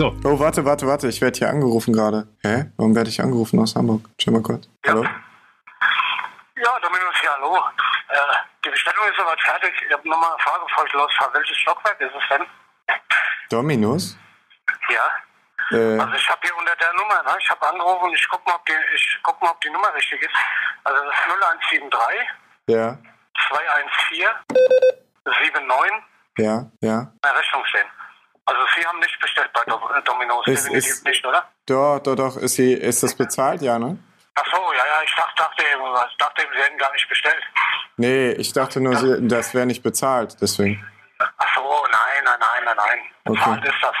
So. Oh, warte, warte, warte. Ich werde hier angerufen gerade. Hä? Warum werde ich angerufen aus Hamburg? Schau mal kurz. Hallo? Ja, Dominus, ja, hallo. Äh, die Bestellung ist soweit fertig. Ich habe nochmal eine Frage, bevor ich losfahre. Welches Stockwerk ist es denn? Dominus? Ja. Äh, Also ich habe hier unter der Nummer, ne? ich habe angerufen und ich gucke mal, ob die, ich guck mal, ob die Nummer richtig ist. Also das ist 0173 ja, 214 79 ja, ja. in der Rechnung stehen. Also Sie haben nicht bestellt bei äh, Domino's, Ist- definitiv ist- nicht, oder? Doch, doch, doch. Ist, sie, ist das bezahlt? Ja, ne? Ach so, ja, ja, ich dachte, dachte eben, ich dachte eben, Sie hätten gar nicht bestellt. Nee, ich dachte nur, sie, das wäre nicht bezahlt. Deswegen. Ach so, nein, nein, nein, nein, nein. Okay. Bezahlt ist das.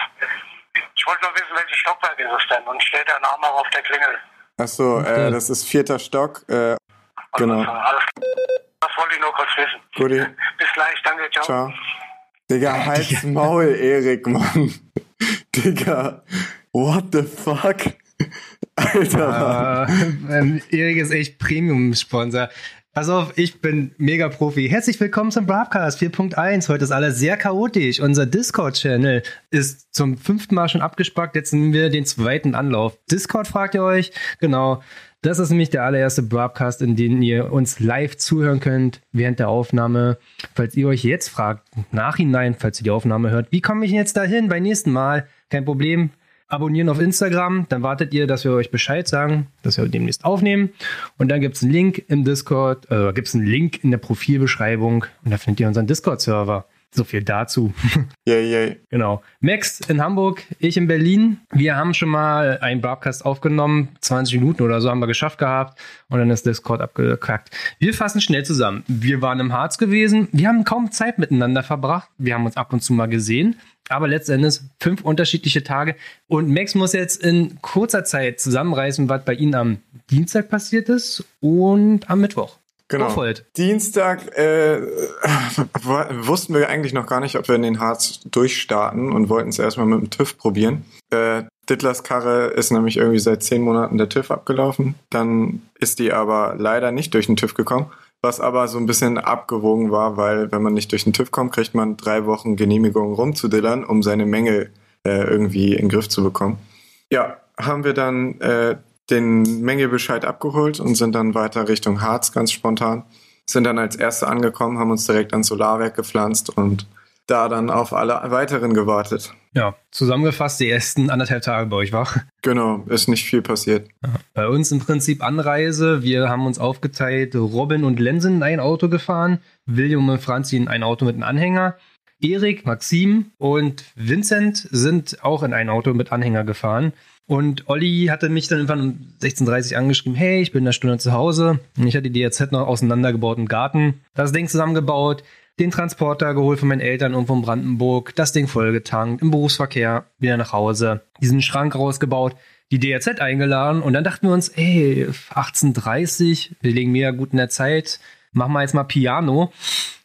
Ich wollte nur wissen, welches Stockwerk ist es denn? Und steht der Name auch auf der Klingel? Ach so, äh, das ist vierter Stock. Äh, Also, Genau. Alles Das wollte ich nur kurz wissen. Guti. Bis gleich, danke, ciao. ciao. Digga, halt's Maul, Erik, Mann. Digga, what the fuck? Alter. Äh, ähm, Erik ist echt Premium-Sponsor. Pass auf, ich bin mega Profi. Herzlich willkommen zum Broadcast 4.1. Heute ist alles sehr chaotisch. Unser Discord-Channel ist zum fünften Mal schon abgespackt. Jetzt nehmen wir den zweiten Anlauf. Discord fragt ihr euch? Genau. Das ist nämlich der allererste Broadcast, in dem ihr uns live zuhören könnt während der Aufnahme. Falls ihr euch jetzt fragt, nachhinein, falls ihr die Aufnahme hört, wie komme ich jetzt dahin beim nächsten Mal? Kein Problem abonnieren auf Instagram, dann wartet ihr, dass wir euch Bescheid sagen, dass wir demnächst aufnehmen. Und dann gibt es einen Link im Discord, äh, gibt es einen Link in der Profilbeschreibung und da findet ihr unseren Discord-Server. So viel dazu. Yay, yay. genau. Max in Hamburg, ich in Berlin. Wir haben schon mal einen Broadcast aufgenommen. 20 Minuten oder so haben wir geschafft gehabt. Und dann ist Discord abgekackt. Wir fassen schnell zusammen. Wir waren im Harz gewesen. Wir haben kaum Zeit miteinander verbracht. Wir haben uns ab und zu mal gesehen. Aber letztendlich fünf unterschiedliche Tage. Und Max muss jetzt in kurzer Zeit zusammenreißen, was bei Ihnen am Dienstag passiert ist und am Mittwoch. Genau. Vorfeld. Dienstag äh, wussten wir eigentlich noch gar nicht, ob wir in den Harz durchstarten und wollten es erstmal mit dem TÜV probieren. Äh, Dittlers Karre ist nämlich irgendwie seit zehn Monaten der TÜV abgelaufen. Dann ist die aber leider nicht durch den TÜV gekommen. Was aber so ein bisschen abgewogen war, weil wenn man nicht durch den TÜV kommt, kriegt man drei Wochen Genehmigung rumzudillern, um seine Mängel äh, irgendwie in den Griff zu bekommen. Ja, haben wir dann äh, den Mängelbescheid abgeholt und sind dann weiter Richtung Harz ganz spontan. Sind dann als Erste angekommen, haben uns direkt ans Solarwerk gepflanzt und da dann auf alle weiteren gewartet. Ja, zusammengefasst die ersten anderthalb Tage bei euch, war. Genau, ist nicht viel passiert. Bei uns im Prinzip Anreise. Wir haben uns aufgeteilt. Robin und Len sind in ein Auto gefahren. William und Franzi in ein Auto mit einem Anhänger. Erik, Maxim und Vincent sind auch in ein Auto mit Anhänger gefahren. Und Olli hatte mich dann irgendwann um 16.30 Uhr angeschrieben, hey, ich bin in einer Stunde zu Hause. Und ich hatte die DRZ noch auseinandergebaut im Garten. Das Ding zusammengebaut, den Transporter geholt von meinen Eltern irgendwo in Brandenburg, das Ding vollgetankt, im Berufsverkehr, wieder nach Hause, diesen Schrank rausgebaut, die DRZ eingeladen und dann dachten wir uns, ey, 18.30 wir legen mega gut in der Zeit, machen wir jetzt mal Piano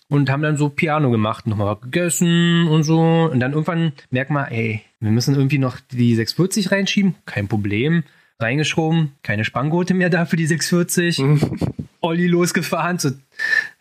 und haben dann so Piano gemacht, nochmal gegessen und so. Und dann irgendwann merkt man, ey, wir müssen irgendwie noch die 640 reinschieben. Kein Problem. Reingeschoben, keine Spanngurte mehr da für die 640. Olli losgefahren zu,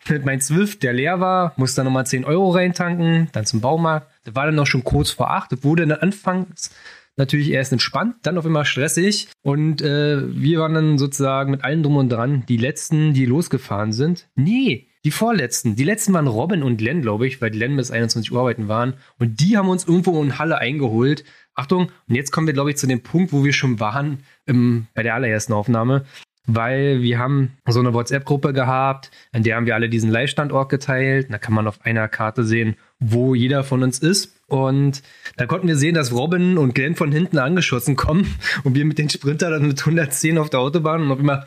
mit meinem Zwift, der leer war, musste dann nochmal 10 Euro reintanken, dann zum Baumarkt. Das war dann noch schon kurz vor 8. Das wurde dann anfangs natürlich erst entspannt, dann auf immer stressig. Und äh, wir waren dann sozusagen mit allem drum und dran die letzten, die losgefahren sind. Nee, die vorletzten. Die letzten waren Robin und Len, glaube ich, weil Len bis 21 Uhr arbeiten waren. Und die haben uns irgendwo in Halle eingeholt. Achtung, und jetzt kommen wir, glaube ich, zu dem Punkt, wo wir schon waren im, bei der allerersten Aufnahme. Weil wir haben so eine WhatsApp-Gruppe gehabt, in der haben wir alle diesen Live-Standort geteilt. Da kann man auf einer Karte sehen, wo jeder von uns ist. Und da konnten wir sehen, dass Robin und Glenn von hinten angeschossen kommen und wir mit den Sprinter dann mit 110 auf der Autobahn und auf immer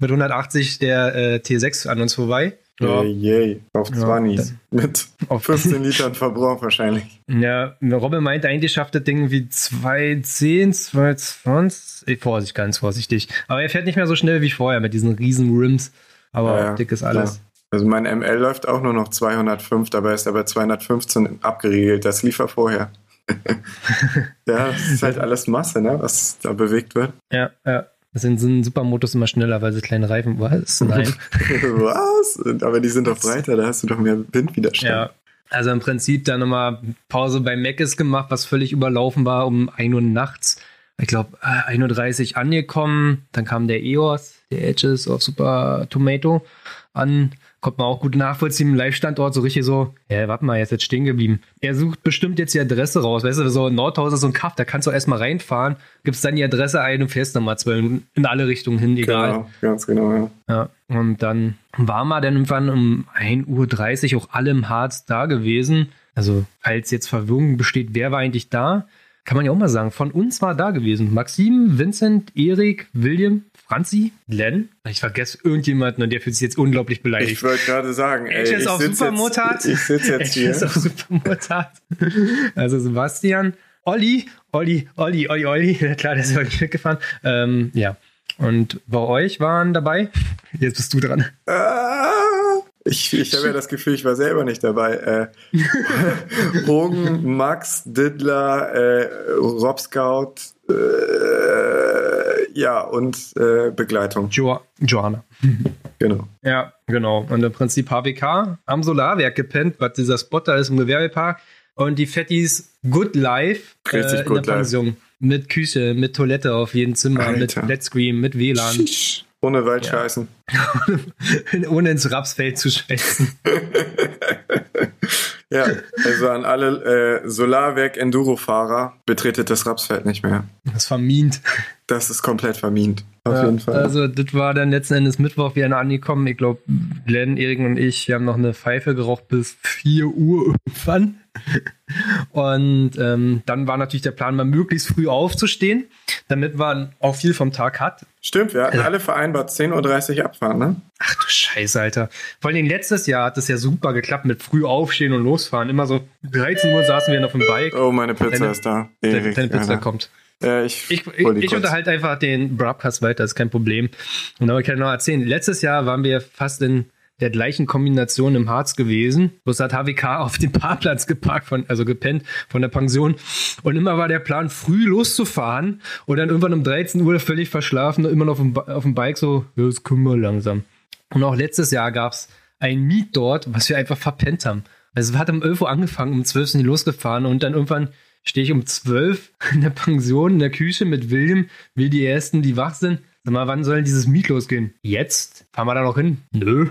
mit 180 der äh, T6 an uns vorbei. Ja. Yay, yay. Auf Ja, 20s. Mit Auf 15 Litern Verbrauch wahrscheinlich. Ja, Robin meinte, eigentlich schafft das Ding wie 210, 220. Ey, Vorsicht, ganz vorsichtig. Aber er fährt nicht mehr so schnell wie vorher mit diesen riesen Rims. Aber Ja, ja, dick ist alles. Also mein ML läuft auch nur noch 205, dabei ist er bei 215 abgeriegelt. Das lief er vorher. ja, das ist halt alles Masse, ne, was da bewegt wird. Ja, ja. Das sind, sind Supermotos immer schneller, weil sie kleine Reifen. Was? Nein. was? Aber die sind doch breiter, da hast du doch mehr Windwiderstand. ja. Also im Prinzip dann nochmal Pause bei Meckes gemacht, was völlig überlaufen war, um 1 Uhr nachts. Ich glaube, 1.30 Uhr angekommen. Dann kam der EOS, der Edges of Super Tomato an. Kommt man auch gut nachvollziehen im Live-Standort, so richtig so, ja, warte mal, er ist jetzt stehen geblieben. Er sucht bestimmt jetzt die Adresse raus. Weißt du, so Nordhaus ist so ein Kaff, da kannst du erstmal reinfahren, gibst dann die Adresse ein und fährst nochmal zwei in alle Richtungen hin, egal. Genau, ganz genau, ja. Ja, und dann waren wir dann irgendwann um 1.30 Uhr auch alle im Harz da gewesen. Also, falls jetzt Verwirrung besteht, wer war eigentlich da? Kann man ja auch mal sagen. Von uns war da gewesen. Maxim, Vincent, Erik, William, Franzi, Glenn. Ich vergesse irgendjemanden und der fühlt sich jetzt unglaublich beleidigt. Ich wollte gerade sagen, ey, ich auf sitz Supermutard. jetzt, ich sitze jetzt hier. auf Supermutard. Also Sebastian, Olli, Olli, Olli, Olli, Olli. Klar, der ist Olli mitgefahren. Ähm, ja. Und bei euch waren dabei, jetzt bist du dran. Ah, ich ich habe ja das Gefühl, ich war selber nicht dabei. Äh, Rogen, Max, Diddler, äh, Rob Scout, äh, ja, und äh, Begleitung. Jo Johanna. Genau. Ja, genau. Und im Prinzip HWK am Solarwerk gepennt, was dieser Spot da ist im Gewerbepark. Und die Fettis Good Life Richtig in Good der Life. Pension. Mit Küche, mit Toilette auf jedem Zimmer, Alter. mit Flat Screen, mit WLAN. Schisch. Ohne Waldscheißen. Ohne ins Rapsfeld zu schwätzen. Ja, also an alle äh, Solarwerk-Enduro-Fahrer betretet das Rapsfeld nicht mehr. Das vermient. Das ist komplett vermint. Auf Ja, jeden Fall. Also, das war dann letzten Endes Mittwoch wieder angekommen. Ich glaube, Glenn, Erik und ich, wir haben noch eine Pfeife geraucht bis 4 Uhr irgendwann. Und ähm, dann war natürlich der Plan, mal möglichst früh aufzustehen, damit man auch viel vom Tag hat. Stimmt, wir hatten alle vereinbart 10.30 Uhr abfahren, ne? Ach du Scheiße, Alter. Vor allem letztes Jahr hat es ja super geklappt mit früh aufstehen und losfahren. Immer so 13 Uhr saßen wir noch im Bike. Oh, meine Pizza Deine- ist da. Deine, Erik, deine Pizza Alter. kommt. Äh, ich Ich, ich, unterhalte einfach den Broadcast weiter, ist kein Problem. Und aber ich kann noch erzählen, letztes Jahr waren wir fast in der gleichen Kombination im Harz gewesen. Bloß hat HWK auf den Parkplatz geparkt, von, also gepennt von der Pension. Und immer war der Plan, früh loszufahren und dann irgendwann um 13 Uhr völlig verschlafen, immer noch auf dem, auf dem Bike so, ja, jetzt können wir langsam. Und auch letztes Jahr gab es ein Meet dort, was wir einfach verpennt haben. Also es hat um 11 Uhr angefangen, um 12 sind die losgefahren und dann irgendwann stehe ich um 12 in der Pension, in der Küche mit William, will die Ersten, die wach sind. Sag mal, wann soll dieses Meet losgehen? Jetzt? Fahren wir da noch hin? Nö.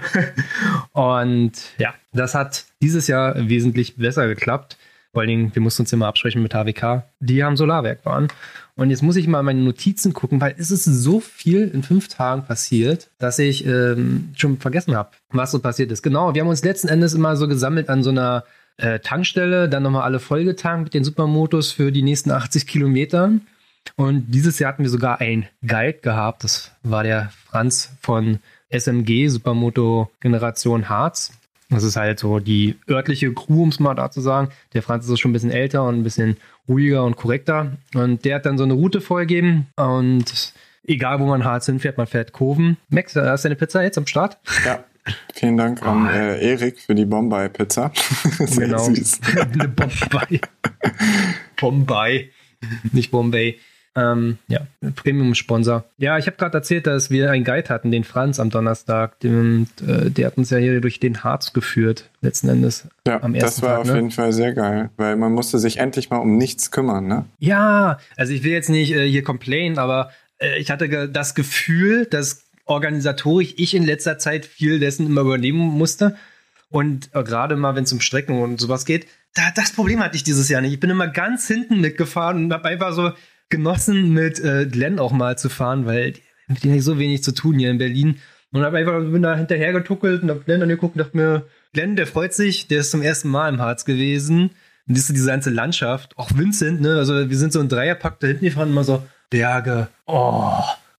und ja, das hat dieses Jahr wesentlich besser geklappt. Vor allen Dingen, wir mussten uns immer absprechen mit HWK, die am Solarwerk waren. Und jetzt muss ich mal meine Notizen gucken, weil es ist so viel in fünf Tagen passiert, dass ich ähm, schon vergessen habe, was so passiert ist. Genau, wir haben uns letzten Endes immer so gesammelt an so einer äh, Tankstelle, dann nochmal alle vollgetankt mit den Supermotos für die nächsten 80 Kilometern. Und dieses Jahr hatten wir sogar einen Guide gehabt. Das war der Franz von SMG, Supermoto Generation Harz. Das ist halt so die örtliche Crew, um es mal da zu sagen. Der Franz ist schon ein bisschen älter und ein bisschen ruhiger und korrekter. Und der hat dann so eine Route vorgegeben. Und egal, wo man Harz hinfährt, man fährt Kurven. Max, äh, hast du deine Pizza jetzt am Start? Ja. Vielen Dank an Ah. äh, Erik für die Bombay-Pizza. Sehr Genau. süß. Eine Bombay. Bombay. Nicht Bombay. Ähm, ja, Premium-Sponsor. Ja, ich habe gerade erzählt, dass wir einen Guide hatten, den Franz am Donnerstag. Den, äh, der hat uns ja hier durch den Harz geführt, letzten Endes. Ja, Am das ersten war Tag, auf ne? jeden Fall sehr geil, weil man musste sich endlich mal um nichts kümmern, ne? Ja, also ich will jetzt nicht äh, hier complain, aber äh, ich hatte ge das Gefühl, dass organisatorisch ich in letzter Zeit viel dessen immer übernehmen musste. Und äh, gerade mal, wenn es um Strecken und sowas geht, da, das Problem hatte ich dieses Jahr nicht. Ich bin immer ganz hinten mitgefahren und habe einfach so genossen, mit äh, Glenn auch mal zu fahren, weil die- mit denen habe ich so wenig zu tun hier in Berlin. Und habe einfach bin da hinterher getuckelt und hab Glenn angeguckt und dachte mir, Glenn, der freut sich, der ist zum ersten Mal im Harz gewesen. Und du diese ganze Landschaft, auch Vincent, ne? Also wir sind so ein Dreierpack da hinten gefahren, immer so Berge, oh,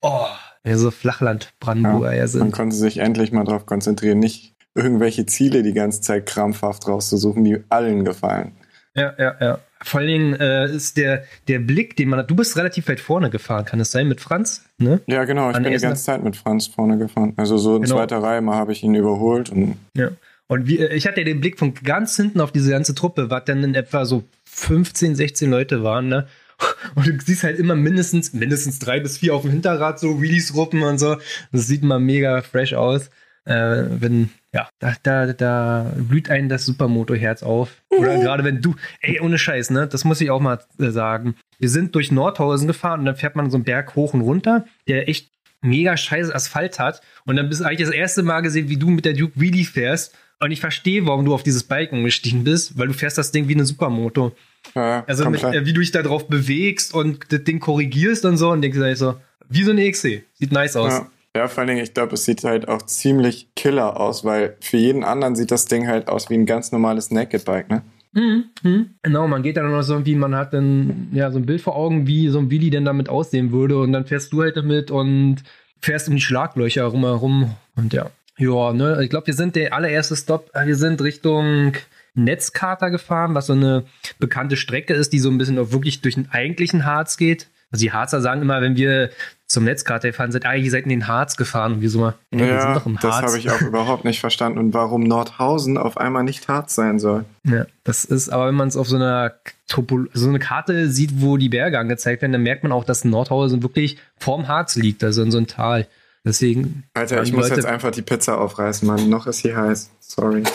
oh. Ja, so Flachland-Brandenburger ja, man sind. konnte sich endlich mal darauf konzentrieren, nicht irgendwelche Ziele die ganze Zeit krampfhaft rauszusuchen, die allen gefallen. Ja, ja, ja. Vor allen Dingen äh, ist der, der Blick, den man hat. Du bist relativ weit vorne gefahren, kann es sein, mit Franz? Ne? Ja, genau, ich An bin die ganze Zeit mit Franz vorne gefahren. Also so in Genau. zweiter Reihe mal habe ich ihn überholt und Ja. Und wie, äh, ich hatte den Blick von ganz hinten auf diese ganze Truppe, was dann in etwa so 15, 16 Leute waren, ne? Und du siehst halt immer mindestens, mindestens drei bis vier auf dem Hinterrad so Wheelies ruppen und so. Das sieht mal mega fresh aus. Äh, wenn, ja, da, da, da blüht einem das Supermoto-Herz auf. Oder gerade wenn du, ey, ohne Scheiß, ne, das muss ich auch mal äh, sagen. Wir sind durch Nordhausen gefahren und dann fährt man so einen Berg hoch und runter, der echt mega scheiße Asphalt hat. Und dann bist du eigentlich das erste Mal gesehen, wie du mit der Duke Wheelie fährst. Und ich verstehe, warum du auf dieses Bike umgestiegen bist, weil du fährst das Ding wie eine Supermoto. Ja, Also mit, äh, wie du dich da drauf bewegst und das Ding korrigierst und so und denkst so, wie so eine XC. Sieht nice aus. Ja. Ja, vor allen Dingen, ich glaube, es sieht halt auch ziemlich killer aus, weil für jeden anderen sieht das Ding halt aus wie ein ganz normales Naked Bike, ne? Mhm. Mhm. Genau, man geht dann noch so irgendwie, man hat dann ja so ein Bild vor Augen, wie so ein Willi denn damit aussehen würde und dann fährst du halt damit und fährst um die Schlaglöcher rumherum und ja. Ja, ne, ich glaube, wir sind der allererste Stop, äh, wir sind Richtung Netzkater gefahren, was so eine bekannte Strecke ist, die so ein bisschen auch wirklich durch den eigentlichen Harz geht. Also die Harzer sagen immer, wenn wir zum Netzkater gefahren sind, ah, ihr seid in den Harz gefahren und wir so mal, ey, wir sind Ja, doch im das Harz. habe ich auch überhaupt nicht verstanden und warum Nordhausen auf einmal nicht hart sein soll. Ja, das ist, aber wenn man es auf so einer Topo so eine Karte sieht, wo die Berge angezeigt werden, dann merkt man auch, dass Nordhausen wirklich vorm Harz liegt, also in so einem Tal. Deswegen. Alter, Ja, ich muss Leute- jetzt einfach die Pizza aufreißen, Mann. Noch ist sie heiß. Sorry.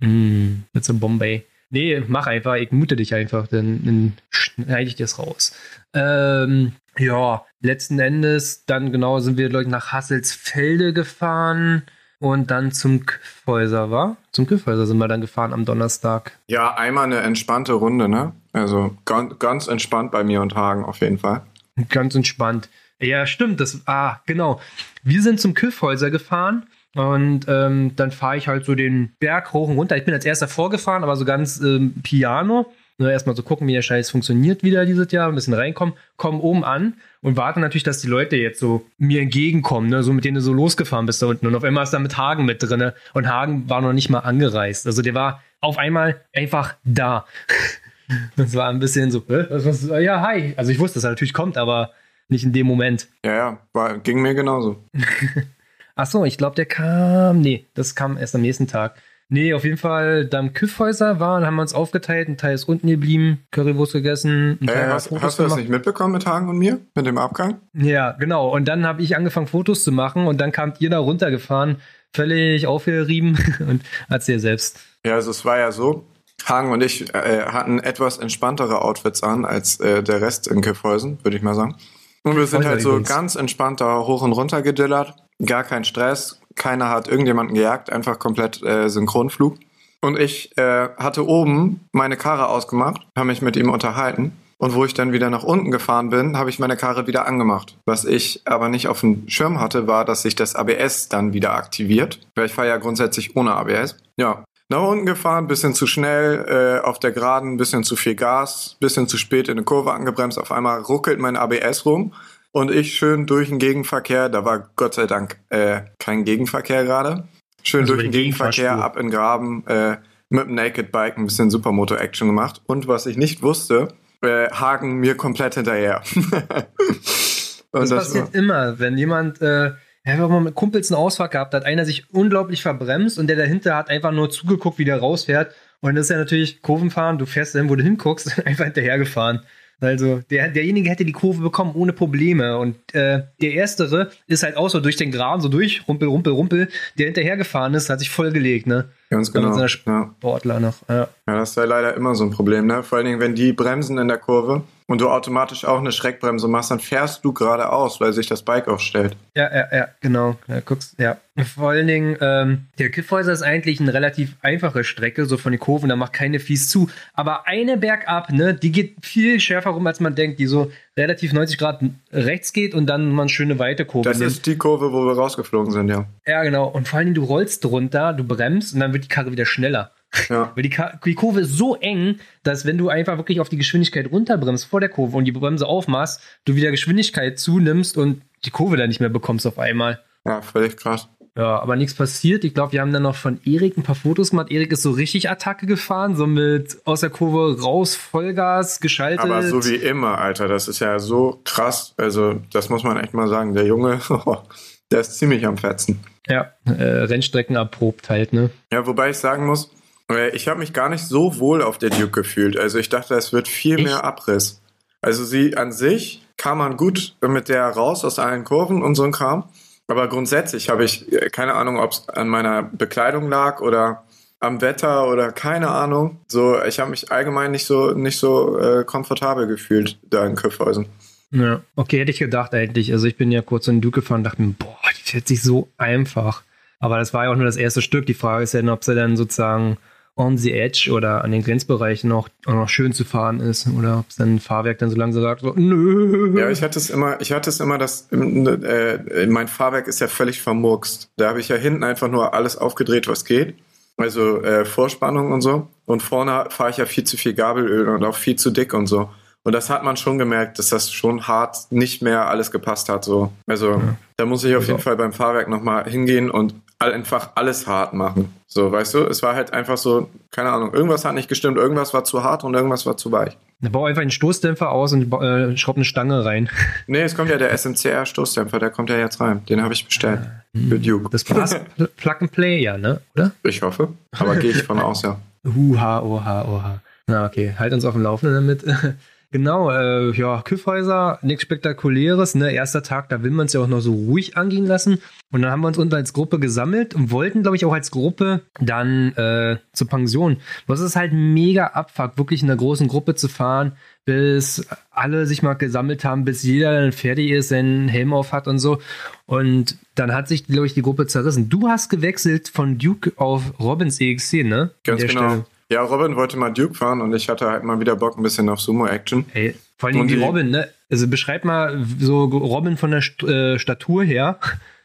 Mm, mit so Bombay. Nee, mach einfach, ich mute dich einfach, dann, dann schneide ich das raus. Ähm, ja, letzten Endes, dann genau sind wir, glaube ich, nach Hasselsfelde gefahren und dann zum Kyffhäuser, war? Zum Kyffhäuser sind wir dann gefahren am Donnerstag. Ja, einmal eine entspannte Runde, ne? Also ganz, ganz entspannt bei mir und Hagen auf jeden Fall. Ganz entspannt. Ja, stimmt. Das, ah, genau. Wir sind zum Kyffhäuser gefahren und ähm, dann fahre ich halt so den Berg hoch und runter. Ich bin als erster vorgefahren, aber so ganz ähm, piano. Nur erstmal so gucken, wie der Scheiß funktioniert wieder dieses Jahr, ein bisschen reinkommen, kommen oben an und warte natürlich, dass die Leute jetzt so mir entgegenkommen, ne? so mit denen du so losgefahren bist da unten. Und auf einmal ist da mit Hagen mit drinne und Hagen war noch nicht mal angereist. Also der war auf einmal einfach da. Das war ein bisschen so, äh, ja, hi. Also ich wusste, dass er natürlich kommt, aber nicht in dem Moment. Ja, ja, war, ging mir genauso. Ach so, ich glaube, der kam. Nee, das kam erst am nächsten Tag. Nee, auf jeden Fall, dann Küffhäuser waren, haben wir uns aufgeteilt. Ein Teil ist unten geblieben, Currywurst gegessen. Äh, hast, hast du das nicht mitbekommen mit Hagen und mir? Mit dem Abgang? Ja, genau. Und dann habe ich angefangen, Fotos zu machen und dann kamt ihr da runtergefahren, völlig aufgerieben und erzähl selbst. Ja, also es war ja so, Hagen und ich äh, hatten etwas entspanntere Outfits an als äh, der Rest in Kiffhäusen, würde ich mal sagen. Und wir sind Häuser halt so übrigens. ganz entspannt da hoch und runter gedillert. Gar kein Stress. Keiner hat irgendjemanden gejagt. Einfach komplett äh, Synchronflug. Und ich äh, hatte oben meine Karre ausgemacht, habe mich mit ihm unterhalten. Und wo ich dann wieder nach unten gefahren bin, habe ich meine Karre wieder angemacht. Was ich aber nicht auf dem Schirm hatte, war, dass sich das ABS dann wieder aktiviert. Weil ich fahre ja grundsätzlich ohne ABS. Ja. Nach unten gefahren, bisschen zu schnell, äh, auf der Geraden, bisschen zu viel Gas, bisschen zu spät in eine Kurve angebremst. Auf einmal ruckelt mein ABS rum und ich schön durch den Gegenverkehr. Da war Gott sei Dank äh, kein Gegenverkehr gerade. Schön Also durch den Gegenverkehr, ab in Graben, äh, mit dem Naked Bike ein bisschen Supermoto-Action gemacht. Und was ich nicht wusste, äh, Hagen mir komplett hinterher. Und Das, war- passiert immer, wenn jemand, äh, wenn man mit Kumpels einen Ausfahrt gehabt hat, einer sich unglaublich verbremst und der dahinter hat einfach nur zugeguckt, wie der rausfährt. Und das ist ja natürlich Kurvenfahren, du fährst dahin, wo du hinguckst, einfach hinterhergefahren. Also der, derjenige hätte die Kurve bekommen ohne Probleme. Und äh, der Erstere ist halt auch so durch den Graben, so durch, rumpel, rumpel, rumpel. Der hinterhergefahren ist, hat sich vollgelegt, ne? Ganz genau. mit so einer Ja. Sportler noch. Ja. ja, das ist ja leider immer so ein Problem, ne? Vor allen Dingen, wenn die bremsen in der Kurve und du automatisch auch eine Schreckbremse machst, dann fährst du geradeaus, weil sich das Bike aufstellt. Ja, ja, ja, genau. Ja, guckst, ja. Vor allen Dingen, ähm, der Kiffhäuser ist eigentlich eine relativ einfache Strecke, so von den Kurven, da macht keine fies zu. Aber eine bergab, ne, die geht viel schärfer rum, als man denkt, die so relativ 90 Grad rechts geht und dann mal eine schöne weite Kurve Das nimmt. ist die Kurve, wo wir rausgeflogen sind, ja. Ja, genau. Und vor allen Dingen, du rollst drunter, du bremst und dann wird die Karre wieder schneller. Ja. Weil die, die Kurve ist so eng, dass wenn du einfach wirklich auf die Geschwindigkeit runterbremst vor der Kurve und die Bremse aufmachst, du wieder Geschwindigkeit zunimmst und die Kurve dann nicht mehr bekommst auf einmal. Ja, völlig krass. Ja, aber nichts passiert. Ich glaube, wir haben dann noch von Erik ein paar Fotos gemacht. Erik ist so richtig Attacke gefahren, so mit aus der Kurve raus, Vollgas, geschaltet. Aber so wie immer, Alter, das ist ja so krass. Also, das muss man echt mal sagen. Der Junge, der ist ziemlich am Fetzen. Ja, äh, Rennstrecken erprobt halt, ne? Ja, wobei ich sagen muss, ich habe mich gar nicht so wohl auf der Duke gefühlt. Also ich dachte, es wird viel Echt? mehr Abriss. Also sie an sich kam man gut mit der raus aus allen Kurven und so ein Kram. Aber grundsätzlich habe ich äh, keine Ahnung, ob es an meiner Bekleidung lag oder am Wetter oder keine Ahnung. So, ich habe mich allgemein nicht so nicht so äh, komfortabel gefühlt da in Köpfhäusen. Ja, okay, hätte ich gedacht eigentlich. Also ich bin ja kurz in den Duke gefahren und dachte mir, boah, die fährt sich so einfach. Aber das war ja auch nur das erste Stück. Die Frage ist ja ob sie dann sozusagen on the edge oder an den Grenzbereichen noch, auch noch schön zu fahren ist oder ob es dann ein Fahrwerk dann so langsam sagt, so, nö. Ja, ich hatte es immer, ich hatte es immer, dass äh, mein Fahrwerk ist ja völlig vermurkst. Da habe ich ja hinten einfach nur alles aufgedreht, was geht. Also äh, Vorspannung und so. Und vorne fahre ich ja viel zu viel Gabelöl und auch viel zu dick und so. Und das hat man schon gemerkt, dass das schon hart nicht mehr alles gepasst hat. So. Also ja. da muss ich auf jeden Fall beim Fahrwerk nochmal hingehen und einfach alles hart machen. So, weißt du, es war halt einfach so, keine Ahnung, irgendwas hat nicht gestimmt, irgendwas war zu hart und irgendwas war zu weich. Dann bau einfach einen Stoßdämpfer aus und äh, schraub eine Stange rein. Nee, es kommt ja der SMCR-Stoßdämpfer, der kommt ja jetzt rein. Den habe ich bestellt. Ah, für Duke. Das Glas Plug and Play, ja, ne? Oder? Ich hoffe. Aber gehe ich von aus, ja. Huha, oha, oha. Na, okay. Halt uns auf dem Laufenden damit. Genau, äh, ja, Küffhäuser, nichts Spektakuläres, ne? Erster Tag, da will man es ja auch noch so ruhig angehen lassen. Und dann haben wir uns unten als Gruppe gesammelt und wollten, glaube ich, auch als Gruppe dann äh, zur Pension. Was ist halt mega Abfuck, wirklich in einer großen Gruppe zu fahren, bis alle sich mal gesammelt haben, bis jeder dann fertig ist, seinen Helm auf hat und so. Und dann hat sich, glaube ich, die Gruppe zerrissen. Du hast gewechselt von Duke auf Robins EXC, ne? Ganz genau. Stelle. Ja, Robin wollte mal Duke fahren und ich hatte halt mal wieder Bock ein bisschen auf Sumo-Action. Hey, vor allem die, die Robin, ne? Also beschreib mal so Robin von der St äh, Statur her.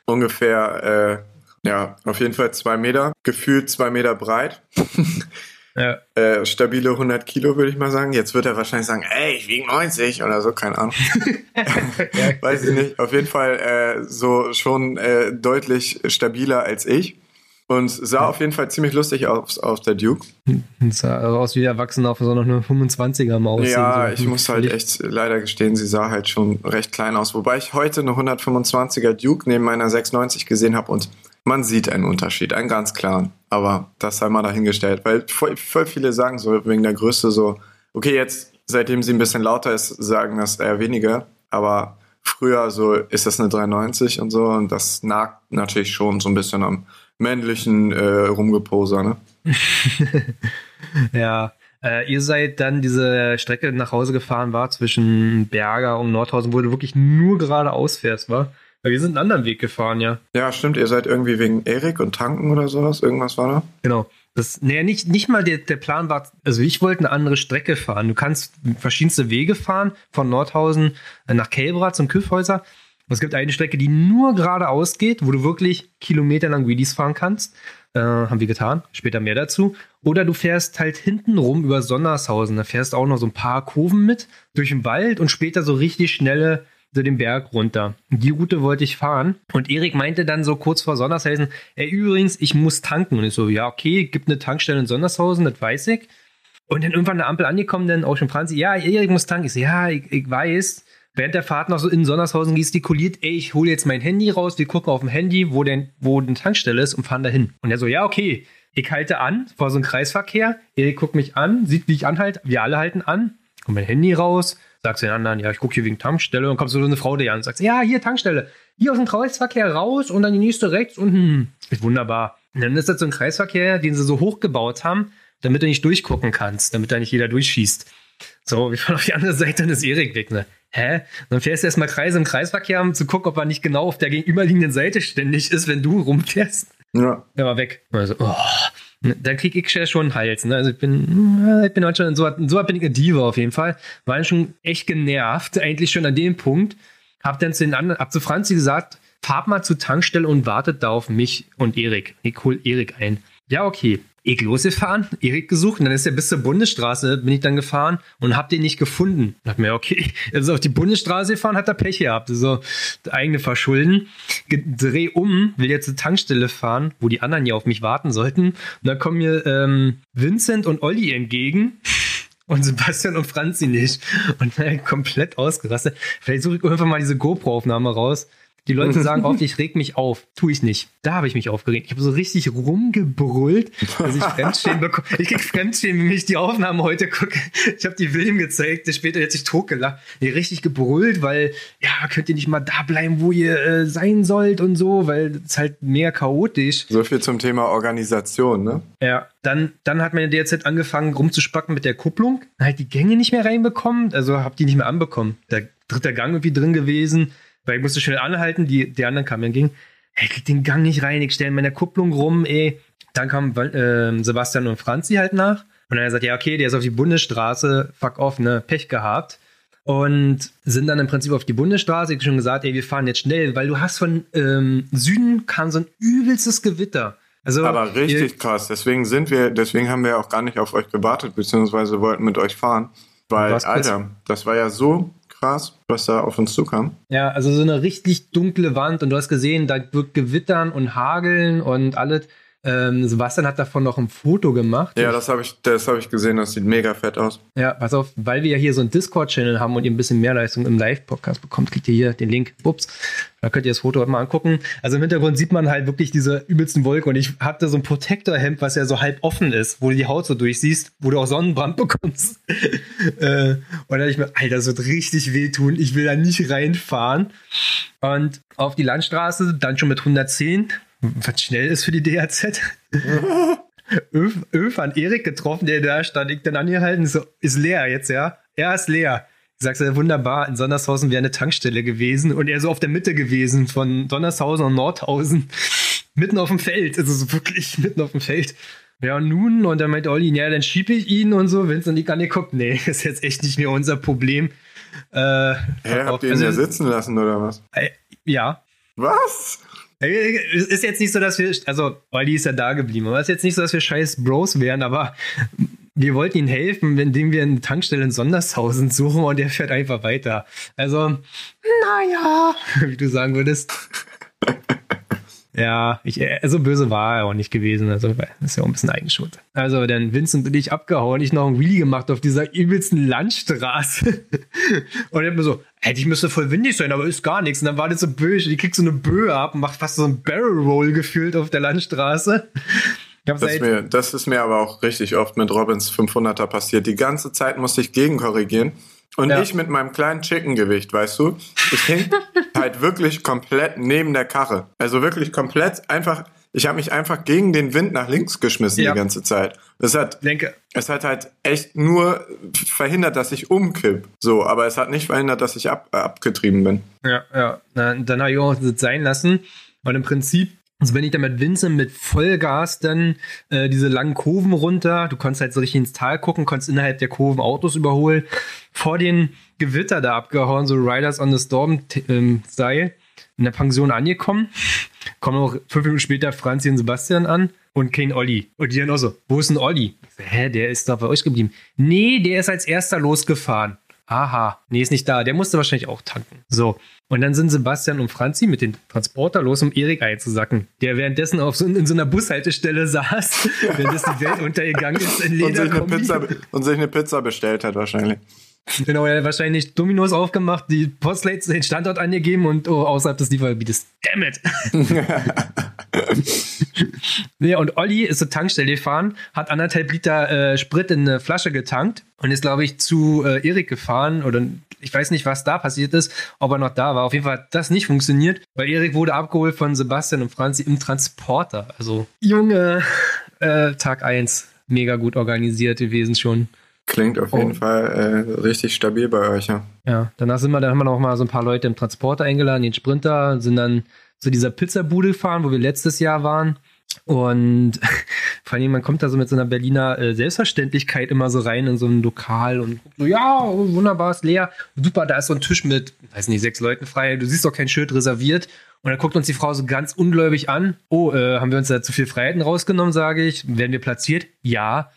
Ungefähr, äh, ja, auf jeden Fall zwei Meter, gefühlt zwei Meter breit. ja. äh, stabile 100 Kilo, würde ich mal sagen. Jetzt wird er wahrscheinlich sagen, ey, ich wiege 90 oder so, keine Ahnung. Weiß ich nicht. Auf jeden Fall äh, so schon äh, deutlich stabiler als ich. Und sah auf jeden Fall ziemlich lustig aus auf der Duke. Sah aus wie erwachsen auf so noch eine 25er Maus. Ja, so ich muss halt echt leider gestehen, sie sah halt schon recht klein aus. Wobei ich heute eine 125er Duke neben meiner 690 gesehen habe und man sieht einen Unterschied, einen ganz klaren. Aber das sei mal dahingestellt, weil voll, voll viele sagen so wegen der Größe so, okay, jetzt, seitdem sie ein bisschen lauter ist, sagen das eher weniger. Aber früher so ist das eine 390 und so und das nagt natürlich schon so ein bisschen am männlichen äh, Rumgeposer, ne? ja. Äh, ihr seid dann diese Strecke nach Hause gefahren, war zwischen Berger und Nordhausen, wo du wirklich nur geradeaus fährst, war? Weil wir sind einen anderen Weg gefahren, ja. Ja, stimmt. Ihr seid irgendwie wegen Erik und Tanken oder sowas. Irgendwas war da? Genau. Das, nee, nicht, nicht mal der, der Plan war, also ich wollte eine andere Strecke fahren. Du kannst verschiedenste Wege fahren, von Nordhausen nach Kelbra zum Küffhäuser. Es gibt eine Strecke, die nur geradeaus geht, wo du wirklich kilometerlang Wheelies fahren kannst. Äh, haben wir getan. Später mehr dazu. Oder du fährst halt hinten rum über Sonnershausen. Da fährst auch noch so ein paar Kurven mit durch den Wald und später so richtig schnelle so den Berg runter. Die Route wollte ich fahren. Und Erik meinte dann so kurz vor Sonnershausen, ey, übrigens, ich muss tanken. Und ich so, ja, okay, gibt eine Tankstelle in Sonnershausen, das weiß ich. Und dann irgendwann eine Ampel angekommen, dann auch schon Franzi, ja, Erik muss tanken. Ich so, ja, ich, ich weiß während der Fahrt noch so in Sonnershausen gestikuliert, ey, ich hole jetzt mein Handy raus, wir gucken auf dem Handy, wo denn, wo eine Tankstelle ist und fahren dahin. Und er so, ja, okay. Ich halte an, vor so einem Kreisverkehr. Erik guckt mich an, sieht, wie ich anhalte. Wir alle halten an. Kommt mein Handy raus, sagst den anderen, ja, ich gucke hier wegen Tankstelle. Und kommt so eine Frau dir an und sagt, ja, hier Tankstelle. Hier aus dem Kreisverkehr raus und dann die nächste rechts und hm, ist wunderbar. Und dann ist das so ein Kreisverkehr, den sie so hochgebaut haben, damit du nicht durchgucken kannst, damit da nicht jeder durchschießt. So, wir fahren auf die andere Seite, dann ist Erik weg, ne? Hä? Dann fährst du erstmal Kreise im Kreisverkehr, um zu gucken, ob er nicht genau auf der gegenüberliegenden Seite ständig ist, wenn du rumfährst. Ja. Er war weg. Also, oh. Dann krieg ich schon einen Hals. Ne? Also ich bin, ich bin halt schon, so, so bin ich eine Diva auf jeden Fall. War schon echt genervt, eigentlich schon an dem Punkt. Hab dann zu den anderen, hab zu Franzi gesagt, fahrt mal zur Tankstelle und wartet da auf mich und Erik. Ich hol Erik ein. Ja, okay ich losgefahren, Erik gesucht und dann ist er bis zur Bundesstraße, bin ich dann gefahren und hab den nicht gefunden. Dachte mir, okay, er ist auf die Bundesstraße gefahren, hat er Pech gehabt. So eigene Verschulden. Dreh um, will jetzt zur Tankstelle fahren, wo die anderen ja auf mich warten sollten. Und dann kommen mir ähm, Vincent und Olli entgegen. Und Sebastian und Franzi nicht. Und dann komplett ausgerastet. Vielleicht suche ich irgendwann mal diese GoPro-Aufnahme raus Die Leute sagen oft, ich reg mich auf. Tue ich nicht. Da habe ich mich aufgeregt. Ich habe so richtig rumgebrüllt, dass ich Fremdschämen bekomme. Ich krieg Fremdschämen, wenn ich die Aufnahmen heute gucke. Ich habe die William gezeigt, der später jetzt sich totgelacht. Ich richtig gebrüllt, weil, ja, könnt ihr nicht mal da bleiben, wo ihr äh, sein sollt und so, weil es halt mehr chaotisch. So viel zum Thema Organisation, ne? Ja, dann, dann hat meine DRZ angefangen rumzuspacken mit der Kupplung. Halt die Gänge nicht mehr reinbekommen, also hab die nicht mehr anbekommen. Der dritte Gang irgendwie drin gewesen, weil ich musste schnell anhalten, die, die anderen kamen entgegen. Hey, krieg den Gang nicht rein, ich stelle meine Kupplung rum, ey. Dann kamen äh, Sebastian und Franzi halt nach. Und dann hat er gesagt, ja, okay, der ist auf die Bundesstraße, fuck off, ne, Pech gehabt. Und sind dann im Prinzip auf die Bundesstraße, ich hab schon gesagt, ey, wir fahren jetzt schnell, weil du hast von ähm, Süden kam so ein übelstes Gewitter. Also, Aber richtig krass. Deswegen sind wir, deswegen haben wir auch gar nicht auf euch gewartet, beziehungsweise wollten mit euch fahren. Weil, Alter, das war ja so krass, was da auf uns zukam. Ja, also so eine richtig dunkle Wand und du hast gesehen, da wird gewittern und hageln und alles. Ähm, Sebastian hat davon noch ein Foto gemacht. Ja, das habe ich, das habe ich gesehen. Das sieht mega fett aus. Ja, pass auf, weil wir ja hier so einen Discord-Channel haben und ihr ein bisschen mehr Leistung im Live-Podcast bekommt, kriegt ihr hier den Link. Ups. Da könnt ihr das Foto mal angucken. Also im Hintergrund sieht man halt wirklich diese übelsten Wolke und ich hatte so ein Protektorhemd, was ja so halb offen ist, wo du die Haut so durchsiehst, wo du auch Sonnenbrand bekommst. äh, und dachte ich mir, Alter, das wird richtig wehtun. Ich will da nicht reinfahren. Und auf die Landstraße, dann schon mit 110 was schnell ist für die DHZ. Öf, Öf an Erik getroffen, der da stand, ich dann angehalten, so, ist leer jetzt, ja? Er ist leer. Ich sag's ja wunderbar, in Sondershausen wäre eine Tankstelle gewesen und er so auf der Mitte gewesen von Donnershausen und Nordhausen. mitten auf dem Feld, also so wirklich mitten auf dem Feld. Ja, und nun, und dann meinte Olli, ja, dann schiebe ich ihn und so. Vincent und ich angeguckt, nee, ist jetzt echt nicht mehr unser Problem. Äh, Hä, habt ihr ihn ja sitzen lassen, oder was? Äh, ja. Was? Es ist jetzt nicht so, dass wir, also Olli ist ja da geblieben, aber es ist jetzt nicht so, dass wir scheiß Bros wären, aber wir wollten ihm helfen, indem wir eine Tankstelle in Sondershausen suchen und der fährt einfach weiter. Also, naja, wie du sagen würdest. Ja, ich, so also böse war er auch nicht gewesen. Also, das ist ja auch ein bisschen Eigenschuld. Also, dann Vincent und ich abgehauen, ich noch ein Wheelie gemacht auf dieser übelsten Landstraße. und er hat mir so, hätte ich müsste voll windig sein, aber ist gar nichts. Und dann war das so böse, die kriegt so eine Böe ab und macht fast so ein Barrel Roll gefühlt auf der Landstraße. Das ist, mir, das ist mir aber auch richtig oft mit Robins 500er passiert. Die ganze Zeit musste ich gegenkorrigieren. Und ja. ich mit meinem kleinen Chicken-Gewicht, weißt du, ich hing halt wirklich komplett neben der Karre. Also wirklich komplett einfach, ich habe mich einfach gegen den Wind nach links geschmissen ja. die ganze Zeit. Es hat, Denke. es hat halt echt nur verhindert, dass ich umkipp. So, aber es hat nicht verhindert, dass ich ab, abgetrieben bin. Ja, ja. dann habe ich auch das sein lassen. Und im Prinzip also wenn ich dann mit Vincent mit Vollgas dann äh, diese langen Kurven runter, du konntest halt so richtig ins Tal gucken, konntest innerhalb der Kurven Autos überholen, vor den Gewitter da abgehauen, so Riders on the Storm ähm, in der Pension angekommen, kommen auch fünf Minuten später Franzi und Sebastian an und Kane Olli. Und die dann auch so, wo ist denn Olli? Hä, der ist doch bei euch geblieben. Nee, der ist als erster losgefahren. Aha, nee, ist nicht da. Der musste wahrscheinlich auch tanken. So. Und dann sind Sebastian und Franzi mit dem Transporter los, um Erik einzusacken, der währenddessen auf so, in so einer Bushaltestelle saß, während die Welt untergegangen ist in und sich, eine Pizza, und sich eine Pizza bestellt hat wahrscheinlich. Genau, er hat wahrscheinlich Dominos aufgemacht, die Postlates den Standort angegeben und oh, außerhalb des Liefergebietes. Damn it! ja, und Olli ist zur Tankstelle gefahren, hat anderthalb Liter äh, Sprit in eine Flasche getankt und ist, glaube ich, zu äh, Erik gefahren oder ich weiß nicht, was da passiert ist, ob er noch da war. Auf jeden Fall hat das nicht funktioniert, weil Erik wurde abgeholt von Sebastian und Franzi im Transporter. Also, Junge, äh, Tag 1, mega gut organisiert gewesen schon. Klingt auf jeden oh. Fall äh, richtig stabil bei euch, ja. Ja, danach sind wir, dann haben wir noch mal so ein paar Leute im Transporter eingeladen, den Sprinter, sind dann zu dieser Pizzabude gefahren, wo wir letztes Jahr waren. Und vor allem, man kommt da so mit so einer Berliner äh, Selbstverständlichkeit immer so rein in so ein Lokal und so, ja, wunderbar, ist leer. Super, da ist so ein Tisch mit, weiß nicht, sechs Leuten frei. Du siehst doch kein Schild reserviert. Und dann guckt uns die Frau so ganz ungläubig an. Oh, äh, haben wir uns da zu viel Freiheiten rausgenommen, sage ich. Werden wir platziert? Ja.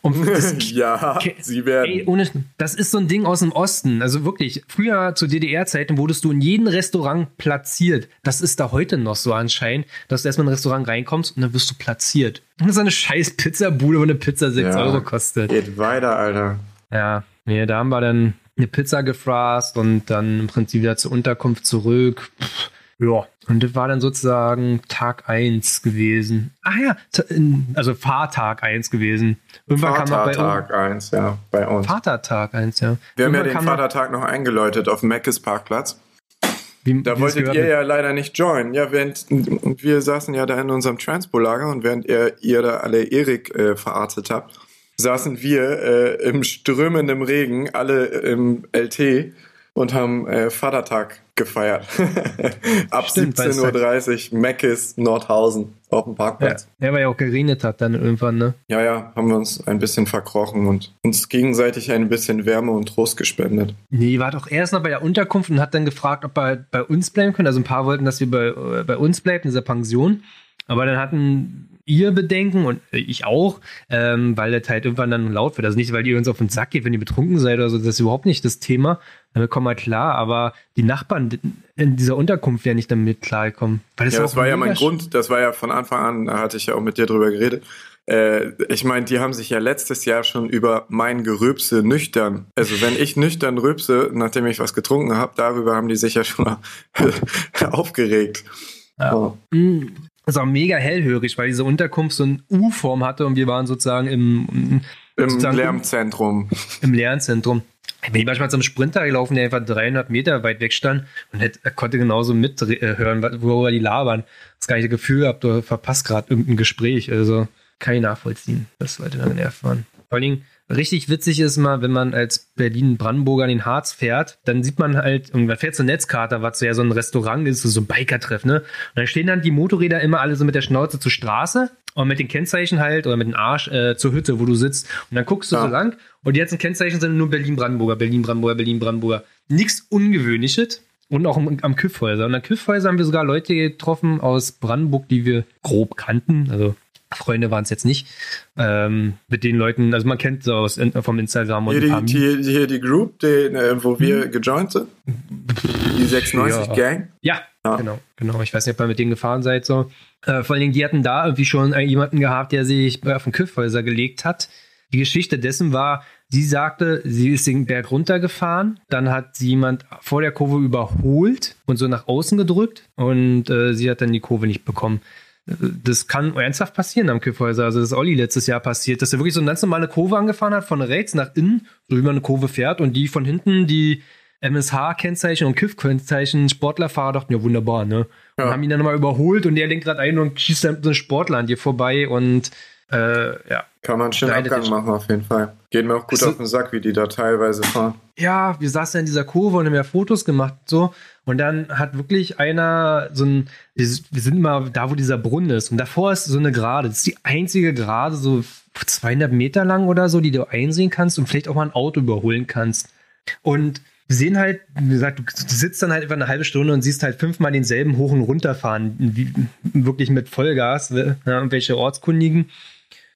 Und das, ja, sie werden. Ey, ohne, das ist so ein Ding aus dem Osten. Also wirklich, früher zu DDR-Zeiten wurdest du in jedem Restaurant platziert. Das ist da heute noch so anscheinend, dass du erstmal in ein Restaurant reinkommst und dann wirst du platziert. Und das ist eine scheiß Pizzabude, wo eine Pizza 6 ja, Euro kostet. Geht weiter, Alter. Ja, nee, da haben wir dann eine Pizza gefrasst und dann im Prinzip wieder zur Unterkunft zurück. Pff Ja, und das war dann sozusagen Tag 1 gewesen. Ach ja, also Fahrtag 1 gewesen. Irgendwann Vatertag kam bei 1, ja, bei uns. Vatertag 1, ja. Wir haben ja den Vatertag noch eingeläutet auf dem Meckes Parkplatz. Wie, da wolltet ihr ja leider nicht joinen. Ja, während wir saßen ja da in unserem Transpolager und während ihr, ihr da alle Erik äh, verarztet habt, saßen wir äh, im strömenden Regen, alle im LT und haben äh, Vatertag gefeiert. Ab 17.30 Uhr, Meckes, Nordhausen, auf dem Parkplatz. Ja, ja, weil ja auch geregnet hat dann irgendwann, ne? Ja, ja, haben wir uns ein bisschen verkrochen und uns gegenseitig ein bisschen Wärme und Trost gespendet. Nee, war doch erst noch bei der Unterkunft und hat dann gefragt, ob er bei uns bleiben können. Also ein paar wollten, dass wir bei, äh, bei uns bleiben, in dieser Pension. Aber dann hatten ihr Bedenken und ich auch, ähm, weil das halt irgendwann dann laut wird. Also nicht, weil ihr uns auf den Sack geht, wenn ihr betrunken seid oder so, das ist überhaupt nicht das Thema. Damit kommen wir klar, aber die Nachbarn in dieser Unterkunft werden nicht damit klarkommen. Weil das ja, das war ja mein Grund, das war ja von Anfang an, da hatte ich ja auch mit dir drüber geredet. Äh, ich meine, die haben sich ja letztes Jahr schon über mein Gerübse nüchtern. Also wenn ich nüchtern rübse, nachdem ich was getrunken habe, darüber haben die sich ja schon mal aufgeregt. Ja. Oh. Mm ist auch mega hellhörig, weil diese Unterkunft so eine U-Form hatte und wir waren sozusagen im, im sozusagen Lärmzentrum. Im Lärmzentrum. Ich bin manchmal zum Sprinter gelaufen, der einfach 300 Meter weit weg stand und hätte, er konnte genauso mithören, worüber die labern. Das gar nicht das Gefühl gehabt, du verpasst gerade irgendein Gespräch. Also kann ich nachvollziehen, dass Leute da genervt waren. Vor allen Dingen, richtig witzig ist mal, wenn man als Berlin-Brandenburger in den Harz fährt, dann sieht man halt, und man fährt zur Netzkarte, was ja so ein Restaurant ist, so ein Biker-Treff, ne? Und dann stehen dann die Motorräder immer alle so mit der Schnauze zur Straße und mit den Kennzeichen halt oder mit dem Arsch äh, zur Hütte, wo du sitzt. Und dann guckst du ja. so lang und die ganzen Kennzeichen sind nur Berlin-Brandenburger, Berlin-Brandenburger, Berlin-Brandenburger. Nichts Ungewöhnliches. Und auch am, am Küffhäuser. Und am Küffhäuser haben wir sogar Leute getroffen aus Brandenburg, die wir grob kannten. Also Freunde waren es jetzt nicht. Ähm, mit den Leuten, also man kennt so aus vom Instagram und hier die, hier, hier die Group, die, äh, wo wir hm. gejoint sind. Die 96 ja. Gang. Ja, ja, genau, genau. Ich weiß nicht, ob ihr mit denen gefahren seid so. Äh, vor allen Dingen, die hatten da irgendwie schon jemanden gehabt, der sich auf den Küffhäuser gelegt hat. Die Geschichte dessen war, sie sagte, sie ist den Berg runtergefahren, dann hat sie jemand vor der Kurve überholt und so nach außen gedrückt und äh, sie hat dann die Kurve nicht bekommen das kann ernsthaft passieren am Kiffhäuser. Also das ist Olli letztes Jahr passiert, dass er wirklich so eine ganz normale Kurve angefahren hat, von rechts nach innen, so wie man eine Kurve fährt und die von hinten die MSH-Kennzeichen und Kiff-Kennzeichen Sportlerfahrer dachten, ja wunderbar, ne? Und haben ihn dann nochmal überholt und der lenkt gerade ein und schießt dann so ein Sportler an dir vorbei und äh, ja. Kann man schön Abgang machen, auf jeden Fall. Geht mir auch gut also, auf den Sack, wie die da teilweise fahren. Ja, wir saßen in dieser Kurve und haben ja Fotos gemacht so. Und dann hat wirklich einer so ein, wir sind mal da, wo dieser Brunnen ist. Und davor ist so eine Gerade. Das ist die einzige Gerade, so 200 Meter lang oder so, die du einsehen kannst und vielleicht auch mal ein Auto überholen kannst. Und wir sehen halt, wie gesagt, du, sitzt dann halt etwa eine halbe Stunde und siehst halt fünfmal denselben hoch und runter fahren, wie, wirklich mit Vollgas, ne, irgendwelche Ortskundigen.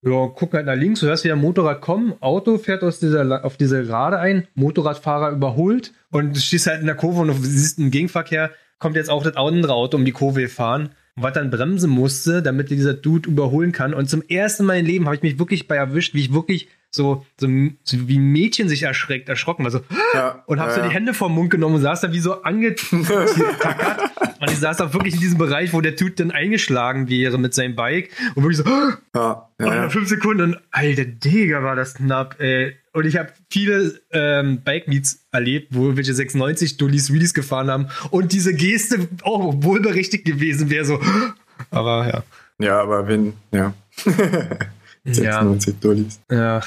Ja, guck halt nach links, du hörst wieder ein Motorrad kommen, Auto fährt aus dieser, auf diese Gerade ein, Motorradfahrer überholt und stehst halt in der Kurve und du siehst einen Gegenverkehr, kommt jetzt auch das andere Auto um die Kurve fahren was dann bremsen musste, damit dieser Dude überholen kann. Und zum ersten Mal im Leben habe ich mich wirklich bei erwischt, wie ich wirklich so, so, so wie ein Mädchen sich erschreckt, erschrocken war. So ja, und habe ja, so die Hände vom Mund genommen und saß da wie so angetackert und ich saß da wirklich in diesem Bereich, wo der Dude dann eingeschlagen wäre mit seinem Bike und wirklich so ja, und nach fünf Sekunden alter Digga war das knapp ey. Und ich habe viele ähm, Bike-Meets erlebt, wo welche 96 Dullis Wheelies gefahren haben und diese Geste auch wohlberechtigt gewesen wäre so. Aber ja. Ja aber wenn ja 96 ja. Dullis. Ja.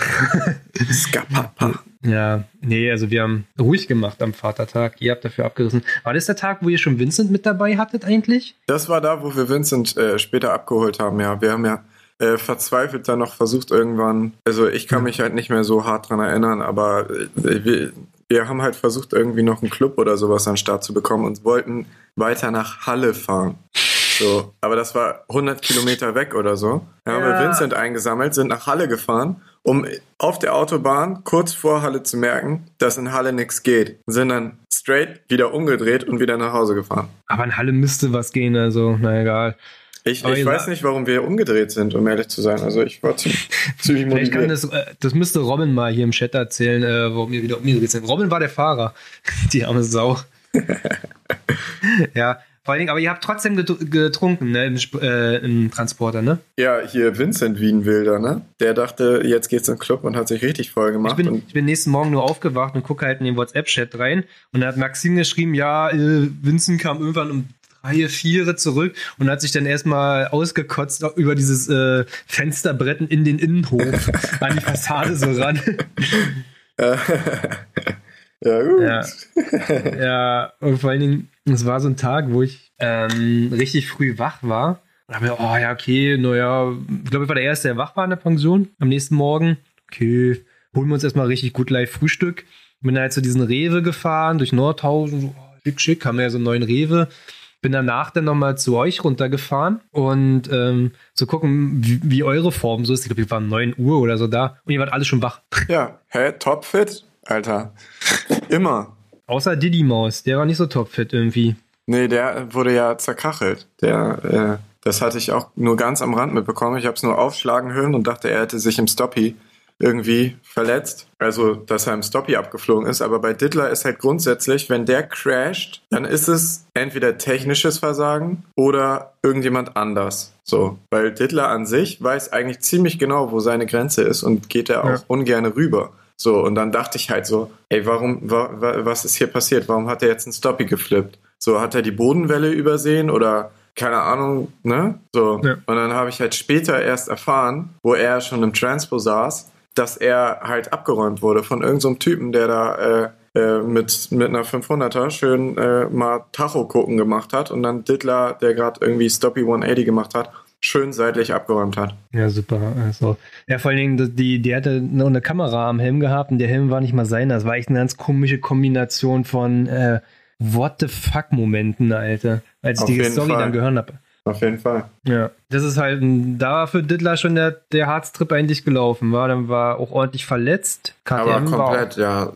Skapapa. Ja, nee, also wir haben ruhig gemacht am Vatertag. Ihr habt dafür abgerissen. War das der Tag, wo ihr schon Vincent mit dabei hattet eigentlich? Das war da, wo wir Vincent äh, später abgeholt haben, ja. Wir haben ja äh, verzweifelt dann noch versucht irgendwann, also ich kann mich halt nicht mehr so hart dran erinnern, aber äh, wir, wir haben halt versucht irgendwie noch einen Club oder sowas an den Start zu bekommen und wollten weiter nach Halle fahren. So, aber das war 100 Kilometer weg oder so. Da haben wir Vincent eingesammelt, sind nach Halle gefahren, um auf der Autobahn kurz vor Halle zu merken, dass in Halle nichts geht. Sind dann straight wieder umgedreht und wieder nach Hause gefahren. Aber in Halle müsste was gehen, also, na egal. Ich, ich weiß nicht, warum wir umgedreht sind, um ehrlich zu sein. Also ich war ziemlich, ziemlich motiviert. Kann das, äh, das müsste Robin mal hier im Chat erzählen, äh, warum wir wieder umgedreht sind. Robin war der Fahrer. Die arme Sau. ja, Vor allen Dingen, aber ihr habt trotzdem get- getrunken, ne, im, äh, im Transporter, ne? Ja, hier Vincent Wienwilder, ne? Der dachte, jetzt geht's in den Club und hat sich richtig voll Ich gemacht. bin, und ich bin nächsten Morgen nur aufgewacht und gucke halt in den WhatsApp-Chat rein und da hat Maxim geschrieben, ja, äh, Vincent kam irgendwann um drei, vier zurück und hat sich dann erstmal ausgekotzt über dieses äh, Fensterbretten in den Innenhof an die Fassade so ran. ja, gut. Ja. ja, und vor allen Dingen, es war so ein Tag, wo ich ähm, richtig früh wach war. Und habe mir, oh ja, okay, naja, ich glaube, ich war der Erste, der wach war in der Pension am nächsten Morgen. Okay, holen wir uns erstmal richtig gut live Frühstück. Bin dann halt zu diesen Rewe gefahren, durch Nordhausen, so, oh, schick, schick, haben wir ja so einen neuen Rewe. Bin danach dann nochmal zu euch runtergefahren und ähm, zu gucken, wie, wie eure Form so ist. Ich glaube, wir waren 9 Uhr oder so da und ihr wart alle schon wach. Ja, hä, topfit, Alter. Immer. Außer Diddy Maus, der war nicht so topfit irgendwie. Nee, der wurde ja zerkachelt. Der, äh, das hatte ich auch nur ganz am Rand mitbekommen. Ich habe es nur aufschlagen hören und dachte, er hätte sich im Stoppie irgendwie verletzt. Also, dass er im Stoppie abgeflogen ist. Aber bei Dittler ist halt grundsätzlich, wenn der crasht, dann ist es entweder technisches Versagen oder irgendjemand anders. So, weil Dittler an sich weiß eigentlich ziemlich genau, wo seine Grenze ist und geht da auch Ja. ungern rüber. So, und dann dachte ich halt so, ey, warum, wa, wa, was ist hier passiert? Warum hat er jetzt einen Stoppie geflippt? So, hat er die Bodenwelle übersehen oder keine Ahnung, ne? So. Ja. Und dann habe ich halt später erst erfahren, wo er schon im Transpo saß, dass er halt abgeräumt wurde von irgendeinem so Typen, der da äh, äh, mit, mit einer 500er schön äh, mal Tacho gucken gemacht hat und dann Dittler, der gerade irgendwie Stoppie 180 gemacht hat, schön seitlich abgeräumt hat. Ja, super. Also, ja, vor allen Dingen, die, die hatte noch eine Kamera am Helm gehabt und der Helm war nicht mal seiner. Das war echt eine ganz komische Kombination von äh, What the fuck-Momenten, Alter. Als ich Auf die jeden Story Fall. dann gehört habe. Auf jeden Fall. Ja, das ist halt, da war für Dittler schon der, der Harztrip eigentlich gelaufen, war. Dann war auch ordentlich verletzt. Aber KTM war auch- komplett, ja.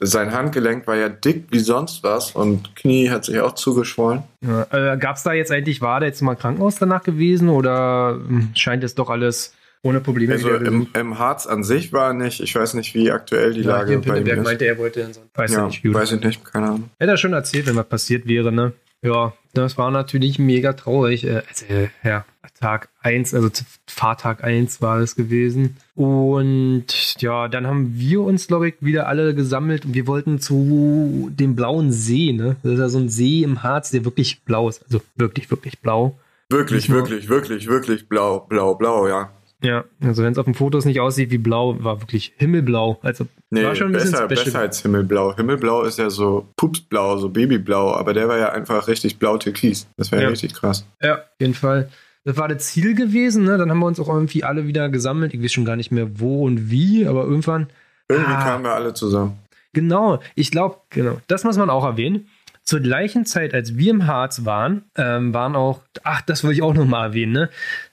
Sein Handgelenk war ja dick wie sonst was und Knie hat sich auch zugeschwollen. Ja, äh, Gab es da jetzt eigentlich, war da jetzt mal Krankenhaus danach gewesen oder hm, scheint es doch alles ohne Probleme Also im, im Harz an sich war nicht, ich weiß nicht, wie aktuell die Ja, Lage bei ihm ist. meinte, er wollte in so Weiß ja nicht, wie weiß ich nicht, keine Ahnung. Hätte er schon erzählt, wenn was passiert wäre, ne? Ja, das war natürlich mega traurig. Äh, Also, ja, Tag 1, also Fahrtag 1 war es gewesen. Und ja, dann haben wir uns, glaube ich, wieder alle gesammelt und wir wollten zu dem blauen See, ne? Das ist ja so ein See im Harz, der wirklich blau ist. Also wirklich, wirklich blau. Wirklich, wirklich, wirklich, wirklich blau, blau, blau, ja. Ja, also wenn es auf den Fotos nicht aussieht wie blau, war wirklich himmelblau. Also Nee, war schon ein bisschen besser, besser als Himmelblau. Himmelblau ist ja so Pupsblau, so Babyblau, aber der war ja einfach richtig blau-türkis. Das wäre Ja. ja. richtig krass. Ja, auf jeden Fall. Das war das Ziel gewesen, ne? Dann haben wir uns auch irgendwie alle wieder gesammelt. Ich weiß schon gar nicht mehr wo und wie, aber irgendwann. Irgendwie Ah. kamen wir alle zusammen. Genau, ich glaube, genau, das muss man auch erwähnen. Zur gleichen Zeit, als wir im Harz waren, ähm, waren auch, ach, das will ich auch nochmal erwähnen, ne?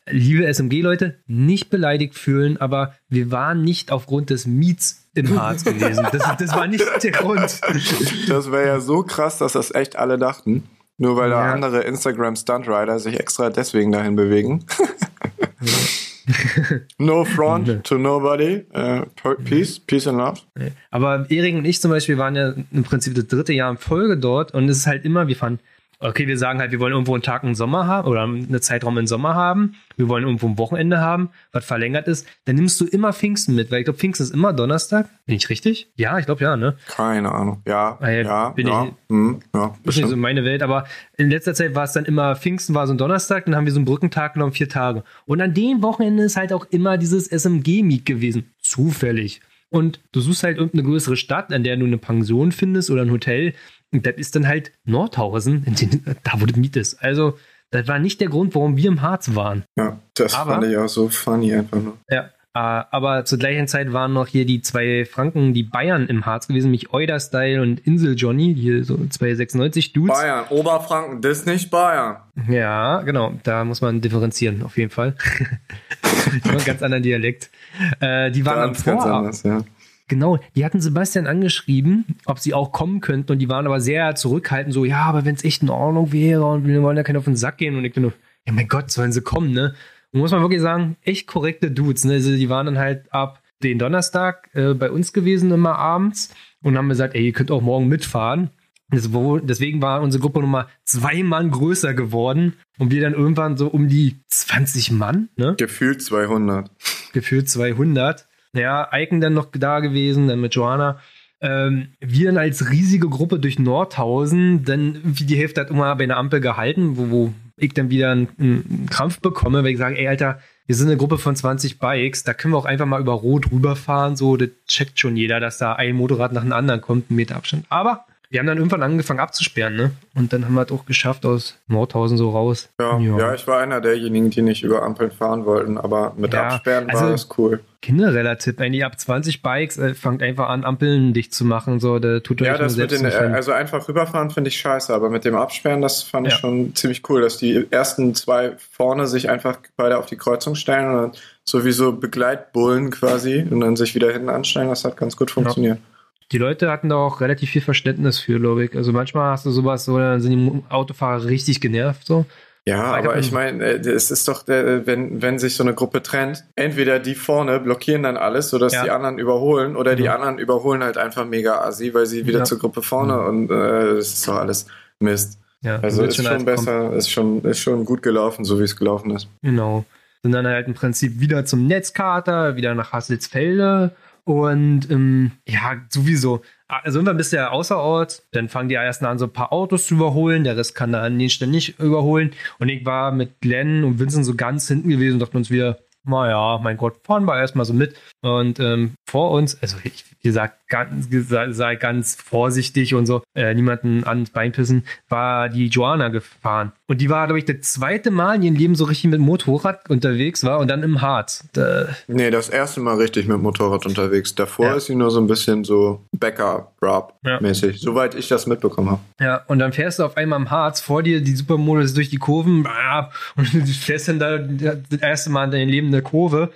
Liebe SMG-Leute, nicht beleidigt fühlen, aber wir waren nicht aufgrund des Miets im Harz gewesen. Das, das war nicht der Grund. Das wäre ja so krass, dass das echt alle dachten. Nur weil da Ja. andere Instagram-Stunt-Rider sich extra deswegen dahin bewegen. no front to nobody. Uh, peace, peace and love. Aber Erik und ich zum Beispiel waren ja im Prinzip das dritte Jahr in Folge dort und es ist halt immer, wir fahren, okay, wir sagen halt, wir wollen irgendwo einen Tag im Sommer haben oder einen Zeitraum im Sommer haben, wir wollen irgendwo ein Wochenende haben, was verlängert ist, dann nimmst du immer Pfingsten mit, weil ich glaube, Pfingsten ist immer Donnerstag. Bin ich richtig? Ja, ich glaube ja, ne? Keine Ahnung. Ja, Äh, ja, bin ja. ich- hm, ja, Ist nicht so meine Welt, aber in letzter Zeit war es dann immer, Pfingsten war so ein Donnerstag, dann haben wir so einen Brückentag genommen, vier Tage. Und an dem Wochenende ist halt auch immer dieses SMG-Meet gewesen. Zufällig. Und du suchst halt irgendeine größere Stadt, an der du eine Pension findest oder ein Hotel. Und das ist dann halt Nordhausen, in den, da wo das Miet ist. Also, das war nicht der Grund, warum wir im Harz waren. Ja, das Aber- fand ich auch so funny einfach nur. Ja. Äh, aber zur gleichen Zeit waren noch hier die zwei Franken, die Bayern im Harz gewesen, nämlich Euder Style und Insel Johnny, hier so 296 Dudes. Bayern, Oberfranken, das ist nicht Bayern. Ja, genau. Da muss man differenzieren, auf jeden Fall. die haben einen ganz anderen Dialekt. Äh, die waren Ganz, am ganz Vorabend. anders, ja. Genau, die hatten Sebastian angeschrieben, ob sie auch kommen könnten und die waren aber sehr zurückhaltend, so, ja, aber wenn es echt in Ordnung wäre und wir wollen ja keinen auf den Sack gehen und ich dachte nur, ja mein Gott, sollen sie kommen, ne? Und muss man wirklich sagen, echt korrekte Dudes, ne? Also die waren dann halt ab den Donnerstag äh, bei uns gewesen immer abends und haben gesagt, ey, ihr könnt auch morgen mitfahren. Deswegen war unsere Gruppe nochmal zwei Mann größer geworden und wir dann irgendwann so um die 20 Mann, ne? Gefühlt 200. Gefühlt 200. Ja, Icon dann noch da gewesen, dann mit Joanna. Ähm, wir dann als riesige Gruppe durch Nordhausen, dann wie die Hälfte hat immer bei einer Ampel gehalten, wo, wo ich dann wieder einen, einen Krampf bekomme, weil ich sage, ey Alter, wir sind eine Gruppe von 20 Bikes, da können wir auch einfach mal über Rot rüberfahren, so, das checkt schon jeder, dass da ein Motorrad nach dem anderen kommt, einen Meter Abstand. Aber wir haben dann irgendwann angefangen abzusperren, ne? Und dann haben wir es auch geschafft aus Nordhausen so raus. Ja, ja, ja. ich war einer derjenigen, die nicht über Ampeln fahren wollten, aber mit ja, Absperren also war das cool. Genereller Tipp, wenn ihr ab 20 Bikes äh, fangt einfach an, Ampeln dicht zu machen, so, da tut euch Ja, das mit den, also einfach rüberfahren finde ich scheiße, aber mit dem Absperren, das fand ich schon ziemlich cool, dass die ersten zwei vorne sich einfach beide auf die Kreuzung stellen und dann sowieso Begleitbullen quasi und dann sich wieder hinten anstellen, das hat ganz gut funktioniert. Ja die Leute hatten da auch relativ viel Verständnis für, glaube ich. Also manchmal hast du sowas, so dann sind die Autofahrer richtig genervt so. Ja, aber ich meine, äh, es ist doch, wenn, wenn sich so eine Gruppe trennt, entweder die vorne blockieren dann alles, sodass ja. die anderen überholen, oder die mhm. anderen überholen halt einfach mega assi, weil sie wieder ja. zur Gruppe vorne mhm. und äh, das ist doch alles Mist. Ja, also ist schon, schon besser, ist schon, ist schon gut gelaufen, so wie es gelaufen ist. Genau. Sind dann halt im Prinzip wieder zum Netzkater, wieder nach Hasselsfelde und ähm, ja, sowieso. Also irgendwann bist du ja außerort, dann fangen die ersten an, so ein paar Autos zu überholen, der Rest kann da an den Stellen überholen. Und ich war mit Glenn und Vincent so ganz hinten gewesen und dachten uns wieder, naja, mein Gott, fahren wir erstmal so mit. Und ähm, vor uns, also ich, wie gesagt, ganz, sei ganz vorsichtig und so, äh, niemanden ans Bein pissen, war die Joanna gefahren. Und die war, glaube ich, das zweite Mal in ihrem Leben so richtig mit Motorrad unterwegs war und dann im Harz. Da nee, das erste Mal richtig mit Motorrad unterwegs. Davor ja. ist sie nur so ein bisschen so Bäcker-Rap-mäßig, ja. soweit ich das mitbekommen habe. Ja, und dann fährst du auf einmal im Harz, vor dir die Supermodels durch die Kurven und du fährst dann da das erste Mal in deinem Leben eine Kurve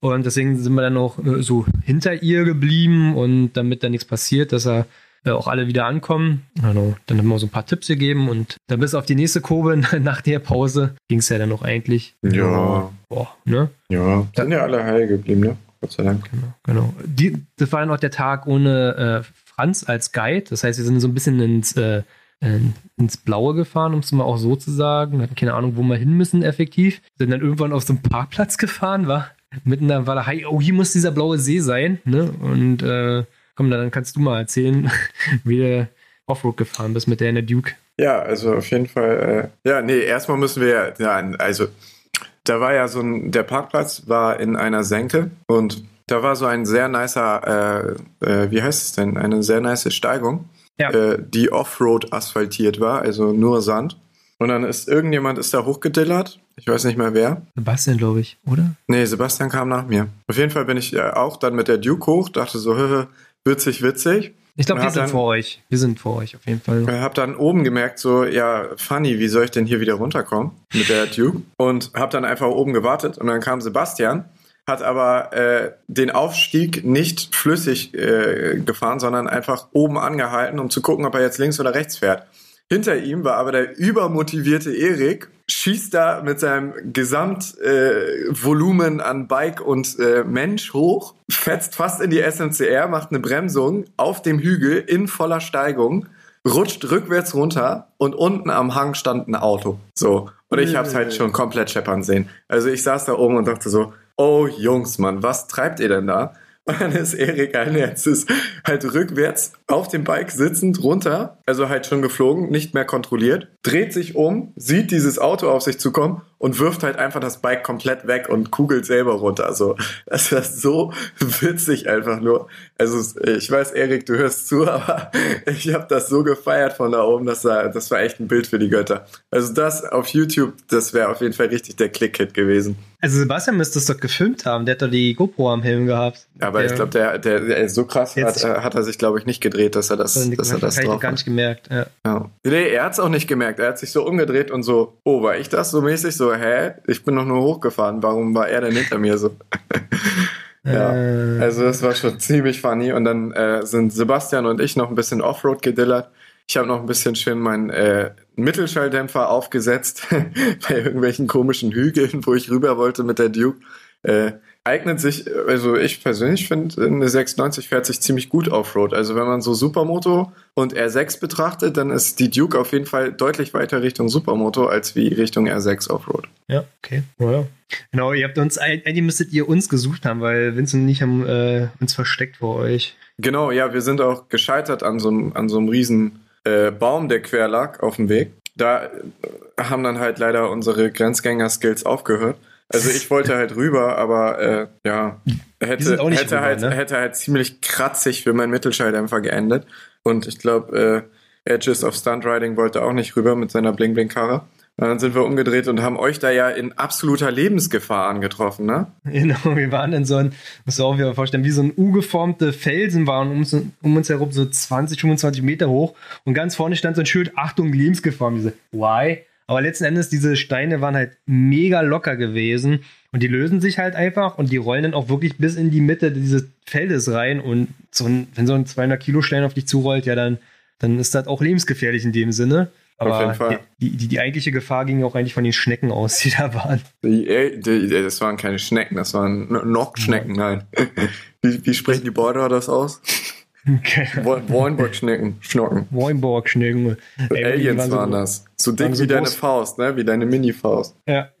und deswegen sind wir dann auch äh, so hinter ihr geblieben und damit da nichts passiert, dass er äh, auch alle wieder ankommen. Also, dann haben wir so ein paar Tipps gegeben und dann bis auf die nächste Kurve nach der Pause ging es ja dann noch eigentlich. Ja. Boah, ne? Ja, sind ja alle heil geblieben, ne? Gott sei Dank. Genau, genau. Die, das war dann auch der Tag ohne äh, Franz als Guide. Das heißt, wir sind so ein bisschen ins, äh, ins Blaue gefahren, um es mal auch so zu sagen. Wir hatten keine Ahnung, wo wir hin müssen, effektiv. Sind dann irgendwann auf so einen Parkplatz gefahren, war mitten in der Walachei, oh, hier muss dieser blaue See sein, ne? Und äh, komm, dann kannst du mal erzählen, wie du Offroad gefahren bist mit der in der Duke. Ja, also auf jeden Fall, äh, ja, nee, erstmal müssen wir, ja, also da war ja so ein, der Parkplatz war in einer Senke und da war so ein sehr nicer, äh, äh, wie heißt es denn, eine sehr nice Steigung, ja. äh, die Offroad asphaltiert war, also nur Sand. Und dann ist irgendjemand ist da hochgedillert. Ich weiß nicht mehr wer. Sebastian, glaube ich, oder? Nee, Sebastian kam nach mir. Auf jeden Fall bin ich äh, auch dann mit der Duke hoch, dachte so, witzig, witzig. Ich glaube, wir sind dann, vor euch. Wir sind vor euch auf jeden Fall. Ich habe dann oben gemerkt, so, ja, funny, wie soll ich denn hier wieder runterkommen mit der Duke? Und habe dann einfach oben gewartet und dann kam Sebastian, hat aber äh, den Aufstieg nicht flüssig äh, gefahren, sondern einfach oben angehalten, um zu gucken, ob er jetzt links oder rechts fährt. Hinter ihm war aber der übermotivierte Erik, schießt da mit seinem Gesamtvolumen äh, an Bike und äh, Mensch hoch, fetzt fast in die SMCR, macht eine Bremsung auf dem Hügel in voller Steigung, rutscht rückwärts runter und unten am Hang stand ein Auto. So. Und ich hab's halt schon komplett scheppern sehen. Also ich saß da oben und dachte so, oh Jungs, Mann, was treibt ihr denn da? Und dann ist Erik Alnerzes halt rückwärts auf dem Bike sitzend runter, also halt schon geflogen, nicht mehr kontrolliert, dreht sich um, sieht dieses Auto auf sich zukommen und wirft halt einfach das Bike komplett weg und kugelt selber runter. Also das ist so witzig einfach nur. Also ich weiß, Erik, du hörst zu, aber ich habe das so gefeiert von da oben, das war, das war echt ein Bild für die Götter. Also das auf YouTube, das wäre auf jeden Fall richtig der Click-Hit gewesen. Also Sebastian müsste es doch gefilmt haben, der hat doch die GoPro am Helm gehabt. Aber der, ich glaube, der, der, der, so krass hat, äh, hat er sich, glaube ich, nicht gedreht, dass er das, dass er das drauf gar nicht gemerkt. Ja. Ja. Nee, er hat es auch nicht gemerkt. Er hat sich so umgedreht und so, oh, war ich das so mäßig? So, hä? Ich bin doch nur hochgefahren. Warum war er denn hinter mir so? ja, äh. also das war schon ziemlich funny. Und dann äh, sind Sebastian und ich noch ein bisschen Offroad gedillert. Ich habe noch ein bisschen schön meinen äh, Mittelschalldämpfer aufgesetzt bei irgendwelchen komischen Hügeln, wo ich rüber wollte mit der Duke. Äh, eignet sich, also ich persönlich finde, eine 690 fährt sich ziemlich gut Offroad. Also wenn man so Supermoto und R6 betrachtet, dann ist die Duke auf jeden Fall deutlich weiter Richtung Supermoto als wie Richtung R6 Offroad. Ja, okay. Ja. Genau, ihr habt uns, eigentlich müsstet ihr uns gesucht haben, weil Vincent und ich haben äh, uns versteckt vor euch. Genau, ja, wir sind auch gescheitert an so einem, an so einem riesen äh, Baum, der quer lag auf dem Weg. Da haben dann halt leider unsere Grenzgänger-Skills aufgehört. Also ich wollte halt rüber, aber äh, ja, hätte, hätte, rüber, halt, ne? hätte halt ziemlich kratzig für meinen Mittelschalldämpfer geendet. Und ich glaube, äh, Edges of Stunt Riding wollte auch nicht rüber mit seiner Bling-Bling-Karre. Dann sind wir umgedreht und haben euch da ja in absoluter Lebensgefahr angetroffen, ne? Genau, wir waren in so ein, muss auch wieder vorstellen, wie so ein U-geformte Felsen waren um, um, uns herum so 20, 25 Meter hoch und ganz vorne stand so ein Schild, Achtung, Lebensgefahr. Und diese, why? Aber letzten Endes, diese Steine waren halt mega locker gewesen und die lösen sich halt einfach und die rollen dann auch wirklich bis in die Mitte dieses Feldes rein und so ein, wenn so ein 200 Kilo Stein auf dich zurollt, ja, dann, dann ist das auch lebensgefährlich in dem Sinne. Aber die, die, die, eigentliche Gefahr ging auch eigentlich von den Schnecken aus, die da waren. Die, die, das waren keine Schnecken, das waren Nockschnecken, nein. Wie, wie sprechen die Borderer das aus? Weinberg-Schnecken. Schnocken. Weinberg-Schnecken. Aliens waren, waren so, das. So dick so wie deine Faust, ne? Wie deine Mini-Faust. Ja.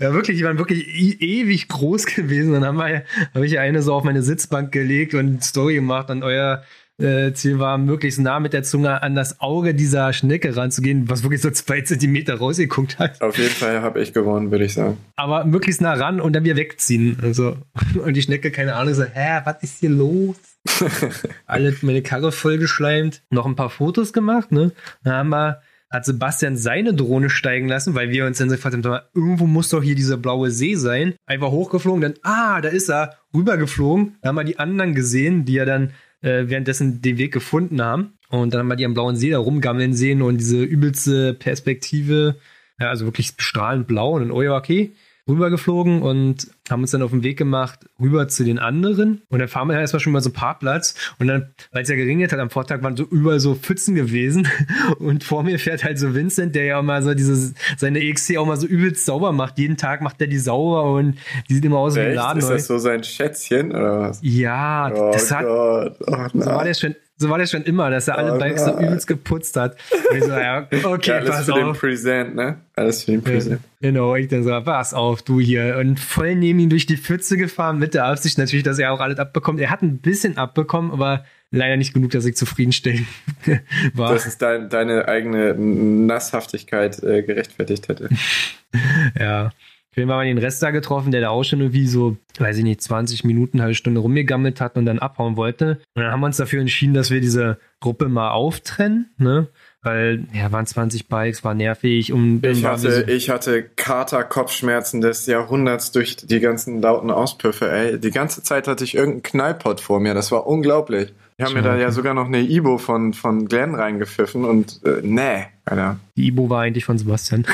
ja, wirklich, die waren wirklich ewig groß gewesen. Dann habe ich eine so auf meine Sitzbank gelegt und Story gemacht an euer äh, Ziel war, möglichst nah mit der Zunge an das Auge dieser Schnecke ranzugehen, was wirklich so zwei Zentimeter rausgeguckt hat. Auf jeden Fall habe ich gewonnen, würde ich sagen. Aber möglichst nah ran und dann wieder wegziehen. Also, und die Schnecke, keine Ahnung, so, hä, was ist hier los? Alle meine Karre vollgeschleimt. Noch ein paar Fotos gemacht, ne? Dann haben wir hat Sebastian seine Drohne steigen lassen, weil wir uns dann gefragt haben, irgendwo muss doch hier dieser blaue See sein. Einfach hochgeflogen, dann, ah, da ist er, rübergeflogen. Da haben wir die anderen gesehen, die ja dann äh, währenddessen den Weg gefunden haben. Und dann haben wir die am blauen See da rumgammeln sehen und diese übelste Perspektive, ja, also wirklich strahlend blau und dann, oh ja, okay, rübergeflogen und haben uns dann auf den Weg gemacht rüber zu den anderen. Und dann fahren wir erstmal schon mal so einen Parkplatz. Und dann, weil es ja geregnet hat am Vortag, waren so überall so Pfützen gewesen. Und vor mir fährt halt so Vincent, der ja mal so diese, seine EXC auch mal so übelst sauber macht. Jeden Tag macht er die sauber und die sieht immer aus wie ein Laden. Ist das so sein Schätzchen oder was? Ja, oh das hat, Gott. Oh, so war der schon so war das schon immer, dass er alle oh, Bikes so übelst geputzt hat. Und ich so, ja, okay, ja, alles pass für auf. den Present, ne? Alles für den Present. Ja, genau, ich dann so, pass auf, du hier. Und voll neben ihn durch die Pfütze gefahren, mit der Absicht natürlich, dass er auch alles abbekommt. Er hat ein bisschen abbekommen, aber leider nicht genug, dass ich zufriedenstellend war. Dass es dein, deine eigene Nasshaftigkeit äh, gerechtfertigt hätte. ja. Film haben wir den Rest da getroffen, der da auch schon irgendwie so, weiß ich nicht, 20 Minuten, halbe Stunde rumgegammelt hat und dann abhauen wollte. Und dann haben wir uns dafür entschieden, dass wir diese Gruppe mal auftrennen, ne? Weil, ja, waren 20 Bikes, war nervig. Und ich, hatte, so ich hatte Kater-Kopfschmerzen des Jahrhunderts durch die ganzen lauten Auspüffe, ey. Die ganze Zeit hatte ich irgendeinen Knallpot vor mir, das war unglaublich. Die haben mir da ja sogar noch eine Ibo von, von Glenn reingepfiffen und äh, nee, Alter. Die Ibo war eigentlich von Sebastian.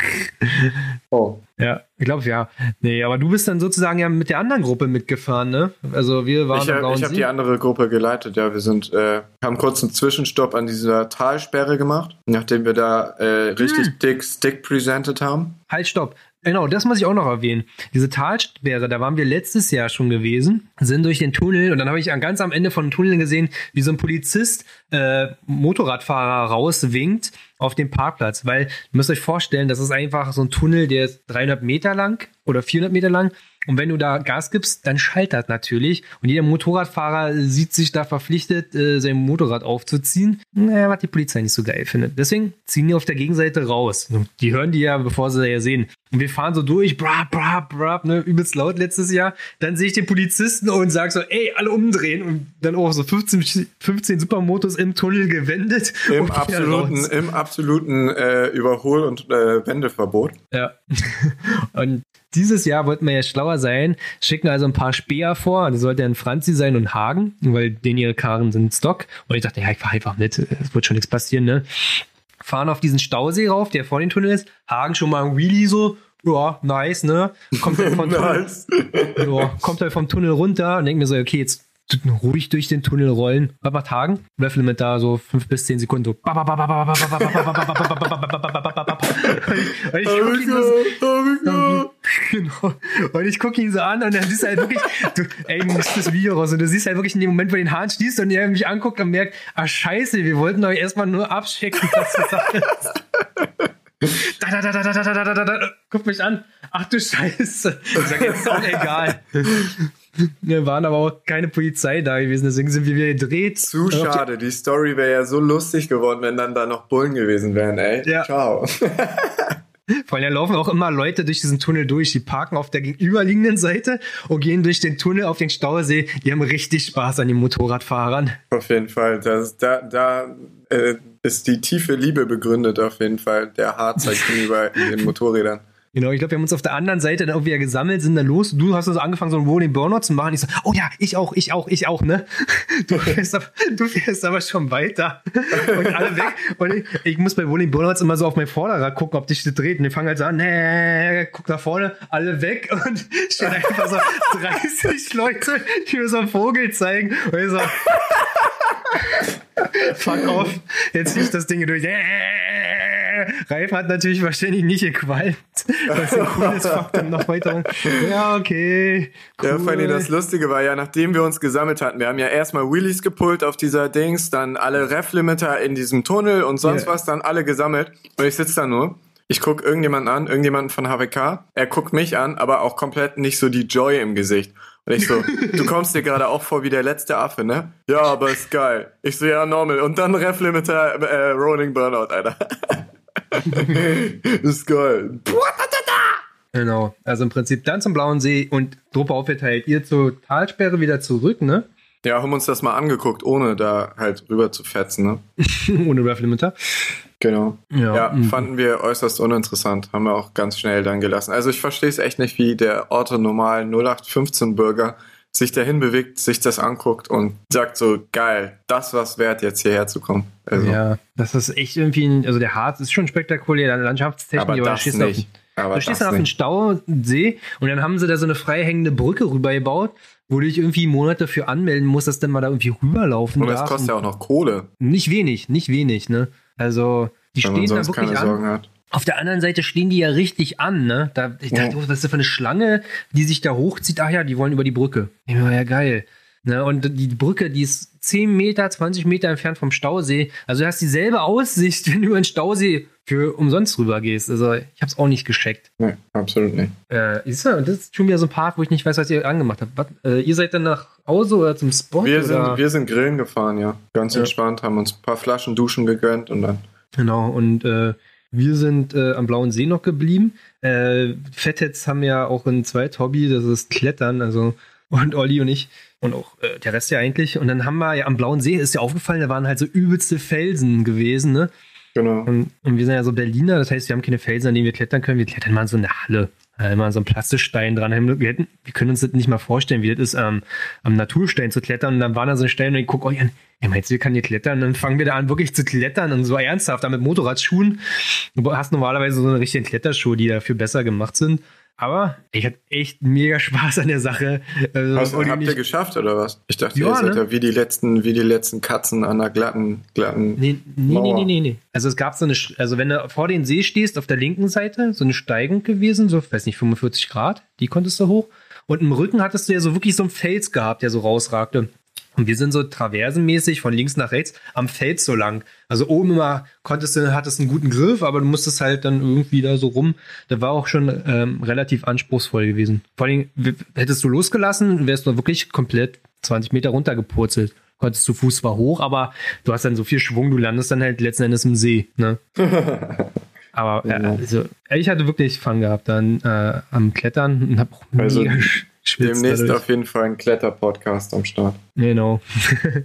oh. Ja, ich glaube ja. Nee, aber du bist dann sozusagen ja mit der anderen Gruppe mitgefahren, ne? Also wir waren Ich, hab, ich habe die andere Gruppe geleitet, ja. Wir sind, äh, haben kurz einen Zwischenstopp an dieser Talsperre gemacht, nachdem wir da äh, richtig hm. dick Stick presented haben. Halt, stopp. Genau, das muss ich auch noch erwähnen. Diese Talsperre, da waren wir letztes Jahr schon gewesen, sind durch den Tunnel und dann habe ich ganz am Ende von dem Tunnel gesehen, wie so ein Polizist äh, Motorradfahrer rauswinkt auf dem Parkplatz, weil ihr müsst euch vorstellen, das ist einfach so ein Tunnel, der ist 300 Meter lang oder 400 Meter lang und wenn du da Gas gibst, dann schallt das natürlich. Und jeder Motorradfahrer sieht sich da verpflichtet, äh, sein Motorrad aufzuziehen. Naja, was die Polizei nicht so geil findet. Deswegen ziehen die auf der Gegenseite raus. Die hören die ja, bevor sie da ja sehen. Und wir fahren so durch, bra, bra, bra, ne, übelst laut letztes Jahr. Dann sehe ich den Polizisten und sage so, ey, alle umdrehen. Und dann auch so 15, 15 Supermotos im Tunnel gewendet. Im absoluten, im absoluten äh, Überhol- und äh, Wendeverbot. Ja. und dieses Jahr wollten wir ja schlauer sein, schicken also ein paar Speer vor. Das sollte ein Franzi sein und Hagen, weil den ihre Karren sind Stock. Und ich dachte, ja, ich fahr einfach mit, es wird schon nichts passieren, ne? Fahren auf diesen Stausee rauf, der vor den Tunnel ist. Hagen schon mal ein Wheelie so, ja, nice, ne? Kommt halt vom, nice. Tunnel, ja, kommt halt vom Tunnel runter und denkt mir so, okay, jetzt ruhig durch den Tunnel rollen. Was macht Hagen? Löffellimit da so fünf bis zehn Sekunden so. Genau. Und ich gucke ihn so an und dann siehst du halt wirklich, du, ey, du musst das Video raus und du siehst halt wirklich in dem Moment, wo den Hahn schließt und er mich anguckt und merkt, ah scheiße, wir wollten euch erstmal nur abchecken, was du sagst. Da, da, da, da, da, da, da, da, da, guck mich an. Ach du Scheiße. Ich sag, jetzt ist egal. Wir waren aber auch keine Polizei da gewesen, deswegen sind wir wieder gedreht. Zu schade. Die Story wäre ja so lustig geworden, wenn dann da noch Bullen gewesen wären, ey. Ja. Ciao. Vor allem laufen auch immer Leute durch diesen Tunnel durch. Die parken auf der gegenüberliegenden Seite und gehen durch den Tunnel auf den Stausee. Die haben richtig Spaß an den Motorradfahrern. Auf jeden Fall. Das, da da äh, ist die tiefe Liebe begründet, auf jeden Fall. Der Harzer gegenüber den Motorrädern. Genau, ich glaube, wir haben uns auf der anderen Seite dann auch wieder gesammelt, sind dann los. Du hast also angefangen, so einen Rolling Burnout zu machen. Ich so, oh ja, ich auch, ich auch, ich auch, ne? Du fährst aber, du fährst aber schon weiter. Und alle weg. Und ich, ich muss bei Rolling Burnouts immer so auf mein Vorderrad gucken, ob dich das dreht. Und die fangen halt so an, nee, guck nach vorne, alle weg. Und stehen einfach so 30 Leute, die mir so einen Vogel zeigen. Und ich so, fuck off, jetzt ziehe ich das Ding durch. Ralf hat natürlich wahrscheinlich nicht gequalmt. Was ein cooles Faktum noch weiter. Ja, okay. Cool. Ja, allem das Lustige war ja, nachdem wir uns gesammelt hatten, wir haben ja erstmal Wheelies gepult auf dieser Dings, dann alle Ref-Limiter in diesem Tunnel und sonst Ja. was, dann alle gesammelt. Und ich sitze da nur. Ich guck irgendjemanden an, irgendjemanden von HWK. Er guckt mich an, aber auch komplett nicht so die Joy im Gesicht. Und ich so, du kommst dir gerade auch vor wie der letzte Affe, ne? Ja, aber ist geil. Ich so, ja, normal. Und dann Ref-Limiter, äh, Rolling Burnout, Alter. ist geil. Genau. Also im Prinzip dann zum Blauen See und Truppe aufgeteilt. Ihr zur Talsperre wieder zurück, ne? Ja, haben uns das mal angeguckt, ohne da halt rüber zu fetzen, ne? Ohne Ref Limiter. Genau. Ja. Ja, mhm. fanden wir äußerst uninteressant. Haben wir auch ganz schnell dann gelassen. Also ich verstehe es echt nicht, wie der Orte normal 0815-Bürger sich dahin bewegt, sich das anguckt und sagt so, geil, das was wert, jetzt hierher zu kommen. Also, Ja, das ist echt irgendwie, ein, also der Harz ist schon spektakulär, Landschaftstechnik, aber du das stehst auf- nicht. Aber Du stehst dann auf dem. Stausee und dann haben sie da so eine freihängende Brücke rübergebaut, wo du dich irgendwie Monate für anmelden musst, dass dann mal da irgendwie rüberlaufen Und das kostet ja auch noch Kohle, Nicht wenig, nicht wenig, ne? Also, die wenn stehen da wirklich keine an. Sorgen hat. Auf der anderen Seite stehen die ja richtig an, ne? Da, ich dachte, Ja. oh, was ist das für eine Schlange, die sich da hochzieht? Ach ja, die wollen über die Brücke. Ja, geil. Ne? Und die Brücke, die ist 10 Meter, 20 Meter entfernt vom Stausee. Also du hast dieselbe Aussicht, wenn du über den Stausee für umsonst rüber gehst. Also ich hab's auch nicht gescheckt. Nee, absolut nicht. Äh, ist ja, das ist schon wieder so ein Part, wo ich nicht weiß, was ihr angemacht habt. Was, äh, ihr seid dann nach Hause oder zum Spot? Wir oder? sind, wir sind grillen gefahren, ja. Ganz Ja. entspannt, haben uns ein paar Flaschen Duschen gegönnt und dann. Genau, und äh, wir sind äh, am Blauen See noch geblieben. Äh, Fettheads haben ja auch ein Zweit-Hobby, das ist Klettern, also und Olli und ich und auch äh, der Rest ja eigentlich. Und dann haben wir ja am Blauen See, ist ja aufgefallen, da waren halt so übelste Felsen gewesen, ne? Genau. Und, und wir sind ja so Berliner, das heißt, wir haben keine Felsen, an denen wir klettern können. Wir klettern mal in so eine Halle. Äh, Immer so einen Plastikstein dran. Wir, hätten, wir können uns das nicht mal vorstellen, wie das ist, ähm, am Naturstein zu klettern. Und dann waren da so Stellen und ich gucke euch an, ja, meinst du, wir können hier klettern? Und dann fangen wir da an, wirklich zu klettern und so ernsthaft, da mit Motorradschuhen. Du hast normalerweise so eine richtige Kletterschuhe, die dafür besser gemacht sind. Aber ich hatte echt mega Spaß an der Sache. Also, und habt ihr geschafft oder was? Ich dachte, Ja, ihr seid ne? ja wie die letzten, wie die letzten Katzen an der glatten, glatten. Nee, nee, nee, Mauer. nee, nee, nee. Also es gab so eine, also wenn du vor den See stehst, auf der linken Seite, so eine Steigung gewesen, so, weiß nicht, 45 Grad, die konntest du hoch. Und im Rücken hattest du ja so wirklich so einen Fels gehabt, der so rausragte. Und wir sind so traversenmäßig von links nach rechts am Fels so lang. Also oben immer konntest du, hattest einen guten Griff, aber du musstest halt dann irgendwie da so rum. Das war auch schon ähm, relativ anspruchsvoll gewesen. Vor allem, hättest du losgelassen, wärst du wirklich komplett 20 Meter runtergepurzelt. Konntest du Fuß zwar hoch, aber du hast dann so viel Schwung, du landest dann halt letzten Endes im See. Ne? aber äh, also, ich hatte wirklich Fun gehabt dann äh, am Klettern und hab auch Also, mega Demnächst dadurch. auf jeden Fall ein Kletter-Podcast am Start. Genau.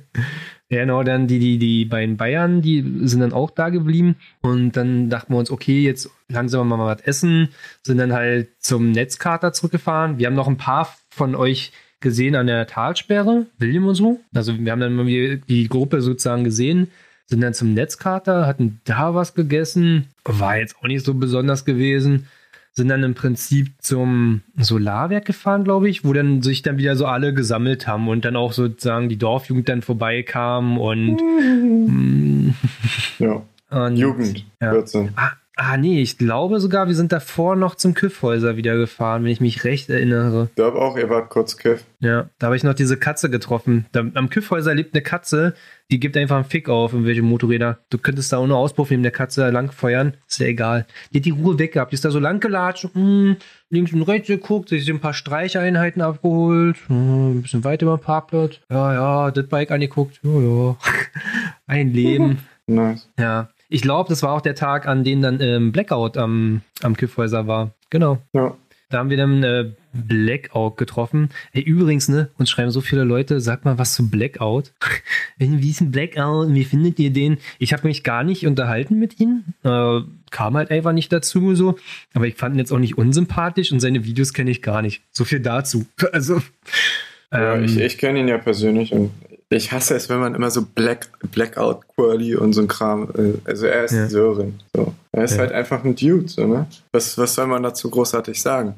genau, dann die, die, die beiden Bayern, die sind dann auch da geblieben. Und dann dachten wir uns, okay, jetzt langsam mal was essen, sind dann halt zum Netzkater zurückgefahren. Wir haben noch ein paar von euch gesehen an der Talsperre, William und so. Also wir haben dann mal die Gruppe sozusagen gesehen, sind dann zum Netzkater, hatten da was gegessen, war jetzt auch nicht so besonders gewesen sind dann im Prinzip zum Solarwerk gefahren, glaube ich, wo dann sich dann wieder so alle gesammelt haben und dann auch sozusagen die Dorfjugend dann vorbeikam und, mm, Ja. und Jugend, Ja. 14. Ah, Ah, nee, ich glaube sogar, wir sind davor noch zum Kiffhäuser wieder gefahren, wenn ich mich recht erinnere. Ich glaube auch, ihr wart kurz Kiff. Ja, da habe ich noch diese Katze getroffen. Da, am Kiffhäuser lebt eine Katze, die gibt einfach einen Fick auf, in welche Motorräder. Du könntest da ohne Auspuff neben der Katze langfeuern, ist ja egal. Die hat die Ruhe weg gehabt, die ist da so lang gelatscht, mm, links und rechts geguckt, sich ein paar Streicheinheiten abgeholt, mm, ein bisschen weiter über den Parkplatz. Ja, ja, das Bike angeguckt, ja, ja. ein Leben. Nice. Ja, ich glaube, das war auch der Tag, an dem dann ähm, Blackout am, am Kiffhäuser war. Genau. Ja. Da haben wir dann äh, Blackout getroffen. Ey, übrigens, ne, uns schreiben so viele Leute, sag mal was zu Blackout. wie ist ein Blackout? Wie findet ihr den? Ich habe mich gar nicht unterhalten mit ihm. Äh, kam halt einfach nicht dazu so. Aber ich fand ihn jetzt auch nicht unsympathisch und seine Videos kenne ich gar nicht. So viel dazu. Also. Ja, ähm, ich, ich kenne ihn ja persönlich und ich hasse es, wenn man immer so Black, Blackout Quirly und so ein Kram. äh, Also er ist Ja. Sören. So. Er ist Ja. halt einfach ein Dude, so, ne? Was, was soll man dazu großartig sagen?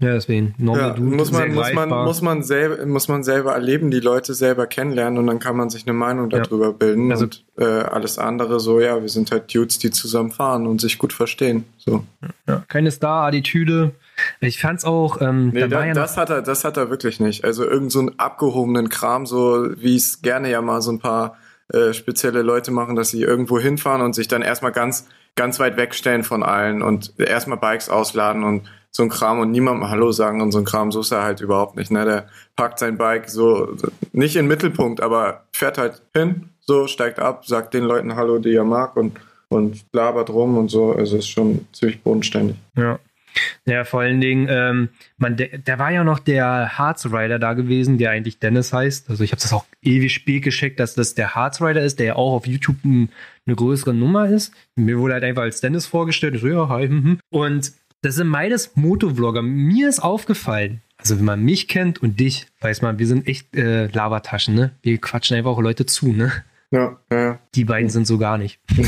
ja, deswegen. Normal Ja, Dude, muss, man, muss, man, muss, man selber, muss man selber erleben, die Leute selber kennenlernen und dann kann man sich eine Meinung Ja. darüber bilden. Also- und äh, alles andere so, ja, wir sind halt Dudes, die zusammen fahren und sich gut verstehen. So. ja, keine Star-Attitüde. Ich fand's auch, ähm, Nee, da ja das, hat er, das hat er wirklich nicht. Also irgend so einen abgehobenen Kram, so wie es gerne ja mal so ein paar äh, spezielle Leute machen, dass sie irgendwo hinfahren und sich dann erstmal ganz, ganz weit wegstellen von allen und erstmal Bikes ausladen und so ein Kram und niemandem Hallo sagen und so ein Kram, so ist er halt überhaupt nicht. Ne? Der packt sein Bike so nicht in den Mittelpunkt, aber fährt halt hin, so steigt ab, sagt den Leuten Hallo, die er mag und, und labert rum und so. Also ist schon ziemlich bodenständig. Ja. Ja, vor allen Dingen, ähm, man, der, der war ja noch der Hearts Rider da gewesen, der eigentlich Dennis heißt. Also ich habe das auch ewig spät gescheckt, dass das der Hearts Rider ist, der ja auch auf YouTube ein, eine größere Nummer ist. Mir wurde halt einfach als Dennis vorgestellt. Ich so, ja, hi. hm, hm. Und das sind beides Motovlogger. Mir ist aufgefallen, also wenn man mich kennt und dich, weiß man, wir sind echt äh, Lavataschen, ne? Wir quatschen einfach auch Leute zu, ne? Ja, ja. Die beiden sind so gar nicht.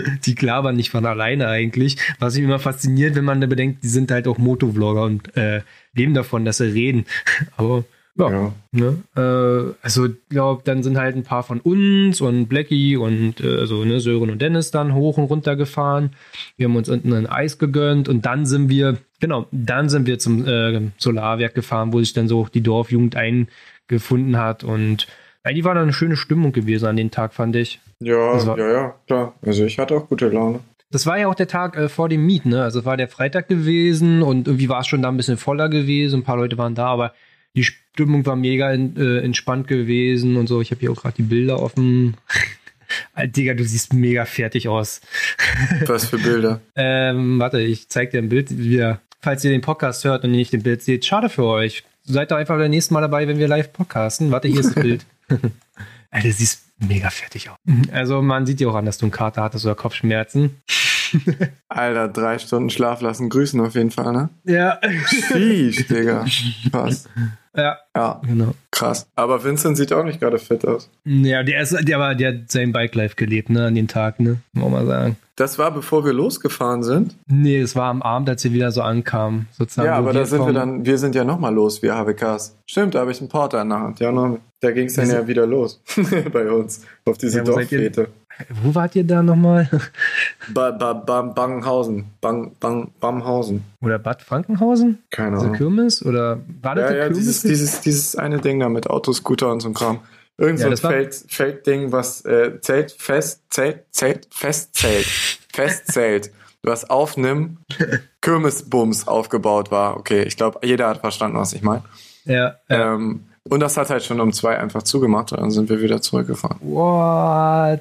die labern nicht von alleine eigentlich. Was mich immer fasziniert, wenn man da bedenkt, die sind halt auch Motovlogger und äh, leben davon, dass sie reden. Aber ja, ja. ne? Äh, also ich glaube, dann sind halt ein paar von uns und Blackie und äh, also ne, Sören und Dennis dann hoch und runter gefahren. Wir haben uns unten ein Eis gegönnt und dann sind wir, genau, dann sind wir zum äh, Solarwerk gefahren, wo sich dann so die Dorfjugend eingefunden hat und eigentlich war da eine schöne Stimmung gewesen an den Tag, fand ich. Ja, war- ja, ja, klar. Also ich hatte auch gute Laune. Das war ja auch der Tag äh, vor dem Meet, ne? Also es war der Freitag gewesen und irgendwie war es schon da ein bisschen voller gewesen. Ein paar Leute waren da, aber die Stimmung war mega in, äh, entspannt gewesen und so. Ich habe hier auch gerade die Bilder offen. Alter, Digga, du siehst mega fertig aus. Was für Bilder. Ähm, warte, ich zeig dir ein Bild wieder. Falls ihr den Podcast hört und nicht den Bild seht, schade für euch. Seid doch einfach beim nächsten Mal dabei, wenn wir live podcasten. Warte, hier ist das Bild. Alter, siehst mega fertig aus. Also man sieht dir auch an, dass du einen Kater hattest oder Kopfschmerzen. Alter, drei Stunden Schlaf lassen, grüßen auf jeden Fall, ne? Ja. Sheesh, Digga. Krass. Ja, Ja, genau. krass. Aber Vincent sieht auch nicht gerade fit aus. Ja, der ist, der war, der hat sein Bike Life gelebt, ne, an den Tag, ne, muss man mal sagen. Das war, bevor wir losgefahren sind. Nee, es war am Abend, als wir wieder so ankamen, sozusagen. ja, aber da sind wir dann, wir sind ja nochmal los, wir HWKs. Stimmt, da habe ich einen Porter in der Hand. Ja, noch, da ging es dann ja wieder los. Bei uns. Auf diese Ja? Dorffete. Wo wart ihr da nochmal? Ba, ba, ba, Banghausen. Bang, bang, Bamhausen. Oder Bad Frankenhausen? Keine Also Ahnung. Kirmes? Oder war das Ja, der ja, Kirmes? dieses, dieses, dieses eine Ding da mit Autoscooter und so ein Kram. Irgend Ja, so ein das war- Feld, Feldding, was äh, Zelt, Fest, Zelt, Zelt, Festzelt, Festzelt, was auf einem Kirmesbums aufgebaut war. Okay, ich glaube, jeder hat verstanden, was ich meine. ja, ja. Ähm, und das hat halt schon um zwei einfach zugemacht und dann sind wir wieder zurückgefahren. What?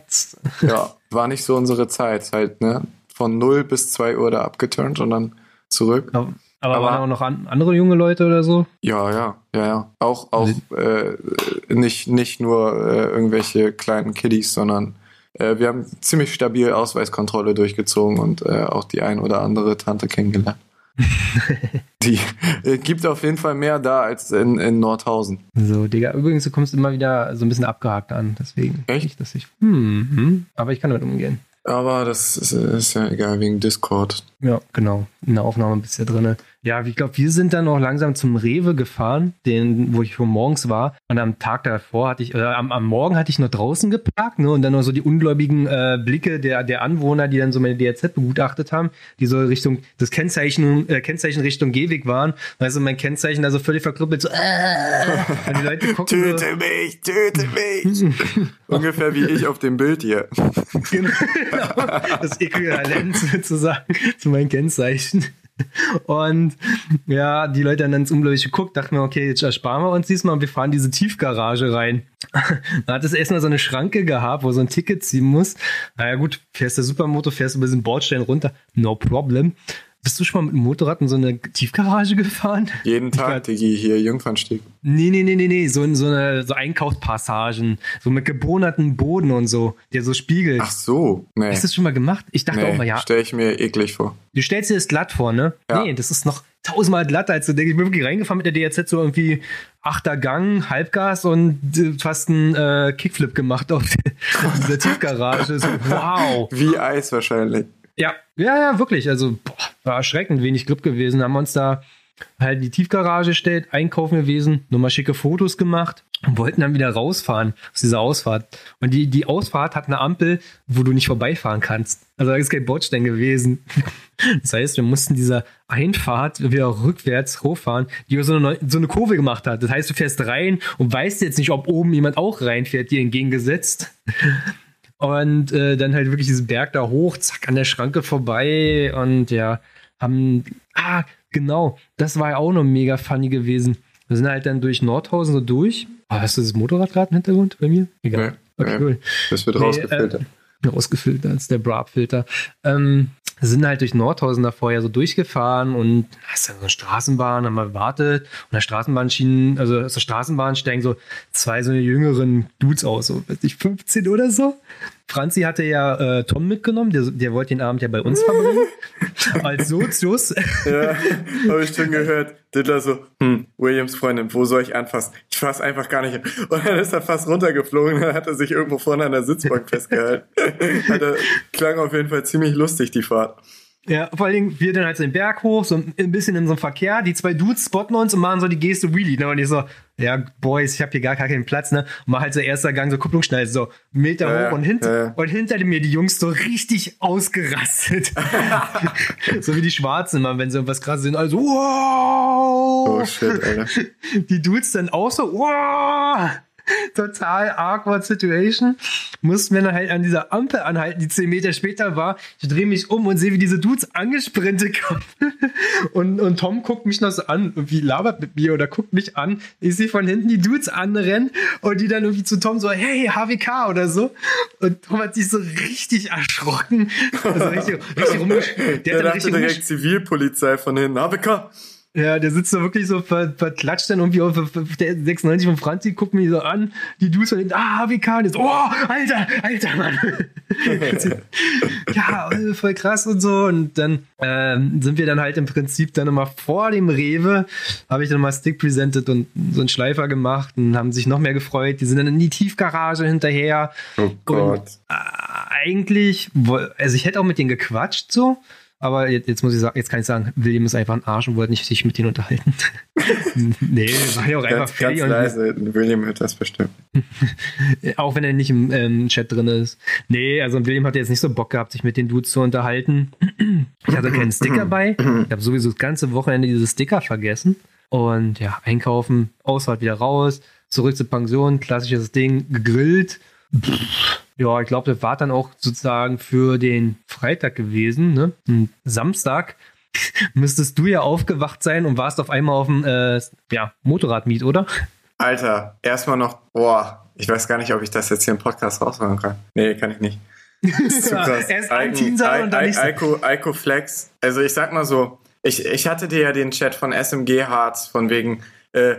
Ja, war nicht so unsere Zeit, halt, ne? Von 0 bis 2 Uhr da abgeturnt und dann zurück. Aber, aber, Aber- waren auch noch an, andere junge Leute oder so? Ja, ja, ja, ja. Auch, auch äh, nicht, nicht nur äh, irgendwelche kleinen Kiddies, sondern äh, wir haben ziemlich stabil Ausweiskontrolle durchgezogen und äh, auch die ein oder andere Tante kennengelernt. die äh, gibt auf jeden Fall mehr da als in, in Nordhausen. So, Digga. Übrigens, du kommst immer wieder so ein bisschen abgehakt an, deswegen. Echt? Nicht, dass ich. Hm, hm. Aber ich kann damit umgehen. Aber das ist, ist ja egal wegen Discord. Ja, genau. In der Aufnahme bist du ja drin. Ja, ich glaube, wir sind dann auch langsam zum Rewe gefahren, den, wo ich schon morgens war. Und am Tag davor hatte ich, äh, am, am Morgen hatte ich noch draußen geparkt, ne? Und dann noch so die ungläubigen äh, Blicke der, der Anwohner, die dann so meine DRZ begutachtet haben, die so Richtung, das Kennzeichen, äh, Kennzeichen Richtung Gehweg waren. Weißt du, mein Kennzeichen da so völlig verkrüppelt, so, äh, und die Leute gucken Töte so, mich, töte mich. Ungefähr wie ich auf dem Bild hier. Genau, das Äquivalent sozusagen zu meinem Kennzeichen. Und ja, die Leute haben dann ins Unglaubliche geguckt, dachten mir, okay, jetzt ersparen wir uns diesmal und wir fahren diese Tiefgarage rein. da hat es erstmal so eine Schranke gehabt, wo so ein Ticket ziehen muss. Naja, gut, fährst der Supermoto, fährst du ein bisschen Bordstein runter, no problem. Bist du schon mal mit dem Motorrad in so eine Tiefgarage gefahren? Jeden Tag, Digi, hier Jungfernstieg. Nee, nee, nee, nee, nee, so, in so eine so Einkaufspassagen, so mit gebohnerten Boden und so, der so spiegelt. Ach so, nee. Hast du das schon mal gemacht? Ich dachte auch mal, nee, ja. stelle ich mir eklig vor. Du stellst dir das glatt vor, ne? Ja. Nee, das ist noch tausendmal glatter, als du denkst. Ich bin wirklich reingefahren mit der DRZ so irgendwie achter Gang, Halbgas und äh, fast einen äh, Kickflip gemacht auf dieser Tiefgarage. So, wow. Wie Eis wahrscheinlich. Ja, ja, ja, wirklich. Also boah, war erschreckend wenig Grip gewesen. Haben wir uns da halt in die Tiefgarage gestellt, einkaufen gewesen, nur mal schicke Fotos gemacht und wollten dann wieder rausfahren aus dieser Ausfahrt. Und die, die Ausfahrt hat eine Ampel, wo du nicht vorbeifahren kannst. Also da ist kein Bordstein gewesen. Das heißt, wir mussten dieser Einfahrt wieder rückwärts hochfahren, die so eine, so eine Kurve gemacht hat. Das heißt, du fährst rein und weißt jetzt nicht, ob oben jemand auch reinfährt, dir entgegengesetzt. Und äh, dann halt wirklich diesen Berg da hoch, zack, an der Schranke vorbei und ja, haben, ah, genau, das war ja auch noch mega funny gewesen. Wir sind halt dann durch Nordhausen so durch. Oh, hast du das Motorrad gerade im Hintergrund bei mir? Egal. Nee, okay, nee. cool. Das wird Nee, rausgefiltert. Äh, rausgefiltert, das ist der Brab-Filter. Ähm, sind halt durch Nordhausen da vorher so durchgefahren und da ist dann so eine Straßenbahn, haben wir gewartet und der Straßenbahn schienen, also aus der Straßenbahn steigen so zwei so eine jüngeren Dudes aus, so, weiß ich, 15 oder so. Franzi hatte ja äh, Tom mitgenommen, der, der wollte den Abend ja bei uns verbringen. Als Sozius. Ja, habe ich schon gehört. Dittler so, hm, Williams Freundin, wo soll ich anfassen? Ich fasse einfach gar nicht. Und dann ist er fast runtergeflogen, dann hat er sich irgendwo vorne an der Sitzbank festgehalten. hat er, klang auf jeden Fall ziemlich lustig, die Fahrt. Ja, vor allen Dingen, wir dann halt so den Berg hoch, so ein bisschen in so einem Verkehr. Die zwei Dudes spotten uns und machen so die Geste Wheelie. Ne? Und ich so, ja, Boys, ich habe hier gar keinen Platz, ne? Und mach halt so erster Gang, so Kupplungsschneide, so Meter Ja, hoch und, hint ja, ja. und hinter mir die Jungs so richtig ausgerastet. so wie die Schwarzen immer, wenn sie irgendwas krass sind. Also, wow! Oh shit, Alter. die Dudes dann auch so, wow! Total awkward Situation. Mussten wir dann halt an dieser Ampel anhalten, die 10 Meter später war. Ich drehe mich um und sehe, wie diese Dudes angesprintet kommen. Und, und Tom guckt mich noch so an, irgendwie labert mit mir oder guckt mich an. Ich sehe von hinten die Dudes anrennen und die dann irgendwie zu Tom so, hey, HWK oder so. Und Tom hat sich so richtig erschrocken. Also richtig, richtig rumgesch Der, Der dachte direkt Zivilpolizei von hinten. ABK! Ja, der sitzt da wirklich so ver, verklatscht dann irgendwie auf, auf der 96 von Franzi, guckt mich so an, die Dudes von ah, HWK, und jetzt, oh, Alter, Alter, Mann. ja, äh, voll krass und so. Und dann ähm, sind wir dann halt im Prinzip dann immer vor dem Rewe, habe ich dann mal Stick presented und so einen Schleifer gemacht und haben sich noch mehr gefreut. Die sind dann in die Tiefgarage hinterher. Oh Gott. Äh, eigentlich, also ich hätte auch mit denen gequatscht so, aber jetzt, jetzt muss ich sagen, jetzt kann ich sagen, William ist einfach ein Arsch und wollte nicht sich mit denen unterhalten. nee, war ja auch einfach Ganz, fertig ganz leise. William hört das bestimmt. auch wenn er nicht im ähm, Chat drin ist. Nee, also William hatte jetzt nicht so Bock gehabt, sich mit den Dudes zu unterhalten. Ich hatte keinen Sticker bei. Ich habe sowieso das ganze Wochenende diese Sticker vergessen. Und ja, einkaufen, Ausfahrt wieder raus, zurück zur Pension, klassisches Ding, gegrillt. Pff, Ja, ich glaube, das war dann auch sozusagen für den Freitag gewesen. Ne? Und Samstag müsstest du ja aufgewacht sein und warst auf einmal auf dem äh, ja, Motorradmiet, oder? Alter, erstmal noch, boah, ich weiß gar nicht, ob ich das jetzt hier im Podcast rausmachen kann. Nee, kann ich nicht. Krass. Erst Eigen- anteasern und dann nicht. Eiko, Eiko Flex. Also ich sag mal so, ich, ich hatte dir ja den Chat von SMG Harz von wegen äh,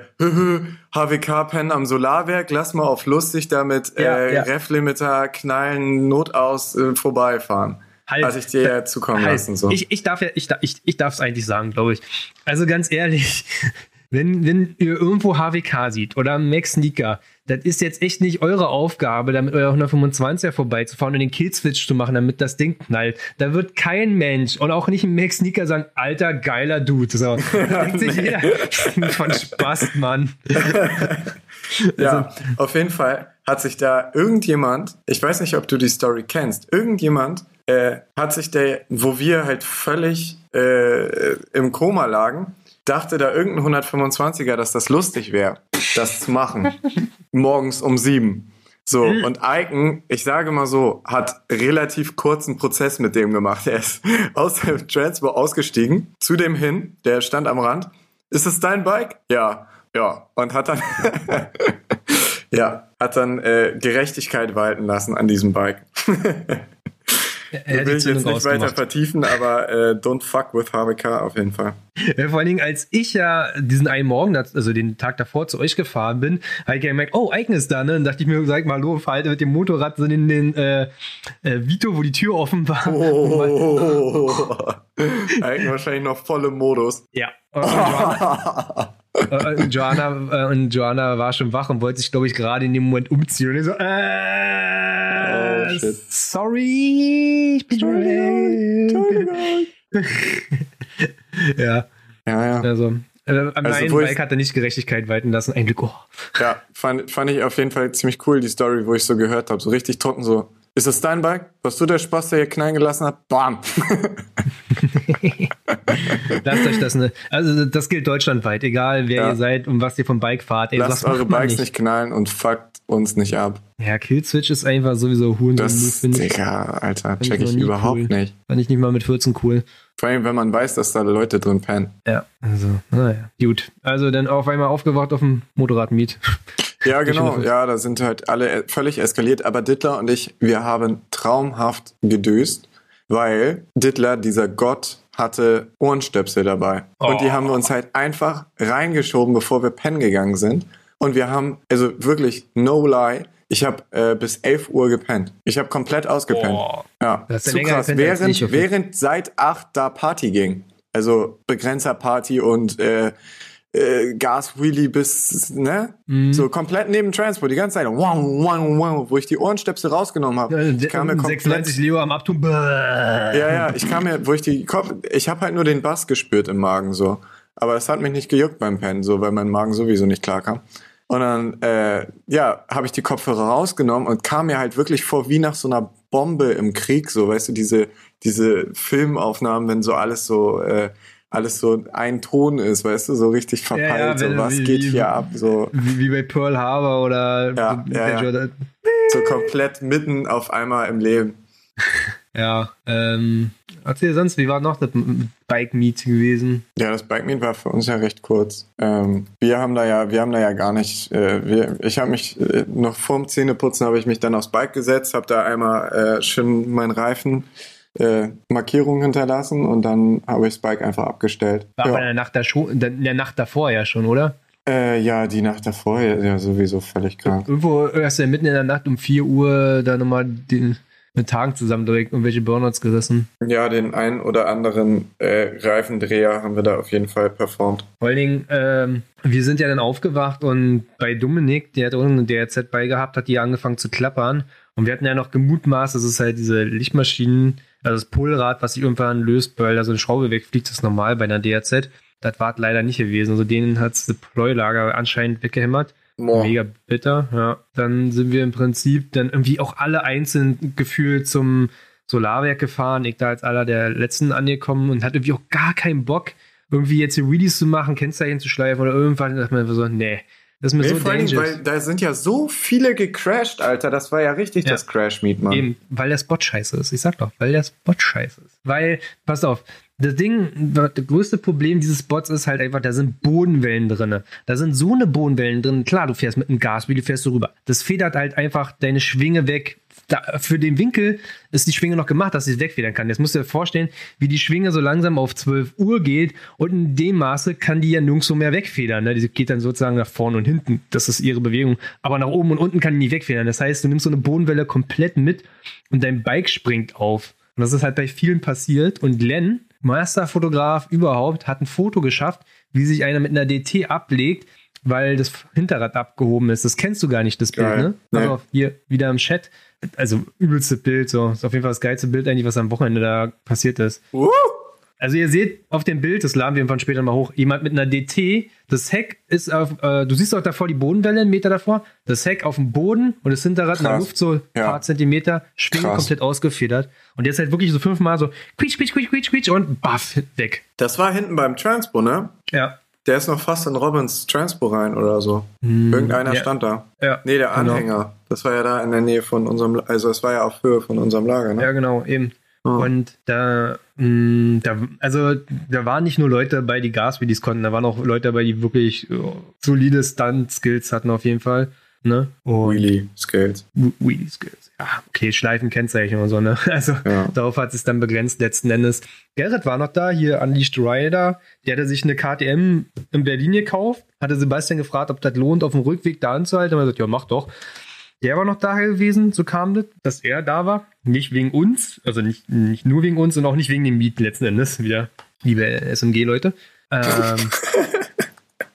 HWK-Pen am Solarwerk, lass mal auf lustig damit Ja, äh, ja. Ref-Limiter knallen, Not aus, äh, vorbeifahren. Halt. Hatte ich dir ja zukommen Halt, lassen. So. Ich, ich darf ja, ich, ich, ich darf es eigentlich sagen, glaube ich. Also ganz ehrlich, wenn, wenn ihr irgendwo HWK sieht oder Max Sneaker, das ist jetzt echt nicht eure Aufgabe, damit euer 125er vorbeizufahren und den Killswitch zu machen, damit das Ding knallt. Da wird kein Mensch und auch nicht ein Max Sneaker sagen, alter, geiler Dude. So, denkt sich jeder von Spaß, Mann. ja, also, auf jeden Fall hat sich da irgendjemand, ich weiß nicht, ob du die Story kennst, irgendjemand äh, hat sich der, wo wir halt völlig äh, im Koma lagen, dachte da irgendein 125er, dass das lustig wäre, das zu machen. Morgens um sieben. So, und Icon, ich sage mal so, hat relativ kurzen Prozess mit dem gemacht. Er ist aus dem Transport ausgestiegen, zu dem hin, der stand am Rand. Ist es dein Bike? Ja, ja. Und hat dann, ja, hat dann äh, Gerechtigkeit walten lassen an diesem Bike. Er will ich jetzt nicht weiter vertiefen, aber äh, don't fuck with HBK auf jeden Fall. Ja, vor allen Dingen, als ich ja diesen einen Morgen, also den Tag davor zu euch gefahren bin, habe ich gemerkt, oh, Eigen ist da, ne? Dann dachte ich mir, sag mal, hallo, verhalte mit dem Motorrad so in den äh, äh, Vito, wo die Tür offen war. Oh, Eigen wahrscheinlich noch voll im Modus. Ja. und Joanna, äh, und Joanna war schon wach und wollte sich, glaube ich, gerade in dem Moment umziehen. Und ich so, äh, oh, shit. sorry, ich bin Entschuldigung, ja. Ja, ja. Also, äh, am also, einen Bike hat er nicht Gerechtigkeit walten lassen. Ein Glück. Oh. Ja, fand, fand ich auf jeden Fall ziemlich cool, die Story, wo ich so gehört habe. So richtig trocken, so. Ist das dein Bike? Was du der Spaß, der hier knallen gelassen hat? Bam! Lasst euch das ne. Also das gilt deutschlandweit, egal wer ja. ihr seid und was ihr vom Bike fahrt. Ey, Lasst eure Bikes nicht. nicht. knallen und fuckt uns nicht ab. Ja, Killswitch ist einfach sowieso Huren. Das, Digga, Alter, check ich, ich überhaupt cool. nicht. Fand ich nicht mal mit 14 cool. Vor allem, wenn man weiß, dass da Leute drin pennen. Ja, also, naja. Gut. Also dann auf einmal aufgewacht auf dem Motorradmiet. Ja, genau. Ja, da sind halt alle völlig eskaliert. Aber Dittler und ich, wir haben traumhaft gedöst, weil Dittler, dieser Gott, hatte Ohrenstöpsel dabei. Oh. Und die haben wir uns halt einfach reingeschoben, bevor wir pennen gegangen sind. Und wir haben, also wirklich, no lie, ich habe äh, bis 11 Uhr gepennt. Ich habe komplett ausgepennt. Oh. Ja, das zu krass. Während, während seit 8 da Party ging. Also Begrenzer-Party und äh, äh, Gas-Wheelie bis, ne? Mhm. So komplett neben Transport, die ganze Zeit. Wow, wow, wow, wo ich die Ohrenstöpsel rausgenommen habe. Ich kam mir komplett, 96 Leo am Abtun. Ja, ja, ich kam mir, wo ich die Kopf, ich habe halt nur den Bass gespürt im Magen so. Aber es hat mich nicht gejuckt beim Pennen, so, weil mein Magen sowieso nicht klar kam. Und dann, äh, ja, habe ich die Kopfhörer rausgenommen und kam mir halt wirklich vor wie nach so einer Bombe im Krieg, so, weißt du, diese, diese Filmaufnahmen, wenn so alles so, äh, alles so ein Ton ist, weißt du, so richtig verpeilt, ja, ja, so was wie, geht hier ab, so. Wie, wie, bei Pearl Harbor oder ja, ja. so komplett mitten auf einmal im Leben. Ja, ähm, erzähl sonst, wie war noch das Bike Meet gewesen? Ja, das Bike Meet war für uns ja recht kurz. Ähm, wir haben da ja, wir haben da ja gar nicht, äh, wir, ich habe mich äh, noch vorm Zähneputzen habe ich mich dann aufs Bike gesetzt, habe da einmal äh, schön meinen Reifen äh, Markierung hinterlassen und dann habe ich das Bike einfach abgestellt. War ja. aber in der Nacht, in der Nacht davor ja schon, oder? Äh, ja, die Nacht davor ja sowieso völlig krank. Irgendwo hast du ja mitten in der Nacht um 4 Uhr da nochmal den mit Tagen zusammen direkt irgendwelche Burnouts gerissen. Ja, den einen oder anderen äh, Reifendreher haben wir da auf jeden Fall performt. Vor allen Dingen, ähm, wir sind ja dann aufgewacht und bei Dominik, der hat irgendeine DRZ beigehabt, hat die angefangen zu klappern. Und wir hatten ja noch gemutmaßt, dass es halt diese Lichtmaschinen, also das Pullrad, was sich irgendwann löst, weil da so eine Schraube wegfliegt, das ist normal bei einer DRZ. Das war leider nicht gewesen. Also denen hat das Deploy-Lager anscheinend weggehämmert. Boah. Mega bitter, ja. Dann sind wir im Prinzip dann irgendwie auch alle einzeln gefühlt zum Solarwerk gefahren. Ich da als aller der Letzten angekommen und hatte irgendwie auch gar keinen Bock, irgendwie jetzt hier Wheelies zu machen, Kennzeichen zu schleifen oder irgendwas. Da dachte man so, nee, das ist mir nee, so vor allem, weil da sind ja so viele gecrashed, Alter. Das war ja richtig ja. das Crash-Meet, Mann. Eben, weil der Spot scheiße ist. Ich sag doch, weil der Spot scheiße ist. Weil, pass auf, das Ding, das größte Problem dieses Spots ist halt einfach, da sind Bodenwellen drin. Da sind so eine Bodenwellen drin. Klar, du fährst mit einem Gas, wie du fährst du rüber. Das federt halt einfach deine Schwinge weg. Da, für den Winkel ist die Schwinge noch gemacht, dass sie es wegfedern kann. Jetzt musst du dir vorstellen, wie die Schwinge so langsam auf 12 Uhr geht und in dem Maße kann die ja nirgendwo mehr wegfedern. Ne? Die geht dann sozusagen nach vorne und hinten. Das ist ihre Bewegung. Aber nach oben und unten kann die nicht wegfedern. Das heißt, du nimmst so eine Bodenwelle komplett mit und dein Bike springt auf. Und das ist halt bei vielen passiert. Und Len Masterfotograf überhaupt, hat ein Foto geschafft, wie sich einer mit einer DT ablegt, weil das Hinterrad abgehoben ist. Das kennst du gar nicht, das Bild, Geil. ne? Nee. Also hier wieder im Chat. Also übelste Bild, so. Ist auf jeden Fall das geilste Bild eigentlich, was am Wochenende da passiert ist. Uh, Also ihr seht auf dem Bild, das laden wir irgendwann später mal hoch, jemand mit einer DT, das Heck ist auf, äh, du siehst auch davor die Bodenwelle, einen Meter davor, das Heck auf dem Boden und das Hinterrad in der Krass. Luft so ein Ja. paar Zentimeter, schwingen Krass. komplett ausgefedert. Und jetzt halt wirklich so fünfmal so quietsch, quietsch, quietsch, quietsch, quietsch und baff, weg. das war hinten beim Transpo, ne? Ja. Der ist noch fast in Robins Transpo rein oder so. Irgendeiner Hm, ja. stand da. Ja, Nee, der genau. Anhänger. Das war ja da in der Nähe von unserem, also es war ja auf Höhe von unserem Lager, ne? Ja, genau, eben. Oh. Und da, mh, da, also da waren nicht nur Leute dabei, die Gas, wie die es konnten, da waren auch Leute dabei, die wirklich äh, solide Stunt-Skills hatten auf jeden Fall. Ne? Wheelie Scales. Wheelie Skills. Ja, okay, Schleifenkennzeichen und so, ne? Also Ja. darauf hat es dann begrenzt letzten Endes. Gerrit war noch da, hier Unleashed Rider. Der hatte sich eine KTM in Berlin gekauft, hatte Sebastian gefragt, ob das lohnt, auf dem Rückweg da anzuhalten. Und er hat gesagt, ja, mach doch. Der war noch da gewesen, so kam das, dass er da war. Nicht wegen uns, also nicht, nicht nur wegen uns und auch nicht wegen dem Miet letzten Endes, wieder, liebe SMG-Leute. Ähm,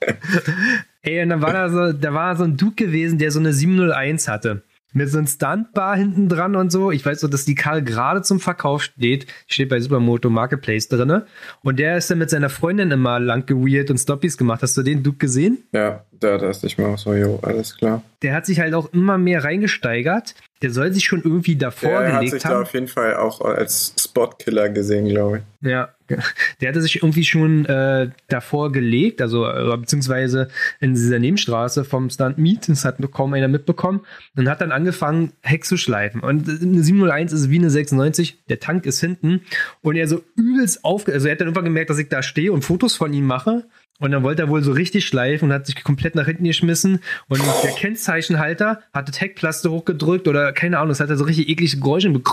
Ey, und dann war da so, da war so ein Dude gewesen, der so eine 701 hatte. Mit so einem Stuntbar hinten dran und so. Ich weiß so, dass die Karl gerade zum Verkauf steht. Steht bei Supermoto Marketplace drinne. Und der ist dann mit seiner Freundin immer lang geweird und Stoppies gemacht. Hast du den Dude gesehen? Ja, da dachte ich mir auch so, jo, alles klar. Der hat sich halt auch immer mehr reingesteigert. Der soll sich schon irgendwie davor Der hat sich gelegt da haben. auf jeden Fall auch als Spotkiller gesehen, glaube ich. Ja, der hatte sich irgendwie schon äh, davor gelegt, also äh, beziehungsweise in dieser Nebenstraße vom Stunt Meet, das hat kaum einer mitbekommen, und hat dann angefangen, Heck zu schleifen. Und eine 701 ist wie eine 96, der Tank ist hinten und er so übelst aufge... Also er hat dann irgendwann gemerkt, dass ich da stehe und Fotos von ihm mache. Und dann wollte er wohl so richtig schleifen und hat sich komplett nach hinten geschmissen. Und der Kennzeichenhalter hat das Heckplaste hochgedrückt oder keine Ahnung, das hat er so richtig eklige Geräusche. Und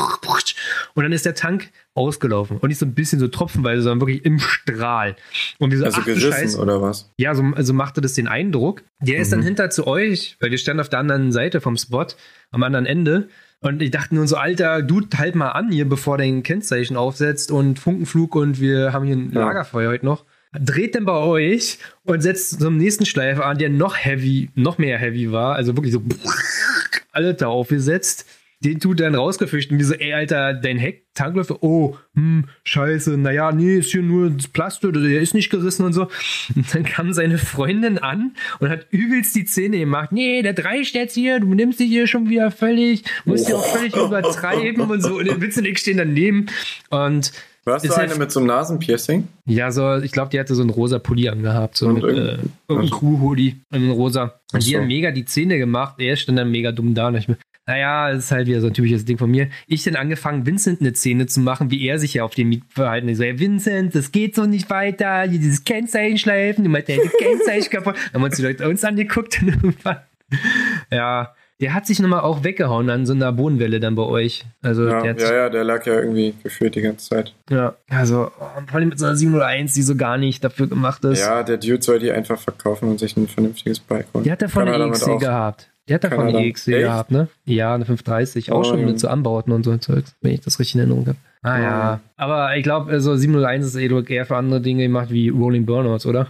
dann ist der Tank ausgelaufen. Und nicht so ein bisschen so tropfenweise, sondern wirklich im Strahl. Und wir so, Also ach du gerissen Scheiße. oder was? Ja, so also machte das den Eindruck. Der ist dann Mhm. hinter zu euch, weil wir standen auf der anderen Seite vom Spot, am anderen Ende. Und ich dachte nur so, Alter, Dude, halt mal an hier, bevor dein Kennzeichen aufsetzt und Funkenflug und wir haben hier ein Ja. Lagerfeuer heute noch. Dreht dann bei euch und setzt so einen nächsten Schleifer an, der noch heavy, noch mehr heavy war. Also wirklich so Alter aufgesetzt. Den tut dann rausgefischt und die so, ey, Alter, dein Heck, Tankläufer, oh, hm, scheiße, naja, nee, ist hier nur das Plastik, der ist nicht gerissen und so. Und dann kam seine Freundin an und hat übelst die Zähne gemacht. Nee, der Dreisch jetzt hier, du nimmst dich hier schon wieder völlig, musst ja auch völlig übertreiben und so. Und der Witz und ich stehen daneben und Warst du Ist eine halt- mit so einem Nasenpiercing? ja, so, ich glaube, die hatte so einen rosa Pulli angehabt, so Und mit äh, Crew-Hoodie, in rosa. Und die so. haben mega die Zähne gemacht, er stand dann mega dumm da. Und ich mir, naja, das ist halt wieder so ein typisches Ding von mir. Ich dann angefangen, Vincent eine Szene zu machen, wie er sich ja auf den Miet verhalten. Ich so, ja, Vincent, das geht so nicht weiter, dieses Kennzeichen schleifen, du meinst, das Kennzeichen kaputt. Dann haben uns die Leute uns angeguckt und irgendwann. Ja, der hat sich nochmal auch weggehauen an so einer Bodenwelle dann bei euch. Also, Ja, der ja, ja, der lag ja irgendwie gefühlt die ganze Zeit. ja, also oh, vor allem mit so einer 701, die so gar nicht dafür gemacht ist. Ja, der Dude soll die einfach verkaufen und sich ein vernünftiges Bike holen. Die hat von Kann der er damit EXC gehabt. Die hat Kann von der dann- EXC gehabt, ne? Ja, eine 530. Auch Oh, schon mit so Anbauten und so ein Zeugs, wenn ich das richtig in Erinnerung habe. Ah Oh. ja. Aber ich glaube, also 701 ist eh eher für andere Dinge gemacht wie Rolling Burnouts, oder?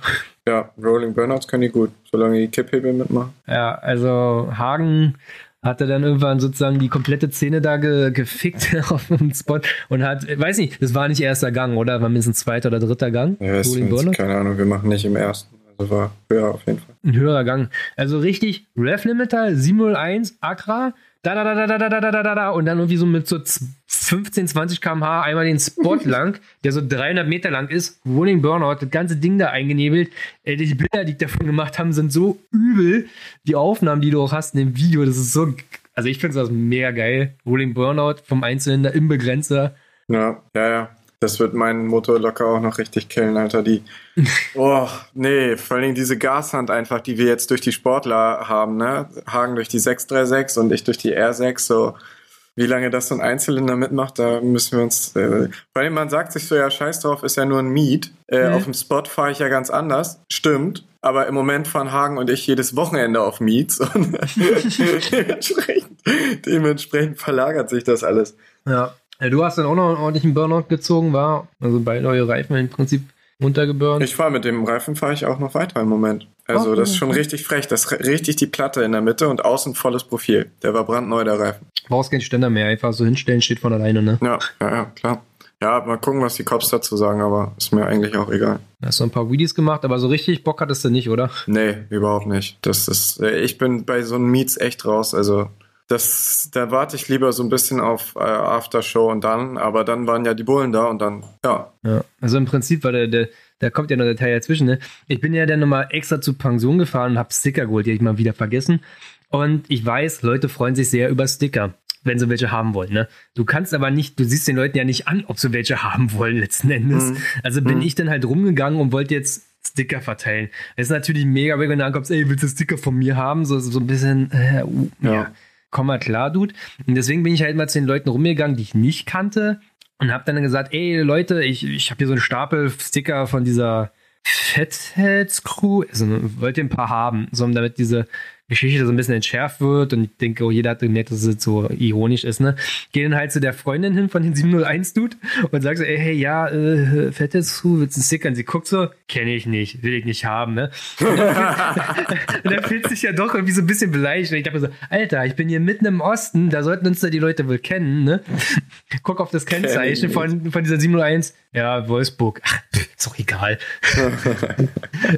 Ja, Rolling Burnouts können die gut, solange die Kipphebel mitmachen. Ja, also Hagen hatte dann irgendwann sozusagen die komplette Szene da ge gefickt auf dem Spot und hat, weiß nicht, das war nicht erster Gang, oder? War mindestens zweiter oder dritter Gang. Ja, ist, keine Ahnung, wir machen nicht im ersten. Also war höher auf jeden Fall. Ein höherer Gang. Also richtig Rev Limiter 701 Accra, da da da da da da da da da und dann irgendwie so mit so z- 15, 20 km/h einmal den Spot lang, der so 300 Meter lang ist, Rolling Burnout, das ganze Ding da eingenebelt. Ey, die Bilder, die ich davon gemacht haben, sind so übel. Die Aufnahmen, die du auch hast in dem Video, das ist so, also ich finde das mega geil. Rolling Burnout vom Einzylinder im Begrenzer. Ja, ja, ja. Das wird meinen Motor locker auch noch richtig killen, Alter. Die. Oh, nee, vor Dingen diese Gashand einfach, die wir jetzt durch die Sportler haben, ne? Hagen durch die 636 und ich durch die R6, so. Wie lange das so ein Einzylinder mitmacht, da müssen wir uns. Äh, vor allem, man sagt sich so, ja, scheiß drauf, ist ja nur ein Miet. Äh, Mhm. Auf dem Spot fahre ich ja ganz anders. Stimmt. Aber im Moment fahren Hagen und ich jedes Wochenende auf Meets und dementsprechend, dementsprechend verlagert sich das alles. Ja. Du hast dann auch noch einen ordentlichen Burnout gezogen, war? Also beide eure Reifen im Prinzip runtergeburnt. Ich fahre mit dem Reifen fahre ich auch noch weiter im Moment. Also Oh, das ist schon richtig frech. Das ist richtig die Platte in der Mitte und außen volles Profil. Der war brandneu, der Reifen. Brauchst keinen Ständer mehr, einfach so hinstellen, steht von alleine, ne? Ja, ja, ja, klar. Ja, mal gucken, was die Cops dazu sagen, aber ist mir eigentlich auch egal. Hast du ein paar Wheelies gemacht, aber so richtig Bock hattest du nicht, oder? Nee, überhaupt nicht. Das ist, äh, ich bin bei so einem Meets echt raus. Also das, da warte ich lieber so ein bisschen auf äh, Aftershow und dann, aber dann waren ja die Bullen da und dann, ja. Ja. Also im Prinzip war der, der, da kommt ja noch der Teil dazwischen, ne? Ich bin ja dann nochmal extra zur Pension gefahren und hab Sticker geholt, die hab ich mal wieder vergessen. Und ich weiß, Leute freuen sich sehr über Sticker, wenn sie welche haben wollen, ne? Du kannst aber nicht, du siehst den Leuten ja nicht an, ob sie welche haben wollen, letzten Endes. Mhm. Also bin Mhm. ich dann halt rumgegangen und wollte jetzt Sticker verteilen. Das ist natürlich mega, wenn du ankommst, ey, willst du Sticker von mir haben? So, so ein bisschen, äh, uh, ja. Ja. Komm mal klar, Dude. Und deswegen bin ich halt mal zu den Leuten rumgegangen, die ich nicht kannte und habe dann gesagt, ey Leute, ich, ich habe hier so einen Stapel Sticker von dieser Fatheads Crew. Also wollt ihr ein paar haben, so damit diese Geschichte so ein bisschen entschärft wird und ich denke, oh, jeder hat gemerkt, dass es so ironisch ist, ne? Geh dann halt zu der Freundin hin von den 701-Dude und sag so, ey, hey, ja, äh, Fatheads Crew, willst du einen Sticker? Und sie guckt so, kenne ich nicht, will ich nicht haben, ne? Und dann fühlt sich ja doch irgendwie so ein bisschen beleidigt. Und ich dachte so, Alter, ich bin hier mitten im Osten, da sollten uns da die Leute wohl kennen, ne? Guck auf das Kennzeichen von, von dieser 701. Ja, Wolfsburg. Ach, ist doch egal.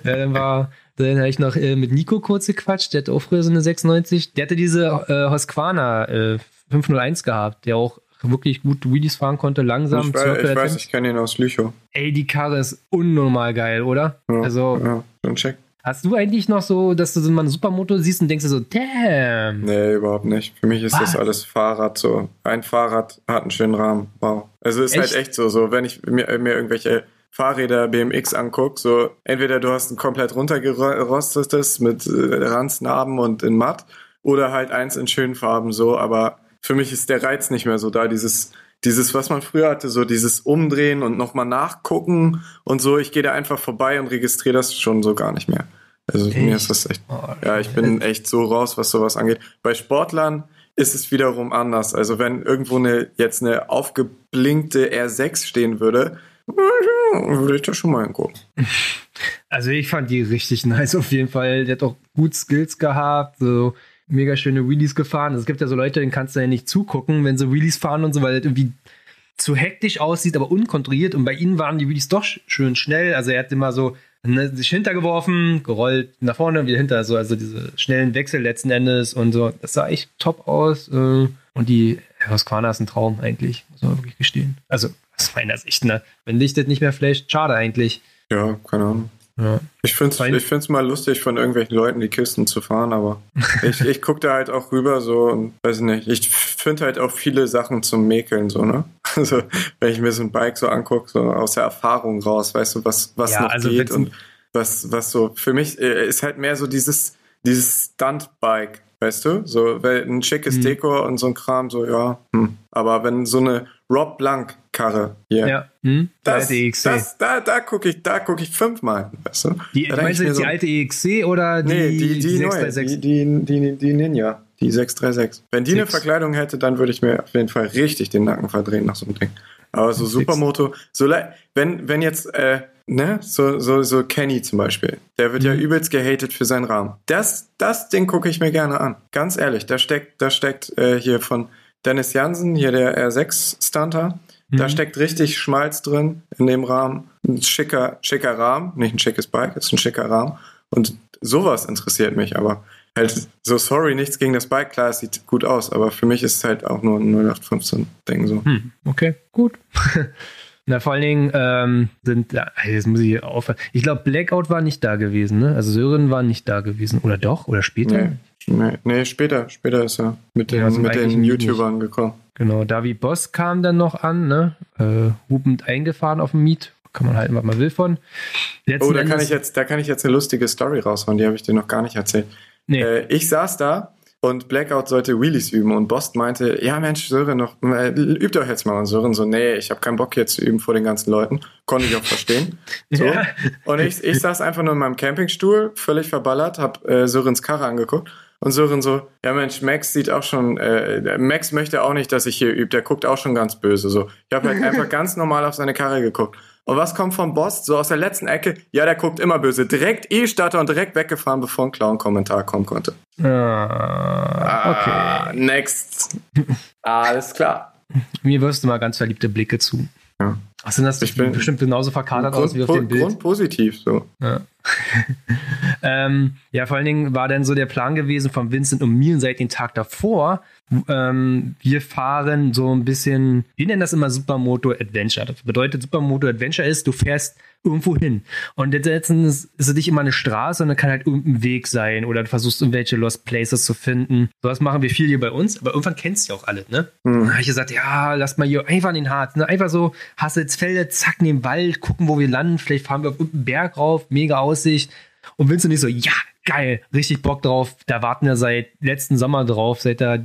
ja, dann war, dann habe ich noch äh, mit Nico kurz gequatscht, der hatte auch früher so eine 96. Der hatte diese äh, Husqvarna äh, 501 gehabt, der auch wirklich gut Wheelies fahren konnte, langsam. Ich, weiß, ich weiß, ich kenne ihn aus Lüchow. Ey, die Karre ist unnormal geil, oder? Ja, Also, ja, schon check. Hast du eigentlich noch so, dass du so mal ein Supermoto siehst und denkst dir so, damn. Nee, überhaupt nicht. Für mich ist das Was? alles Fahrrad so. Ein Fahrrad hat einen schönen Rahmen. Wow. Also ist Echt? halt echt so, so wenn ich mir, mir irgendwelche Fahrräder BMX anguck, so entweder du hast ein komplett runtergerostetes mit äh, Ranznarben und in matt oder halt eins in schönen Farben so, aber für mich ist der Reiz nicht mehr so da, dieses dieses, was man früher hatte, so dieses Umdrehen und nochmal nachgucken und so, ich gehe da einfach vorbei und registriere das schon so gar nicht mehr. Also mir Echt? ist das echt ja, ich bin echt so raus, was sowas angeht. Bei Sportlern ist es wiederum anders. Also wenn irgendwo eine jetzt eine aufgeblinkte R6 stehen würde, würde ich da schon mal hingucken. Also ich fand die richtig nice auf jeden Fall. Der hat auch gut Skills gehabt, so mega schöne Wheelies gefahren. Also es gibt ja so Leute, denen kannst du ja nicht zugucken, wenn sie Wheelies fahren und so, weil das irgendwie zu hektisch aussieht, aber unkontrolliert. Und bei ihnen waren die Wheelies doch sch- schön schnell. Also er hat immer so ne, sich hintergeworfen, gerollt nach vorne und wieder hinter. So, also diese schnellen Wechsel letzten Endes und so. Das sah echt top aus. äh, Und die Husqvarna ist ein Traum eigentlich, muss man wirklich gestehen. Also aus meiner Sicht, ne? Wenn das nicht mehr flasht, schade eigentlich. Ja, keine Ahnung. Ja. Ich finde es ich find's mal lustig, von irgendwelchen Leuten die Kisten zu fahren, aber ich, ich gucke da halt auch rüber so und weiß nicht, ich finde halt auch viele Sachen zum Mäkeln so, ne? Also, wenn ich mir so ein Bike so angucke, so aus der Erfahrung raus, weißt du, was, was Ja, noch also geht und was, was so, für mich äh, ist halt mehr so dieses, dieses Stunt-Bike, weißt du? So, weil ein schickes Mhm. Dekor und so ein Kram, so, ja, hm. Aber wenn so eine Rob Blanc-Karre hier, Ja, hm? Die das, alte EXC. das, da, da gucke ich, da gucke ich fünfmal, weißt du? die, Da meinst du jetzt die so, alte EXC oder die, Nee, die, die, neue, 636? die, die, die, die Ninja, die 636. Wenn die eine Six. Verkleidung hätte, dann würde ich mir auf jeden Fall richtig den Nacken verdrehen nach so einem Ding. Aber so Six. Supermoto, so wenn, wenn jetzt, äh, ne, so, so, so Kenny zum Beispiel, der wird ja Mhm. übelst gehatet für seinen Rahmen. Das, das Ding gucke ich mir gerne an. Ganz ehrlich, da steckt, da steckt äh, hier von Dennis Jansen, hier der R6-Stunter, da Mhm. steckt richtig Schmalz drin in dem Rahmen. Ein schicker, schicker Rahmen, nicht ein schickes Bike, ist ein schicker Rahmen. Und sowas interessiert mich, aber halt so sorry, nichts gegen das Bike, klar, es sieht gut aus, aber für mich ist es halt auch nur ein 0815-Ding so. Hm, okay, gut. Na, vor allen Dingen ähm, sind, ja, jetzt muss ich aufhören. Ich glaube, Blackout war nicht da gewesen, ne? Also Sören war nicht da gewesen. Oder doch? Oder später? Nee, nee, nee, später, später ist er mit den, Ja, sind mit den nicht. YouTubern gekommen. Genau, David Boss kam dann noch an, ne? Äh, hupend eingefahren auf dem Miet. Kann man halten, was man will von. Letzten Oh, da kann ich jetzt, da kann ich jetzt eine lustige Story raushauen, die habe ich dir noch gar nicht erzählt. Nee. Äh, ich saß da und Blackout sollte Wheelies üben und Bost meinte, ja Mensch, Sören, noch, äh, übt doch jetzt mal. Und Sören so, nee, ich habe keinen Bock hier zu üben vor den ganzen Leuten. Konnte ich auch verstehen. So. Ja. Und ich, ich saß einfach nur in meinem Campingstuhl, völlig verballert, hab äh, Sörens Karre angeguckt Und Sören so, ja Mensch, Max sieht auch schon, äh, Max möchte auch nicht, dass ich hier übe, der guckt auch schon ganz böse. So, ich habe halt einfach ganz normal auf seine Karre geguckt. Und was kommt vom Boss? So aus der letzten Ecke, ja, der guckt immer böse. Direkt E-Starter und direkt weggefahren, bevor ein Clown-Kommentar kommen konnte. Ah, okay. Ah, next. Alles klar. Mir wirst du mal ganz verliebte Blicke zu. Ja. Ach, sind das Ich bin- bestimmt genauso verkadert aus wie auf dem Bild? Grundpositiv, so. Ja. ähm, ja, vor allen Dingen war dann so der Plan gewesen von Vincent und mir seit dem Tag davor. Ähm, wir fahren so ein bisschen, wir nennen das immer Supermoto Adventure. Das bedeutet, Supermoto Adventure ist, du fährst irgendwo hin. Und jetzt letztens ist es nicht immer eine Straße, sondern kann halt irgendein Weg sein oder du versuchst irgendwelche Lost Places zu finden. So was machen wir viel hier bei uns, aber irgendwann kennst du ja auch alle, ne? Hm. Dann habe ich gesagt, ja, lass mal hier einfach in den Harz, ne? Einfach so Hasselsfelde, zack, in den Wald, gucken, wo wir landen. Vielleicht fahren wir auf irgendeinen Berg rauf, mega Aussicht. Und Vincent nicht so, ja, geil, richtig Bock drauf. Da warten wir seit letzten Sommer drauf, seit er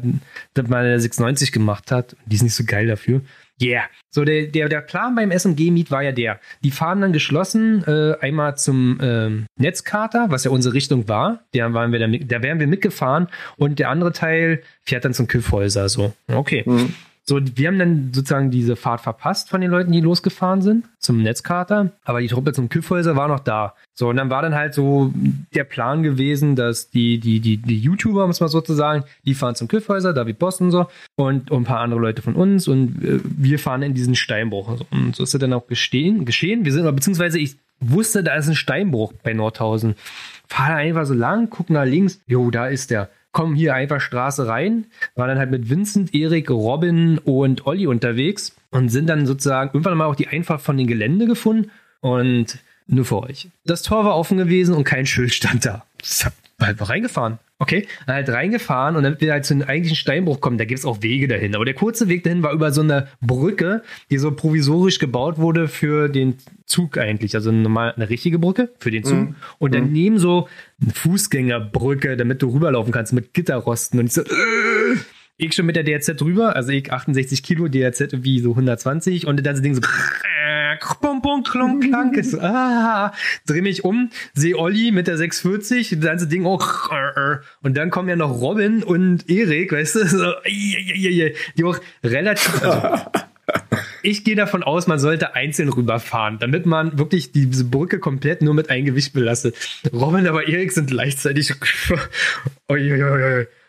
das mal der 690 gemacht hat. Die ist nicht so geil dafür. Yeah. So, der, der, der Plan beim SMG-Meet war ja der. Die fahren dann geschlossen äh, einmal zum ähm, Netzkater, was ja unsere Richtung war. Der waren wir da, mit, da wären wir mitgefahren. Und der andere Teil fährt dann zum Kiffhäuser. So, okay. Hm. So, wir haben dann sozusagen diese Fahrt verpasst von den Leuten, die losgefahren sind zum Netzkater, aber die Truppe zum Kiffhäuser war noch da. So, und dann war dann halt so der Plan gewesen, dass die, die, die, die YouTuber, muss man sozusagen, die fahren zum Kiffhäuser, David Boss und so, und, und ein paar andere Leute von uns und äh, wir fahren in diesen Steinbruch. Und so, ist es dann auch gestehen, geschehen. Wir sind, beziehungsweise ich wusste, da ist ein Steinbruch bei Nordhausen. Fahre einfach so lang, guck nach links, jo, da ist der kommen hier einfach Straße rein, war dann halt mit Vincent, Erik, Robin und Olli unterwegs und sind dann sozusagen irgendwann mal auch die Einfahrt von dem Gelände gefunden und nur für euch. Das Tor war offen gewesen und kein Schild stand da. Ich hab halt reingefahren. Okay, dann halt reingefahren und damit wir halt zu einem eigentlichen Steinbruch kommen, da gibt es auch Wege dahin. Aber der kurze Weg dahin war über so eine Brücke, die so provisorisch gebaut wurde für den Zug eigentlich. Also normal eine richtige Brücke für den Zug. Mhm. Und daneben so eine Fußgängerbrücke, damit du rüberlaufen kannst mit Gitterrosten. Und ich so, äh, ich schon mit der DRZ drüber, also ich 68 Kilo, DRZ wie so 120 und das ganze Ding so bum, bum, klonk, klank. So, ah, dreh mich um, sehe Olli mit der 640, das ganze Ding auch und dann kommen ja noch Robin und Erik, weißt du, so, die auch relativ, also, ich gehe davon aus, man sollte einzeln rüberfahren, damit man wirklich diese Brücke komplett nur mit einem Gewicht belastet. Robin aber Erik sind gleichzeitig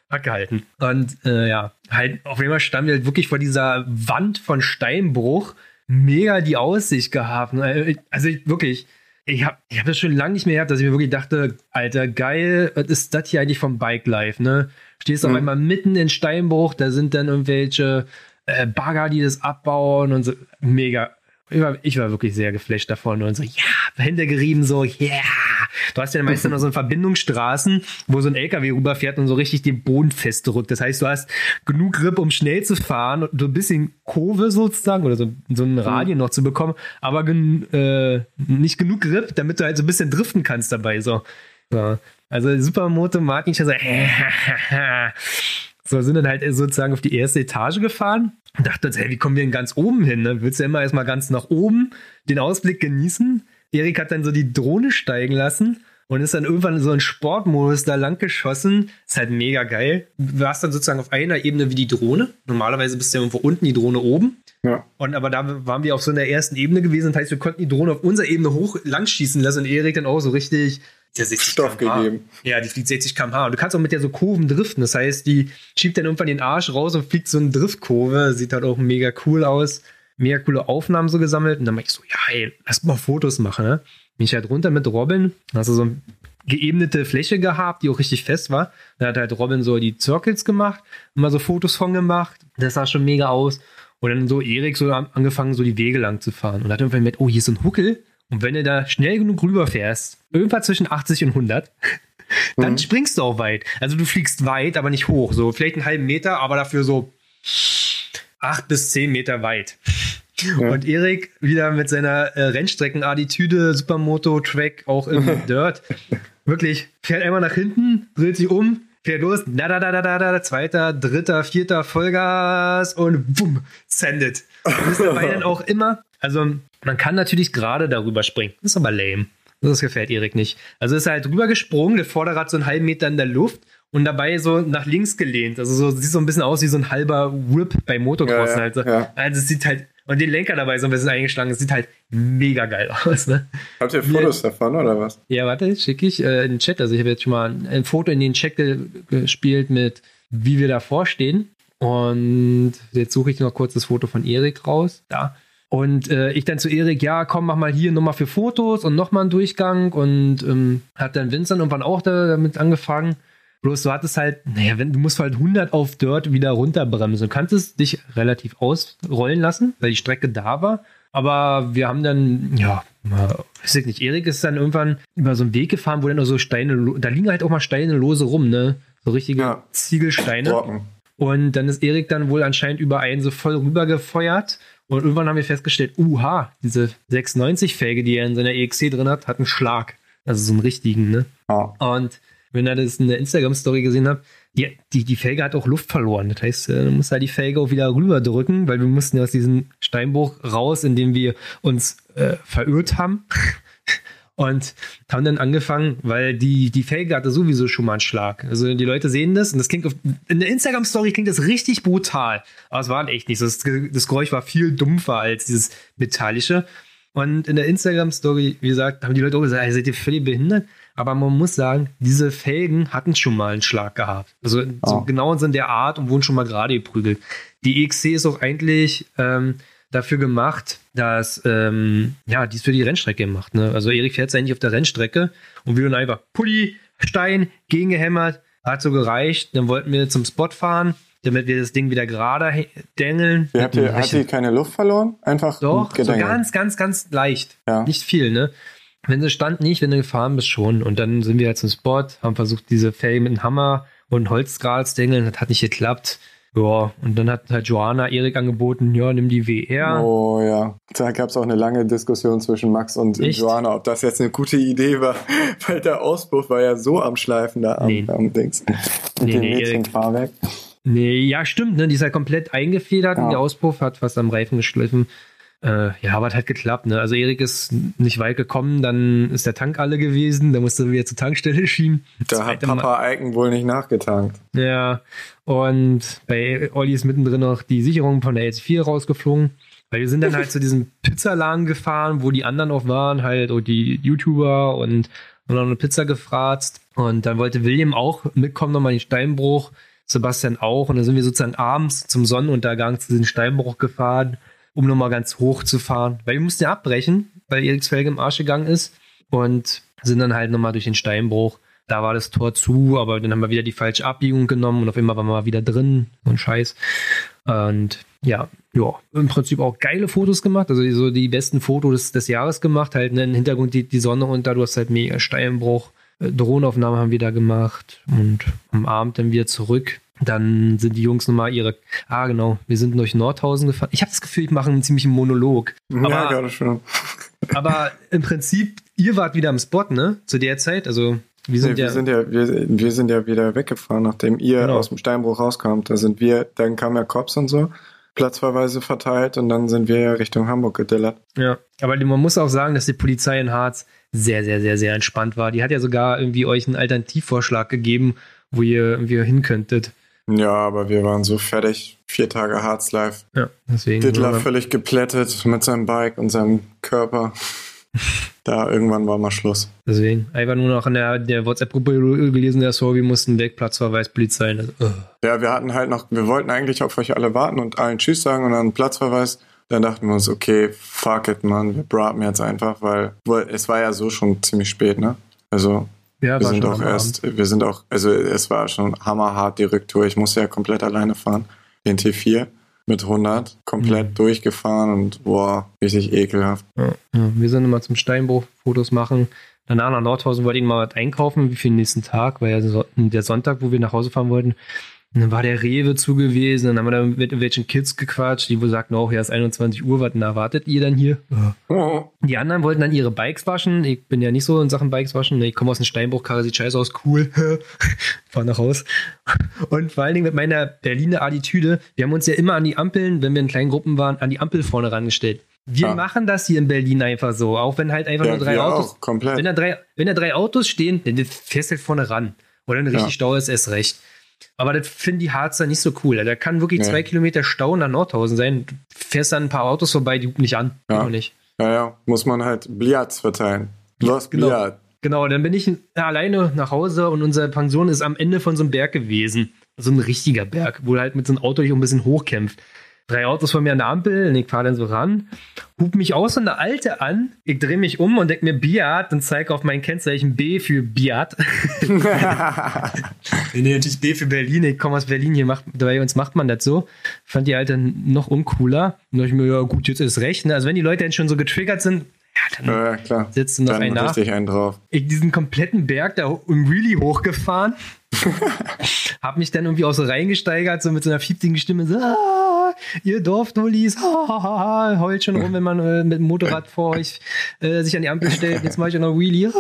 abgehalten. Und äh, ja, halt auf jeden Fall standen wir halt wirklich vor dieser Wand von Steinbruch. Mega die Aussicht gehabt. ne? Also ich, wirklich, ich habe ich hab das schon lange nicht mehr gehabt, dass ich mir wirklich dachte, Alter, geil, was ist das hier eigentlich vom Bike Life, ne? Stehst auf Mhm. einmal mitten in Steinbruch, da sind dann irgendwelche äh, Bagger, die das abbauen und so. Mega. Ich war, ich war wirklich sehr geflasht davon und so, ja, Hände gerieben, so, yeah. Du hast ja meistens noch so eine Verbindungsstraßen, wo so ein LKW rüberfährt und so richtig den Boden festdrückt. Das heißt, du hast genug Grip, um schnell zu fahren und so ein bisschen Kurve sozusagen oder so, so einen Radien noch zu bekommen, aber gen, äh, nicht genug Grip, damit du halt so ein bisschen driften kannst dabei, so. so. Also Supermoto Martin schon so, so sind dann halt sozusagen auf die erste Etage gefahren und dachte uns, hey, wie kommen wir denn ganz oben hin? Ne? Willst du immer erstmal ganz nach oben den Ausblick genießen? Erik hat dann so die Drohne steigen lassen und ist dann irgendwann so in Sportmodus da lang geschossen. Ist halt mega geil. Du warst dann sozusagen auf einer Ebene wie die Drohne. Normalerweise bist du ja irgendwo unten, die Drohne oben. Ja. Und aber da waren wir auf so einer ersten Ebene gewesen. Das heißt, wir konnten die Drohne auf unserer Ebene hoch lang schießen lassen und Erik dann auch so richtig der 60 Stoff gegeben. Ja, die fliegt 60 km/h. Und du kannst auch mit der so Kurven driften. Das heißt, die schiebt dann irgendwann den Arsch raus und fliegt so eine Driftkurve. Sieht halt auch mega cool aus. Mega coole Aufnahmen so gesammelt. Und dann mach ich so, ja, ey, lass mal Fotos machen, ne? Bin ich halt runter mit Robin. Dann hast du so eine geebnete Fläche gehabt, die auch richtig fest war. Dann hat halt Robin so die Circles gemacht und mal so Fotos von gemacht. Das sah schon mega aus. Und dann so Erik so an- angefangen, so die Wege lang zu fahren. Und hat irgendwann mit, oh, hier ist so ein Huckel. Und wenn du da schnell genug rüberfährst, irgendwann zwischen 80 und 100, dann Mhm. springst du auch weit. Also du fliegst weit, aber nicht hoch. So vielleicht einen halben Meter, aber dafür so acht bis zehn Meter weit. Ja. Und Erik wieder mit seiner äh, Rennstrecken-Attitüde, Supermoto-Track, auch im Dirt, wirklich fährt einmal nach hinten, dreht sich um, fährt los, da da da da da da, zweiter, dritter, vierter Vollgas und bumm, sendet. Ist dabei dann auch immer, also man kann natürlich gerade darüber springen, das ist aber lame. Das gefällt Erik nicht. Also ist er halt drüber gesprungen, der Vorderrad so einen halben Meter in der Luft und dabei so nach links gelehnt. Also so sieht so ein bisschen aus wie so ein halber Whip bei Motocross Ja, ja, halt. Also es sieht halt, und den Lenker dabei so ein bisschen eingeschlagen. Es sieht halt mega geil aus, ne? Habt ihr Fotos davon oder was? Ja, warte, schicke ich äh, in den Chat. Also ich habe jetzt schon mal ein, ein Foto in den Chat ge gespielt mit, wie wir davor stehen. Und jetzt suche ich noch kurz das Foto von Erik raus. Da. Und äh, ich dann zu Erik, ja, komm, mach mal hier nochmal für Fotos und nochmal einen Durchgang. Und ähm, hat dann Vincent irgendwann auch da, damit angefangen. Bloß du hattest halt, naja, wenn, du musst halt 100 auf Dirt wieder runterbremsen. Du kanntest dich relativ ausrollen lassen, weil die Strecke da war. Aber wir haben dann, ja, mal, weiß ich nicht, Erik ist dann irgendwann über so einen Weg gefahren, wo dann nur so Steine, da liegen halt auch mal Steine lose rum, ne? So richtige Ja. Ziegelsteine. Brocken. Und dann ist Erik dann wohl anscheinend über einen so voll rübergefeuert. Und irgendwann haben wir festgestellt, uha, diese 690-Felge, die er in seiner EXC drin hat, hat einen Schlag. Also so einen richtigen, ne? Ja. Und wenn ihr das in der Instagram-Story gesehen habt, die, die, die Felge hat auch Luft verloren. Das heißt, äh, du musst halt die Felge auch wieder rüberdrücken, weil wir mussten ja aus diesem Steinbruch raus, in dem wir uns äh, verirrt haben. Und haben dann angefangen, weil die, die Felge hatte sowieso schon mal einen Schlag. Also die Leute sehen das und das klingt auf, in der Instagram-Story klingt das richtig brutal. Aber es war echt nicht so. Das, das Geräusch war viel dumpfer als dieses metallische. Und in der Instagram-Story, wie gesagt, haben die Leute auch gesagt, seid ihr völlig behindert? Aber man muss sagen, diese Felgen hatten schon mal einen Schlag gehabt. Also so Oh. genau in der Art und wurden schon mal gerade geprügelt. Die EXC ist auch eigentlich ähm, dafür gemacht, dass, ähm, ja, die ist für die Rennstrecke gemacht. Ne? Also Erik fährt eigentlich auf der Rennstrecke und wir dann einfach Pulli, Stein, gegengehämmert, hat so gereicht. Dann wollten wir zum Spot fahren, damit wir das Ding wieder gerade habt ihr, hat die keine Luft verloren? Einfach Doch, so ganz, ganz, ganz leicht. Ja. Nicht viel, ne? Wenn sie stand nicht, wenn du gefahren bist schon. Und dann sind wir halt zum Spot, haben versucht, diese Felgen mit einem Hammer und Holzgral zu dengeln. Das hat nicht geklappt. Ja, und dann hat halt Joanna Erik angeboten, ja, nimm die WR. Oh ja, da gab es auch eine lange Diskussion zwischen Max und Echt? Joanna, ob das jetzt eine gute Idee war, weil der Auspuff war ja so am Schleifen da am, Nee. am Dings. Mit Nee, dem nee. Mädchenfahrwerk. Nee, ja, stimmt, ne? Die ist halt komplett eingefedert Ja. und der Auspuff hat fast am Reifen geschliffen. Äh, ja, aber es hat geklappt, ne? Also Erik ist nicht weit gekommen, dann ist der Tank alle gewesen, da musste er wieder zur Tankstelle schieben. Da hat Zweite Mal- Papa Eiken wohl nicht nachgetankt. Ja, und bei Olli ist mittendrin noch die Sicherung von der S4 rausgeflogen. Weil wir sind dann halt zu diesem Pizzaladen gefahren, wo die anderen auch waren, halt, und die YouTuber und haben noch eine Pizza gefratzt. Und dann wollte William auch mitkommen, nochmal in den Steinbruch, Sebastian auch. Und dann sind wir sozusagen abends zum Sonnenuntergang zu diesem Steinbruch gefahren, um nochmal ganz hoch zu fahren. Weil wir mussten ja abbrechen, weil Eriks Felge im Arsch gegangen ist. Und sind dann halt nochmal durch den Steinbruch. Da war das Tor zu, aber dann haben wir wieder die falsche Abbiegung genommen und auf einmal waren wir wieder drin. Ein Scheiß. Und ja, ja, im Prinzip auch geile Fotos gemacht. Also so die besten Fotos des, des Jahres gemacht. Halt ne, im Hintergrund die, die Sonne unter, du hast halt mega Steinbruch. Äh, Drohnenaufnahmen haben wir da gemacht. Und am Abend dann wieder zurück. Dann sind die Jungs nochmal ihre. Ah, genau. Wir sind durch Nordhausen gefahren. Ich habe das Gefühl, ich mache einen ziemlichen Monolog. ja, Aber, gerade schon. aber im Prinzip, ihr wart wieder am Spot, ne? Zu der Zeit. Also wir sind Nee, ja. wir, sind ja wir, wir sind ja wieder weggefahren, nachdem ihr Genau. aus dem Steinbruch rauskamt. Da sind wir, dann kamen ja Cops und so, platzverweise verteilt und dann sind wir ja Richtung Hamburg gedillert. Ja, aber man muss auch sagen, dass die Polizei in Harz sehr, sehr, sehr, sehr entspannt war. Die hat ja sogar irgendwie euch einen Alternativvorschlag gegeben, wo ihr irgendwie hin könntet. Ja, aber wir waren so fertig. Vier Tage Harz live. Ja, deswegen. Dittler völlig geplättet mit seinem Bike und seinem Körper. da irgendwann war mal Schluss. Deswegen. Einfach nur noch in der, der WhatsApp-Gruppe gelesen, der so, wir mussten weg, Platzverweis, Polizei. Das, uh. Ja, wir hatten halt noch, wir wollten eigentlich auf euch alle warten und allen Tschüss sagen und dann Platzverweis. Dann dachten wir uns, okay, fuck it, man, wir braten jetzt einfach, weil, weil es war ja so schon ziemlich spät, ne? Also Ja, wir sind auch erst, wir sind auch, also es war schon hammerhart die Rücktour. Ich musste ja komplett alleine fahren, den T4 mit 100, komplett Mhm. durchgefahren und boah, richtig ekelhaft. Ja, ja. Wir sind immer zum Steinbruch Fotos machen. Danach nach Nordhausen wollte ich mal was einkaufen, wie für den nächsten Tag, weil ja so- der Sonntag, wo wir nach Hause fahren wollten. Und dann war der Rewe zu gewesen, dann haben wir da mit irgendwelchen Kids gequatscht, die wohl sagten auch, ja, es ist 21 Uhr, was denn erwartet ihr dann hier? Oh, Die anderen wollten dann ihre Bikes waschen. Ich bin ja nicht so in Sachen Bikes waschen. Ich komme aus dem Steinbruch, Karre sieht scheiße aus, cool. Fahr nach Haus. Und vor allen Dingen mit meiner Berliner Attitüde, wir haben uns ja immer an die Ampeln, wenn wir in kleinen Gruppen waren, an die Ampel vorne rangestellt. Wir Ja. machen das hier in Berlin einfach so, auch wenn halt einfach ja, nur drei wir Autos. auch, komplett. Wenn da drei, wenn da drei Autos stehen, dann fährst du halt vorne ran. Oder ein richtig Ja. Stau ist erst recht. Aber das finden die Harzer nicht so cool. Da kann wirklich Nee. zwei Kilometer Stau nach Nordhausen sein. Du fährst dann ein paar Autos vorbei, die gucken nicht an. Ja. Nicht. Ja, ja, muss man halt Bliats verteilen. Was genau. Bliat? Genau, dann bin ich alleine nach Hause und unsere Pension ist am Ende von so einem Berg gewesen. So ein richtiger Berg, wo du halt mit so einem Auto dich ein bisschen hochkämpft. Drei Autos vor mir an der Ampel und ich fahre dann so ran, hub mich auch so eine alte an, ich drehe mich um und denk mir Biat und zeige auf mein Kennzeichen B für Biat. nee, natürlich B für Berlin, ich komme aus Berlin, hier macht, bei uns macht man das so. Fand die Alte noch uncooler. Und dachte ich mir, ja gut, jetzt ist recht. Ne? Also wenn die Leute dann schon so getriggert sind, ja, dann Ja, klar. setzt du noch Dann einen nach einen drauf. ich diesen kompletten Berg da im Wheelie hochgefahren. hab mich dann irgendwie auch so reingesteigert, so mit so einer fiepsigen Stimme, so, ah, ihr Dorfdullis, heult schon rum, wenn man äh, mit dem Motorrad vor euch äh, sich an die Ampel stellt, jetzt mache ich auch noch Wheelie.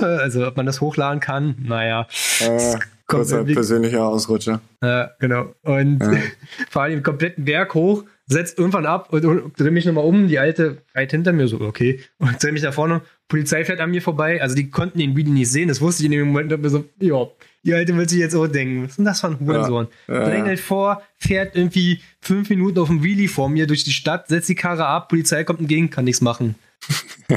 Also, ob man das hochladen kann, naja. Äh, kurzer persönlicher Ausrutscher. Ja, genau. Und Ja. fahre den kompletten Berg hoch, setzt irgendwann ab und, und drehe mich nochmal um. Die alte reiht hinter mir so, okay. Und drehe mich da vorne. Polizei fährt an mir vorbei. Also die konnten den Video nicht sehen. Das wusste ich in dem Moment. Und hab mir so, ja, die alte wird sich jetzt auch denken. Was ist denn das für ein Hurensohn? Ja, ja, Drängelt vor, fährt irgendwie fünf Minuten auf dem Wheelie vor mir durch die Stadt, setzt die Karre ab, Polizei kommt entgegen, kann nichts machen.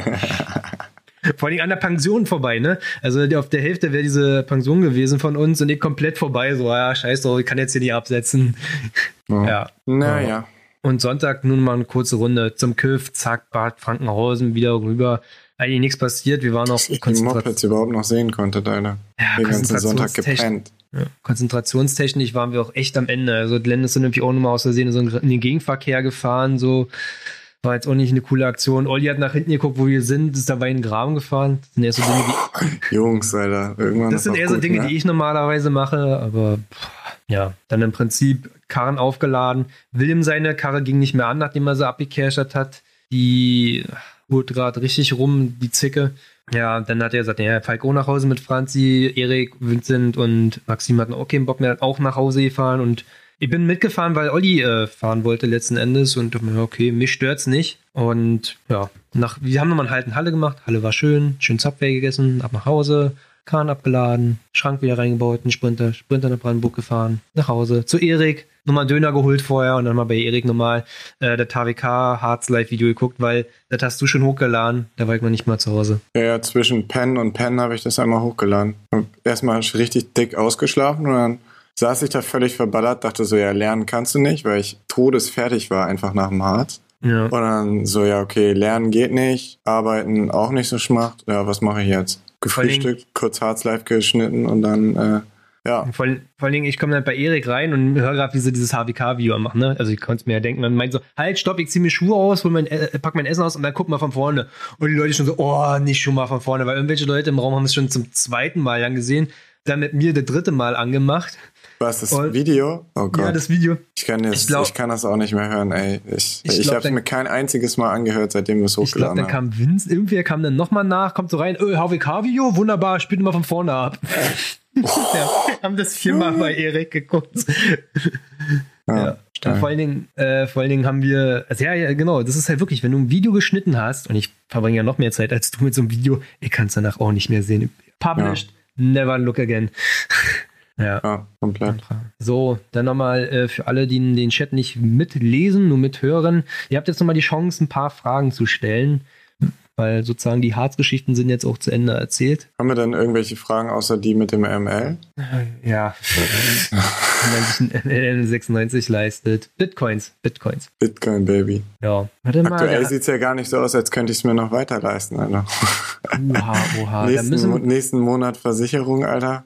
Vor allem an der Pension vorbei, ne? Also auf der Hälfte wäre diese Pension gewesen von uns und ich komplett vorbei. So, ja, scheiß drauf, ich kann jetzt hier nicht absetzen. Ja. Ja. Naja. Und Sonntag nun mal eine kurze Runde zum Kiff, zack, Bad Frankenhausen, wieder rüber. Eigentlich nichts passiert. Wir waren noch Dass ich die Mopeds überhaupt noch sehen konnte, Alter. ja, Den ganzen Sonntag gepennt. ja, konzentrationstechnisch waren wir auch echt am Ende. Also Glenn ist dann irgendwie auch nochmal aus Versehen so in den Gegenverkehr gefahren. So war jetzt auch nicht eine coole Aktion. Olli hat nach hinten geguckt, wo wir sind, ist dabei in den Graben gefahren. Das sind eher so Dinge, die, Jungs, Alter. Irgendwann das sind auch eher so gut, Dinge, ne? die ich normalerweise mache, aber ja, dann im Prinzip Karren aufgeladen. William seine Karre ging nicht mehr an, nachdem er sie abgecasht hat. Die holt gerade richtig rum, die Zicke. Ja, dann hat er gesagt, ja, Falk auch nach Hause mit Franzi, Erik, Vincent und Maxim hatten auch keinen Bock mehr, auch nach Hause gefahren und ich bin mitgefahren, weil Olli äh, fahren wollte letzten Endes und okay, mich stört's nicht. Und ja, nach, wir haben nochmal einen Halt in Halle gemacht. Halle war schön, schön Subway gegessen, ab nach Hause, Kahn abgeladen, Schrank wieder reingebaut, einen Sprinter, Sprinter nach Brandenburg gefahren, nach Hause, zu Erik, nochmal einen Döner geholt vorher und dann mal bei Erik nochmal äh, der TWK Hearts Live Video geguckt, weil das hast du schon hochgeladen, da war ich noch nicht mal zu Hause. Ja, ja, zwischen Pen und Pen habe ich das einmal hochgeladen. Erstmal richtig dick ausgeschlafen und dann saß ich da völlig verballert, dachte so, ja, lernen kannst du nicht, weil ich todesfertig war einfach nach dem Harz. Ja. Und dann so, ja, okay, lernen geht nicht, arbeiten auch nicht so schmacht. Ja, was mache ich jetzt? Gefrühstückt, kurz Harz live geschnitten und dann, äh, ja. Vor, allen- vor allen Dingen, ich komme dann bei Erik rein und höre gerade, wie sie dieses HWK-Video machen, ne? Also ich konnte es mir ja denken. Dann meint so, halt, stopp, ich ziehe mir Schuhe aus, hol mein, äh, pack mein Essen aus und dann guck mal von vorne. Und die Leute schon so, oh, nicht schon mal von vorne, weil irgendwelche Leute im Raum haben es schon zum zweiten Mal lang gesehen, dann mit mir das dritte Mal angemacht. Was, das Und- Video? Oh Gott. Ja, das Video. ich, kann das, ich ich, glaub- kann das auch nicht mehr hören, ey. Ich, Ich ich, habe es dann- mir kein einziges Mal angehört, seitdem wir es Ich glaube, hochgeladen dann haben. kam Vince, irgendwer kam dann nochmal nach, kommt so rein, öh, HWK-Video, wunderbar, spielt mal von vorne ab. ja, haben das viermal bei Erik geguckt. Ja, Ja. stark. Vor allen Dingen, äh, vor allen Dingen haben wir, also ja, ja, genau, das ist halt wirklich, wenn du ein Video geschnitten hast, und ich verbringe ja noch mehr Zeit als du mit so einem Video, ich kann es danach auch nicht mehr sehen. Published, never look again. ja. Ja, komplett. So, dann nochmal äh, für alle, die den Chat nicht mitlesen, nur mithören. Ihr habt jetzt nochmal die Chance, ein paar Fragen zu stellen, weil sozusagen die Harzgeschichten sind jetzt auch zu Ende erzählt. Haben wir dann irgendwelche Fragen außer die mit dem ML? Ja, wenn man sich ein N96 leistet. Bitcoins, Bitcoins. Bitcoin, Baby. Ja, warte mal. Aktuell der- sieht's ja gar nicht so aus, als könnte ich es mir noch weiter leisten, Alter. Oha, oha. Nächsten, müssen, nächsten Monat Versicherung, Alter.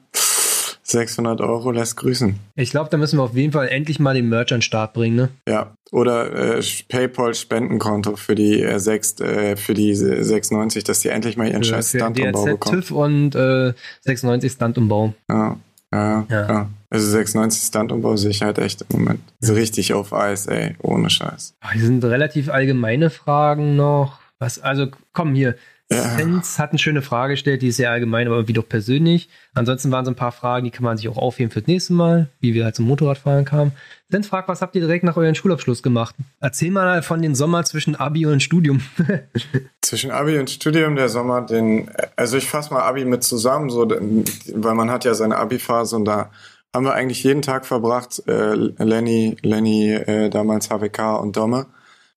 600 Euro lässt grüßen. ich glaube, da müssen wir auf jeden Fall endlich mal den Merch an den Start bringen, ne? Ja. Oder äh, PayPal Spendenkonto für die äh, 6, äh, für die 690, dass die endlich mal ihren Für, scheiß für Stuntumbau DRZ, bekommen. TÜV und äh, 96 Standumbau. Ja. Ja, Ja. ja. Also 690 Stuntumbau sehe ich halt echt im Moment so richtig auf Eis, ey. Ohne Scheiß. Ah, Hier sind relativ allgemeine Fragen noch. Was, also komm hier. Sens hat eine schöne Frage gestellt, die ist sehr allgemein, aber irgendwie doch persönlich. Ansonsten waren so ein paar Fragen, die kann man sich auch aufheben fürs nächste Mal, wie wir halt zum Motorradfahren kamen. Sens fragt, was habt ihr direkt nach eurem Schulabschluss gemacht? Erzähl mal von den Sommer zwischen Abi und Studium. zwischen Abi und Studium, der Sommer, den, also ich fasse mal Abi mit zusammen, so, weil man hat ja seine Abi-Phase und da haben wir eigentlich jeden Tag verbracht, äh, Lenny, Lenny, äh, damals HWK und Domme,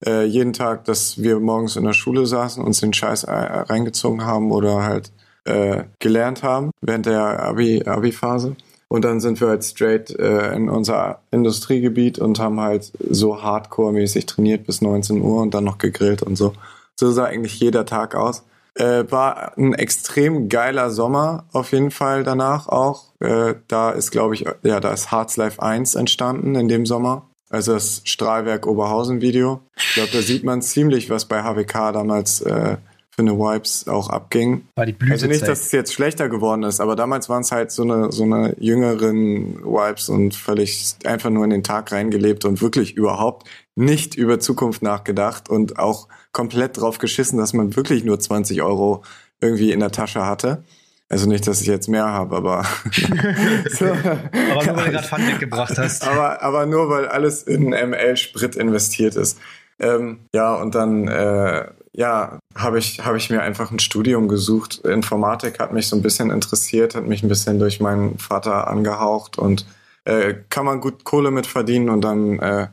äh, jeden Tag, dass wir morgens in der Schule saßen, uns den Scheiß äh, reingezogen haben oder halt äh, gelernt haben während der Abi, Abi-Phase. Und dann sind wir halt straight äh, in unser Industriegebiet und haben halt so hardcore-mäßig trainiert bis 19 Uhr und dann noch gegrillt und so. So sah eigentlich jeder Tag aus. Äh, war ein extrem geiler Sommer auf jeden Fall danach auch. Äh, da ist, glaube ich, ja, da ist Hearts Life 1 entstanden in dem Sommer. Also das Strahlwerk Oberhausen Video. Ich glaube, da sieht man ziemlich, was bei HWK damals äh, für eine Vibes auch abging. War die also nicht, dass es jetzt schlechter geworden ist, aber damals waren es halt so eine, so eine jüngeren Vibes und völlig einfach nur in den Tag reingelebt und wirklich überhaupt nicht über Zukunft nachgedacht und auch komplett drauf geschissen, dass man wirklich nur 20 Euro irgendwie in der Tasche hatte. Also nicht, dass ich jetzt mehr habe, aber. so. Aber nur, weil du gerade Pfand weggebracht hast. Aber, aber nur, weil alles in ML-Sprit investiert ist. Ähm, ja, und dann äh, ja, habe ich, hab ich mir einfach ein Studium gesucht. Informatik hat mich so ein bisschen interessiert, hat mich ein bisschen durch meinen Vater angehaucht und äh, kann man gut Kohle mit verdienen und dann äh,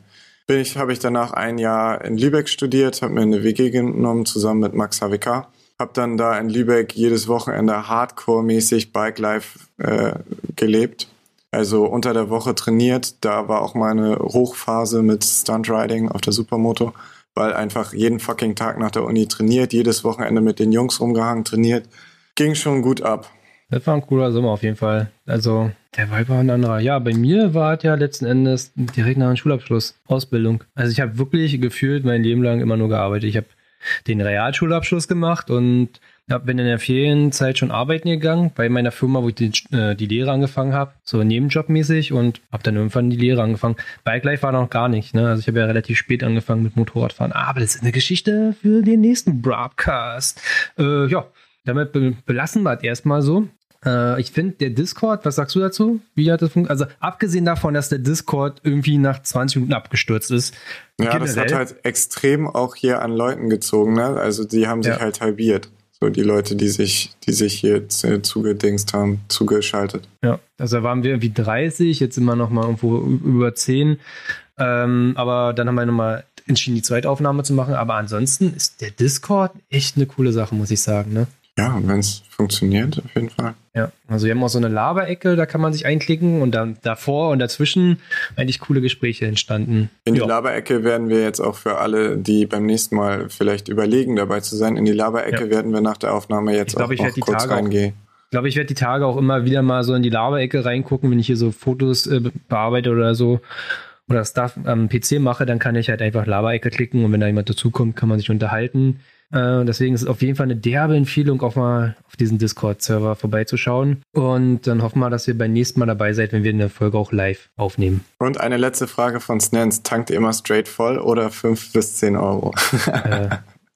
bin ich, habe ich danach ein Jahr in Lübeck studiert, habe mir eine WG genommen zusammen mit Max HWK. Habe dann da in Lübeck jedes Wochenende Hardcore-mäßig Bike Life äh, gelebt. Also unter der Woche trainiert. Da war auch meine Hochphase mit Stunt Riding auf der Supermoto, weil einfach jeden fucking Tag nach der Uni trainiert, jedes Wochenende mit den Jungs rumgehangen, trainiert. Ging schon gut ab. Das war ein cooler Sommer auf jeden Fall. Also, der Vibe war ein anderer. Ja, bei mir war es ja letzten Endes direkt nach dem Schulabschluss Ausbildung. Also, ich habe wirklich gefühlt mein Leben lang immer nur gearbeitet. Ich habe den Realschulabschluss gemacht und bin in der Ferienzeit schon arbeiten gegangen bei meiner Firma, wo ich die, äh, die Lehre angefangen habe, so nebenjobmäßig und habe dann irgendwann die Lehre angefangen. Bike Life war noch gar nicht, ne? Also ich habe ja relativ spät angefangen mit Motorradfahren. Aber das ist eine Geschichte für den nächsten Broadcast. Äh, ja, damit be belassen wir es erstmal so. Äh, ich finde, der Discord, was sagst du dazu? Wie hat das funktioniert? Also, abgesehen davon, dass der Discord irgendwie nach 20 Minuten abgestürzt ist. Ja, generell, das hat halt extrem auch hier an Leuten gezogen, ne? Also, die haben sich ja. halt halbiert. So die Leute, die sich, die sich hier zugedingst haben, zugeschaltet. Ja, also da waren wir irgendwie 30, jetzt sind wir nochmal irgendwo über 10. Ähm, aber dann haben wir nochmal entschieden, die zweite Aufnahme zu machen. Aber ansonsten ist der Discord echt eine coole Sache, muss ich sagen, ne? Ja, wenn es funktioniert, auf jeden Fall. Ja, also wir haben auch so eine Laberecke, da kann man sich einklicken und dann davor und dazwischen eigentlich coole Gespräche entstanden. In die ja. Laberecke werden wir jetzt auch für alle, die beim nächsten Mal vielleicht überlegen, dabei zu sein, in die Laberecke ja. werden wir nach der Aufnahme jetzt glaub, auch noch kurz Tage reingehen. Ich glaube, ich werde die Tage auch immer wieder mal so in die Laberecke reingucken, wenn ich hier so Fotos äh, bearbeite oder so oder Stuff am PC mache, dann kann ich halt einfach Laberecke klicken und wenn da jemand dazukommt, kann man sich unterhalten. Äh, deswegen ist es auf jeden Fall eine derbe Empfehlung, auch mal auf diesen Discord-Server vorbeizuschauen. Und dann hoffen wir, dass ihr beim nächsten Mal dabei seid, wenn wir eine Folge auch live aufnehmen. Und eine letzte Frage von Snans. Tankt ihr immer straight voll oder 5 bis 10 Euro? äh,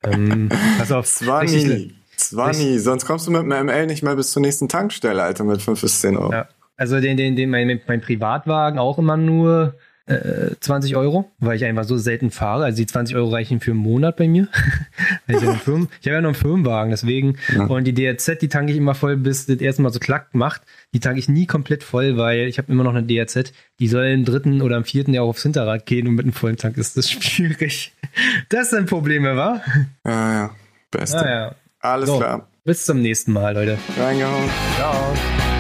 ähm, pass auf. Zwanni. Zwanni. Sonst kommst du mit dem ML nicht mal bis zur nächsten Tankstelle, Alter, mit 5 bis 10 Euro. Ja. Also den, den, den, mein, mein Privatwagen auch immer nur 20 äh, Euro, weil ich einfach so selten fahre. Also die 20 Euro reichen für einen Monat bei mir. ich habe ja, ja noch einen Firmenwagen, deswegen. Ja. Und die DRZ, die tanke ich immer voll, bis das erste Mal so klack macht. Die tanke ich nie komplett voll, weil ich habe immer noch eine DRZ. Die soll im dritten oder im vierten Jahr aufs Hinterrad gehen und mit einem vollen Tank ist das schwierig. Das sind Probleme, wa? Ja, ja. Beste. Ah, ja. Alles so, klar. Bis zum nächsten Mal, Leute. Reingehauen. Ciao.